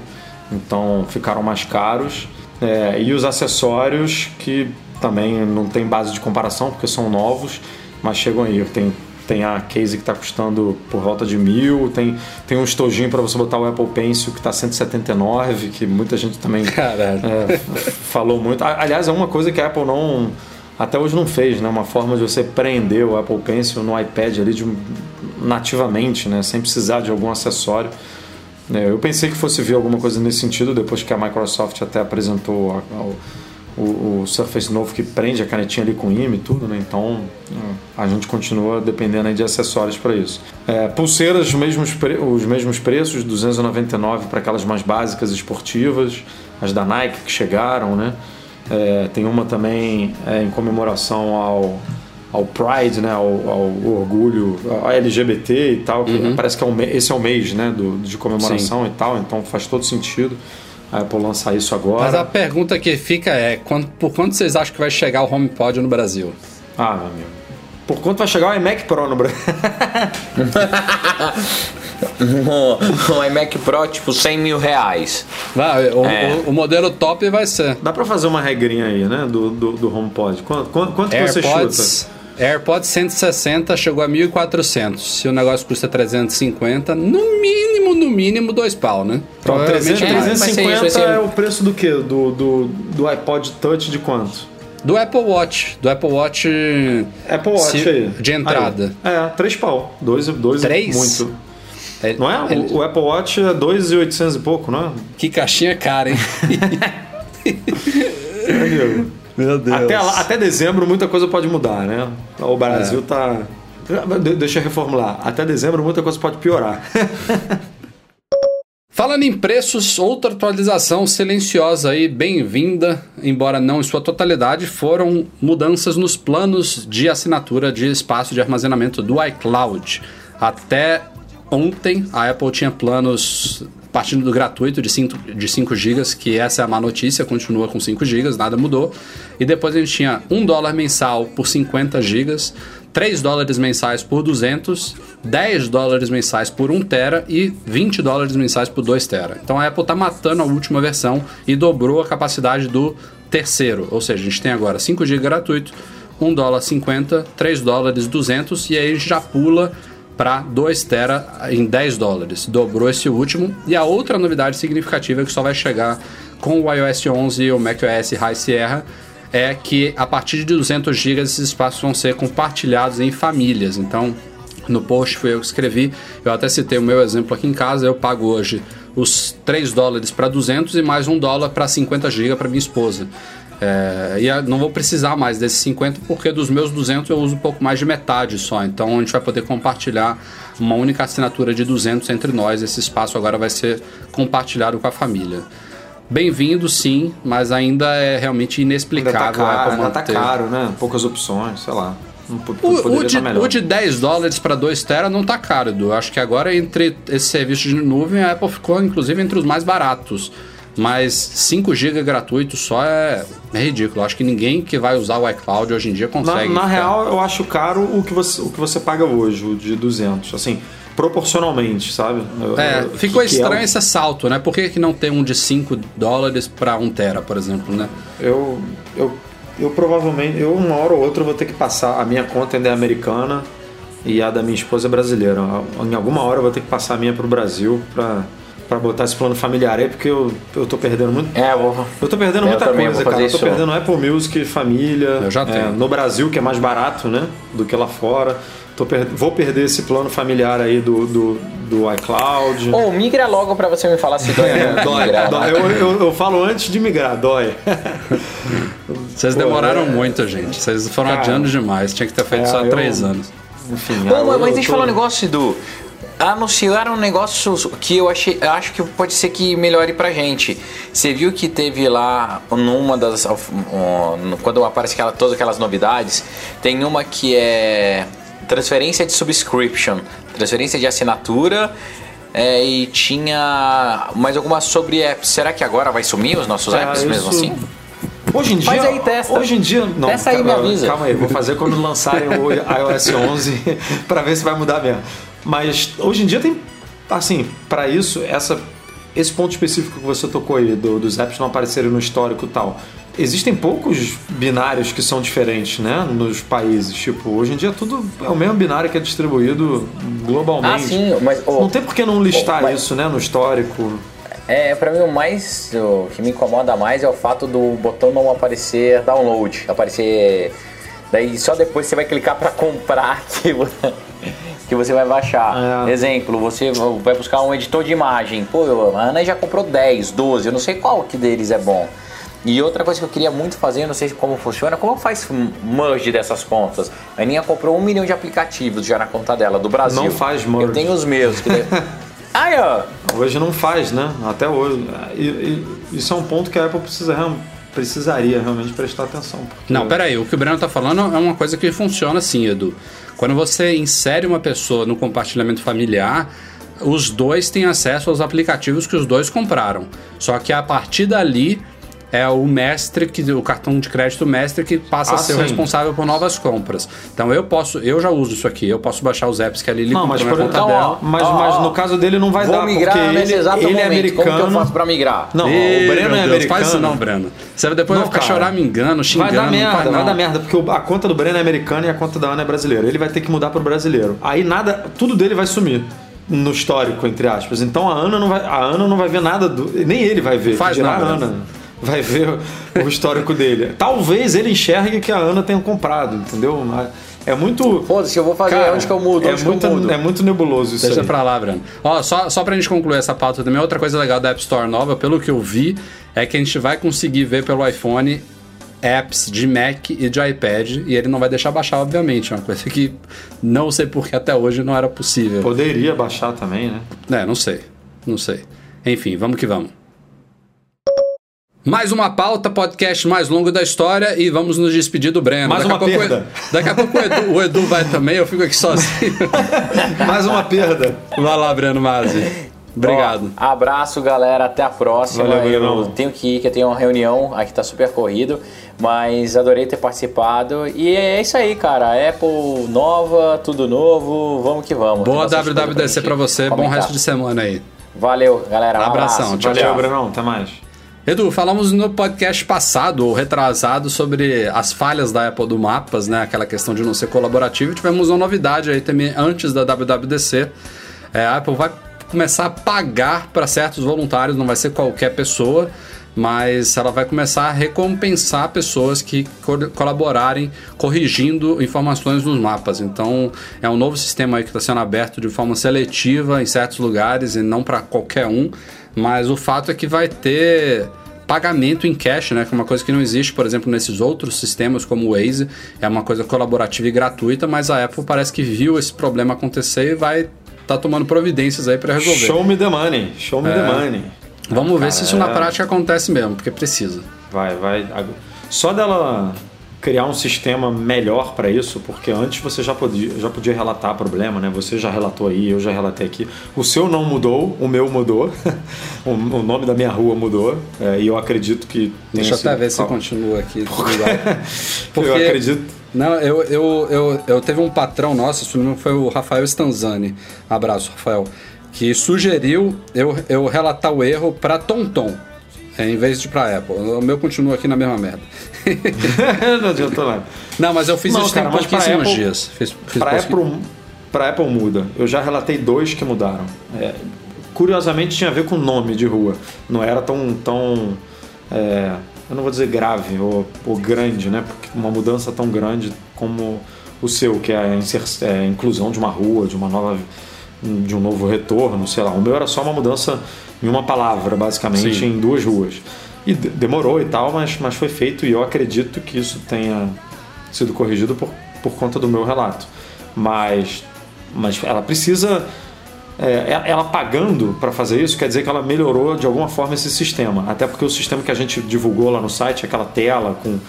Então ficaram mais caros. É, e os acessórios que também não tem base de comparação porque são novos, mas chegam aí. Tem tem a case que está custando por volta de mil, tem, tem um estojinho para você botar o Apple Pencil que está 179, que muita gente também é, falou muito. Aliás, é uma coisa que a Apple não até hoje não fez, né? Uma forma de você prender o Apple Pencil no iPad ali de, nativamente, né? Sem precisar de algum acessório. É, eu pensei que fosse vir alguma coisa nesse sentido depois que a Microsoft até apresentou a, a, o, o, Surface novo que prende a canetinha ali com imã e tudo, né? Então a gente continua dependendo de acessórios para isso. É, pulseiras, os mesmos, os mesmos preços, 299 para aquelas mais básicas esportivas, as da Nike que chegaram, né? É, tem uma também é, em comemoração ao, ao Pride, né, ao, ao orgulho ao LGBT e tal. Uhum. Parece que é um, esse é o mês né, do, de comemoração Sim. e tal, então faz todo sentido a Apple lançar isso agora. Mas a pergunta que fica é: quando, por quanto vocês acham que vai chegar o HomePod no Brasil? Ah, meu amigo. Por quanto vai chegar o iMac Pro no Brasil? um, iMac Pro, tipo, 100 mil reais. Vai, o, é. o, o, modelo top vai ser. Dá pra fazer uma regrinha aí, né? Do, do, do HomePod. Quanto, quanto, quanto você chuta? AirPods 160 chegou a 1.400. Se o negócio custa 350, no mínimo, no mínimo, dois pau, né? Provavelmente 350 isso, é o preço do quê? Do, do, do iPod Touch de quanto? Do Apple Watch. Do Apple Watch. Apple Watch se, aí. De entrada. Aí. É, três pau. Dois, dois três? muito. É, não é? Ele... O, o, Apple Watch é 2.800 e pouco, não é? Que caixinha cara, hein? Meu Deus. Até, até dezembro muita coisa pode mudar, né? O Brasil é. tá. Deixa eu reformular. Até dezembro muita coisa pode piorar. Falando em preços, outra atualização silenciosa aí, bem-vinda, embora não em sua totalidade, foram mudanças nos planos de assinatura de espaço de armazenamento do iCloud. Até ontem a Apple tinha planos partindo do gratuito de 5, de 5 GB, que essa é a má notícia, continua com 5 GB, nada mudou. E depois a gente tinha 1 dólar mensal por 50 GB, 3 dólares mensais por 200, 10 dólares mensais por 1 tera e 20 dólares mensais por 2 tera. Então a Apple está matando a última versão e dobrou a capacidade do terceiro, ou seja, a gente tem agora 5 GB gratuito, 1 dólar 50, 3 dólares 200 e aí a gente já pula para 2 tera em 10 dólares. Dobrou esse último. E a outra novidade significativa que só vai chegar com o iOS 11 e o macOS High Sierra é que a partir de 200 GB esses espaços vão ser compartilhados em famílias. Então, no post foi eu que escrevi, eu até citei o meu exemplo aqui em casa, eu pago hoje os 3 dólares para 200 e mais 1 dólar para 50 GB para minha esposa. É, e não vou precisar mais desses 50 porque dos meus 200 eu uso um pouco mais de metade só. Então a gente vai poder compartilhar uma única assinatura de 200 entre nós. Esse espaço agora vai ser compartilhado com a família. Bem-vindo, sim, mas ainda é realmente inexplicável. Ainda tá caro, ainda tá caro né? Poucas opções, sei lá. O, o, de, o, de, 10 dólares para 2 tera não tá caro, Edu. Acho que agora entre esse serviço de nuvem a Apple ficou inclusive entre os mais baratos. Mas 5 GB gratuito só é, é ridículo. Acho que ninguém que vai usar o iCloud hoje em dia consegue. Na, na real, eu acho caro o que, você, o que você paga hoje, o de 200. Assim, proporcionalmente, sabe? É, ficou que, estranho que é esse salto, né? Por que, que não tem um de 5 dólares para 1 tera, por exemplo, né? Eu, eu, eu provavelmente, eu uma hora ou outra vou ter que passar, a minha conta ainda é americana e a da minha esposa é brasileira. Em alguma hora eu vou ter que passar a minha para o Brasil para para botar esse plano familiar aí, porque eu, eu tô perdendo muito. É, eu vou. Eu tô perdendo eu muita coisa, cara. Eu tô perdendo Apple Music, família. Eu já tenho. É, no Brasil, que é mais barato, né? Do que lá fora. Tô per... Vou perder esse plano familiar aí do, do, do iCloud. Ou oh, migra logo para você me falar se dói. É, dói, migrar, dói. Eu, eu, eu, falo antes de migrar, dói. Vocês demoraram é... muito, gente. Vocês foram cara, adiando demais. Tinha que ter feito é, só eu... três anos. Enfim, Bom, mas, mas deixa eu falar um negócio, Edu anunciaram um negócio que eu achei, acho que pode ser que melhore pra gente. Você viu que teve lá numa das quando aparece aquela, todas aquelas novidades, tem uma que é transferência de subscription, transferência de assinatura. É, e tinha mais alguma sobre apps. Será que agora vai sumir os nossos apps isso... mesmo assim? Hoje em dia. Faz aí, testa. Hoje em dia. Não, testa aí, me avisa. Calma aí, vou fazer quando lançarem o iOS 11 para ver se vai mudar mesmo. Mas hoje em dia tem, assim, para isso, essa, esse ponto específico que você tocou aí, do, dos apps não aparecerem no histórico e tal, existem poucos binários que são diferentes, né? Nos países. Tipo, hoje em dia tudo é o mesmo binário que é distribuído globalmente. Ah, sim, mas. oh, Não tem por que não listar oh, mas- isso, né? No histórico. É, pra mim o mais. O que me incomoda mais é o fato do botão não aparecer download. Aparecer. Daí só depois você vai clicar pra comprar que você, que você vai baixar. É. Exemplo, você vai buscar um editor de imagem. Pô, a Ana já comprou 10, 12, eu não sei qual que deles é bom. E outra coisa que eu queria muito fazer, eu não sei como funciona, como faz merge dessas contas? A Aninha comprou um milhão de aplicativos já na conta dela, do Brasil. Não faz merge. Eu tenho os meus. que ó. Hoje não faz, né? Até hoje. E, e- isso é um ponto que a Apple precisa, precisaria realmente prestar atenção. porque- Não, peraí, o que o Breno tá falando é uma coisa que funciona assim, Edu. Quando você insere uma pessoa no compartilhamento familiar, os dois têm acesso aos aplicativos que os dois compraram. Só que a partir dali é o mestre, que, o cartão de crédito mestre que passa Ah, a ser o responsável por novas compras. Então eu posso, eu já uso isso aqui, eu posso baixar os apps que a Lili Não, mas, por, Então, dela. ó, mas, ó, mas ó. no caso dele não vai Vou dar, migrar porque nesse ele, exato ele é momento. americano. Como que eu faço pra migrar? Não, o Breno é Deus, americano. Faz isso não, Breno. Você depois Não, vai ficar cara. choramingando, xingando. Vai dar não merda, faz, vai não. dar merda, porque o- a conta do Breno é americana e a conta da Ana é brasileira. Ele vai ter que mudar pro brasileiro. Aí nada, tudo dele vai sumir no histórico, entre aspas. Então a Ana não vai, a Ana não vai ver nada do, nem ele vai ver. Faz dirá não, a Breno. Ana vai ver o histórico dele. Talvez ele enxergue que a Ana tenha comprado, entendeu? Mas É muito Foda-se, eu vou fazer Cara, onde que eu mudo, é onde muito, que eu mudo. é muito nebuloso isso Deixa aí. pra lá, Breno. Ó, só, só pra gente concluir essa pauta também, outra coisa legal da App Store nova, pelo que eu vi, é que a gente vai conseguir ver pelo iPhone apps de Mac e de iPad, e ele não vai deixar baixar, obviamente. É uma coisa que não sei porque até hoje não era possível. Poderia baixar também, né? É, não sei. Não sei. Enfim, vamos que vamos. Mais uma pauta, podcast mais longo da história e vamos nos despedir do Breno. Mais Daqui uma perda. Edu- Daqui a pouco o Edu, o Edu vai também, eu fico aqui sozinho. Mais uma perda. Vai lá, Breno Mazzi. Obrigado. Ó, abraço, galera. Até a próxima. Valeu, eu tenho que ir, que eu tenho uma reunião. Aqui tá super corrido. Mas adorei ter participado. E é isso aí, cara. Apple nova, tudo novo. Vamos que vamos. Boa WWDC gente pra você, bom comentar. resto de semana aí. Valeu, galera. Um Abração, abraço. tchau, Valeu, tchau. Brenão. Até mais. Edu, falamos no podcast passado, ou retrasado, sobre as falhas da Apple do Mapas, né? Aquela questão de não ser colaborativo. Tivemos uma novidade aí também antes da WWDC. É, a Apple vai começar a pagar para certos voluntários, não vai ser qualquer pessoa, mas ela vai começar a recompensar pessoas que co- colaborarem corrigindo informações nos mapas. Então é um novo sistema aí que está sendo aberto de forma seletiva em certos lugares e não para qualquer um. Mas o fato é que vai ter pagamento em cash, né? Que é uma coisa que não existe, por exemplo, nesses outros sistemas como o Waze. É uma coisa colaborativa e gratuita, mas a Apple parece que viu esse problema acontecer e vai tá tomando providências aí para resolver. Show me the money. Show me É. the money. Vamos ver se isso na prática acontece mesmo, porque precisa. Vai, vai. Só dela criar um sistema melhor para isso, porque antes você já podia, já podia relatar problema, né? Você já relatou aí, eu já relatei aqui. O seu não mudou, o meu mudou. o, o nome da minha rua mudou. é, e eu acredito que. Deixa eu até sido- ver se continua aqui. igual. Porque- Eu acredito. Não, eu, eu, eu, eu teve um patrão nosso, se não foi o Rafael Stanzani. Abraço, Rafael. Que sugeriu eu, eu relatar o erro para TomTom, é, em vez de para Apple. O meu continua aqui na mesma merda. não adiantou nada. Não, mas eu fiz Não, isso cara, pra pouquíssimos Apple- dias. Fiz, fiz Para pouquinho- Apple, pra Apple muda. Eu já relatei dois que mudaram. É, curiosamente tinha a ver com o nome de rua. Não era tão. tão é, eu não vou dizer grave ou, ou grande, né? Porque uma mudança tão grande como o seu, que é a é, a inclusão de uma rua, de uma nova. de um novo retorno, sei lá. O meu era só uma mudança em uma palavra, basicamente, Sim. em duas ruas. E de- demorou e tal, mas, mas foi feito e eu acredito que isso tenha sido corrigido por, por conta do meu relato. Mas, mas ela precisa. é, ela pagando para fazer isso quer dizer que ela melhorou de alguma forma esse sistema. Até porque o sistema que a gente divulgou lá no site, aquela tela com,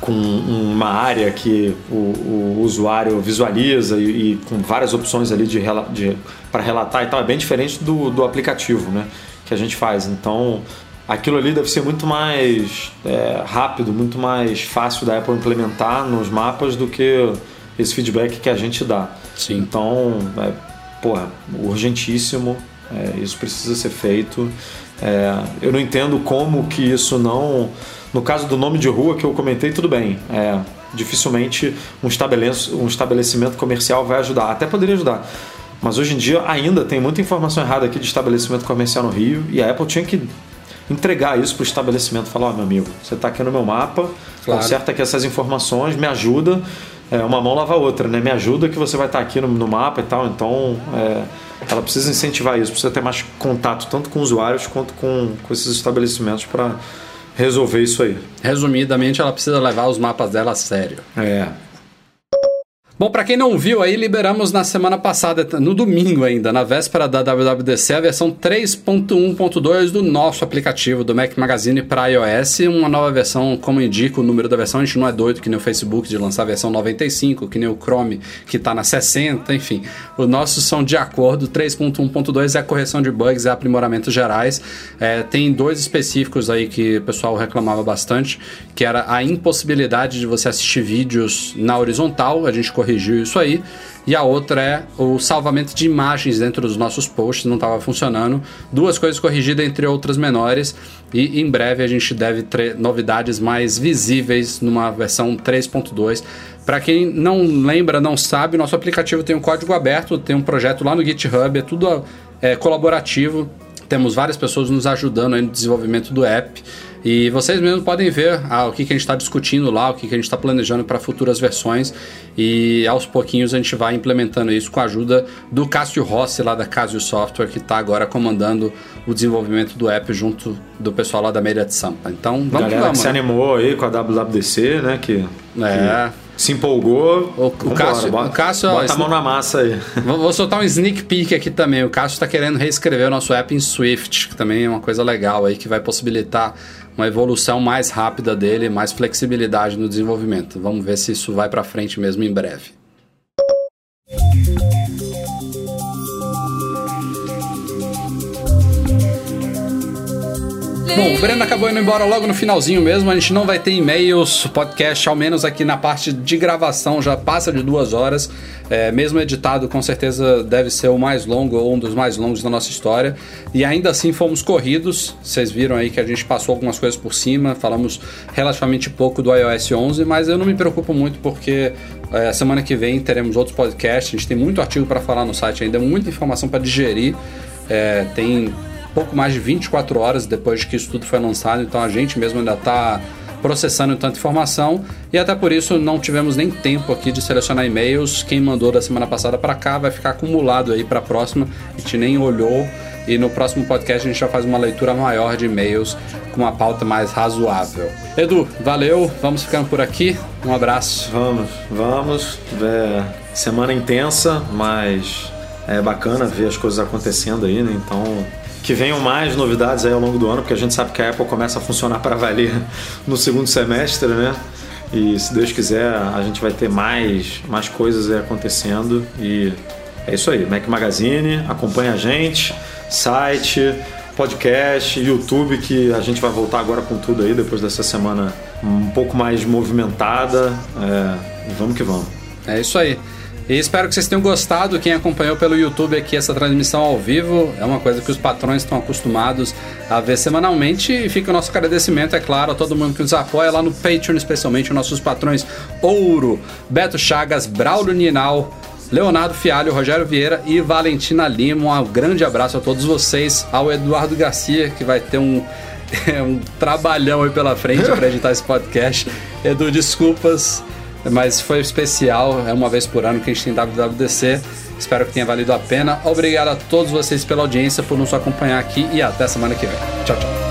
com uma área que o, o usuário visualiza e, e com várias opções ali de, de, para relatar e tal, é bem diferente do, do aplicativo né, que a gente faz. Então aquilo ali deve ser muito mais é, rápido, muito mais fácil da Apple implementar nos mapas do que esse feedback que a gente dá. Sim. Então, é, porra, urgentíssimo É, isso precisa ser feito. É, eu não entendo como que isso não. No caso do nome de rua que eu comentei, tudo bem. É, dificilmente um, um estabelecimento comercial vai ajudar. Até poderia ajudar. Mas hoje em dia ainda tem muita informação errada aqui de estabelecimento comercial no Rio e a Apple tinha que entregar isso para o estabelecimento. Falar, ó, oh, meu amigo, você está aqui no meu mapa, claro. conserta aqui essas informações, me ajuda. É, uma mão lava a outra, né? Me ajuda que você vai estar tá aqui no, no mapa e tal. Então, é, ela precisa incentivar isso, precisa ter mais contato tanto com usuários quanto com, com esses estabelecimentos para resolver isso aí. Resumidamente, ela precisa levar os mapas dela a sério. É. Bom, para quem não viu aí, liberamos na semana passada, no domingo ainda, na véspera da WWDC, a versão 3.1.2 do nosso aplicativo do Mac Magazine para iOS. Uma nova versão, como indica o número da versão, a gente não é doido que nem o Facebook de lançar a versão 95, que nem o Chrome que está na 60, enfim. Os nossos são de acordo. 3.1.2 é a correção de bugs, é aprimoramentos gerais. É, tem dois específicos aí que o pessoal reclamava bastante, que era a impossibilidade de você assistir vídeos na horizontal. A gente corrigiu isso aí. E a outra é o salvamento de imagens dentro dos nossos posts, não estava funcionando. Duas coisas corrigidas, entre outras menores. E em breve a gente deve ter novidades mais visíveis numa versão 3.2. Para quem não lembra, não sabe, nosso aplicativo tem um código aberto, tem um projeto lá no GitHub, é tudo é, colaborativo. Temos várias pessoas nos ajudando no desenvolvimento do app. E vocês mesmos podem ver ah, o que, que a gente está discutindo lá, o que, que a gente está planejando para futuras versões. E aos pouquinhos a gente vai implementando isso com a ajuda do Cássio Rossi, lá da Casio Software, que está agora comandando o desenvolvimento do app junto do pessoal lá da Media de Sampa. Então vamos Galera que vamos. que se animou aí com a WWDC, né? Que, é. Que se empolgou. O, o Cássio, bota, o Cássio bota a mão na massa aí. Vou, vou, soltar um sneak peek aqui também. O Cássio está querendo reescrever o nosso app em Swift, que também é uma coisa legal aí que vai possibilitar uma evolução mais rápida dele, mais flexibilidade no desenvolvimento. Vamos ver se isso vai para frente mesmo em breve. Bom, o Breno acabou indo embora logo no finalzinho mesmo. A gente não vai ter e-mails, podcast, ao menos aqui na parte de gravação, já passa de duas horas. É, mesmo editado, com certeza deve ser o mais longo ou um dos mais longos da nossa história. E ainda assim fomos corridos. Vocês viram aí que a gente passou algumas coisas por cima, falamos relativamente pouco do iOS 11, mas eu não me preocupo muito porque é, semana que vem teremos outros podcasts. A gente tem muito artigo para falar no site ainda, muita informação para digerir. É, tem pouco mais de 24 horas depois que isso tudo foi lançado, então a gente mesmo ainda está processando tanta informação e até por isso não tivemos nem tempo aqui de selecionar e-mails. Quem mandou da semana passada para cá vai ficar acumulado aí para a próxima. A gente nem olhou e no próximo podcast a gente já faz uma leitura maior de e-mails com uma pauta mais razoável. Edu, valeu, vamos ficando por aqui. Um abraço. Vamos, vamos. É, semana intensa, mas é bacana ver as coisas acontecendo aí, né? Então que venham mais novidades aí ao longo do ano, porque a gente sabe que a Apple começa a funcionar para valer no segundo semestre, né? E se Deus quiser, a gente vai ter mais, mais coisas acontecendo. E é isso aí, Mac Magazine, acompanha a gente, site, podcast, YouTube, que a gente vai voltar agora com tudo aí, depois dessa semana um pouco mais movimentada. É, vamos que vamos. É isso aí. E espero que vocês tenham gostado. Quem acompanhou pelo YouTube aqui essa transmissão ao vivo é uma coisa que os patrões estão acostumados a ver semanalmente. E fica o nosso agradecimento, é claro, a todo mundo que nos apoia lá no Patreon, especialmente os nossos patrões Ouro, Beto Chagas, Braulio Ninal. Leonardo Fialho, Rogério Vieira e Valentina Lima. Um grande abraço a todos vocês. Ao Eduardo Garcia, que vai ter um, um trabalhão aí pela frente para editar esse podcast. Edu, desculpas. Mas foi especial, é uma vez por ano que a gente tem WWDC. Espero que tenha valido a pena. Obrigado a todos vocês pela audiência, por nos acompanhar aqui e até semana que vem. Tchau, tchau.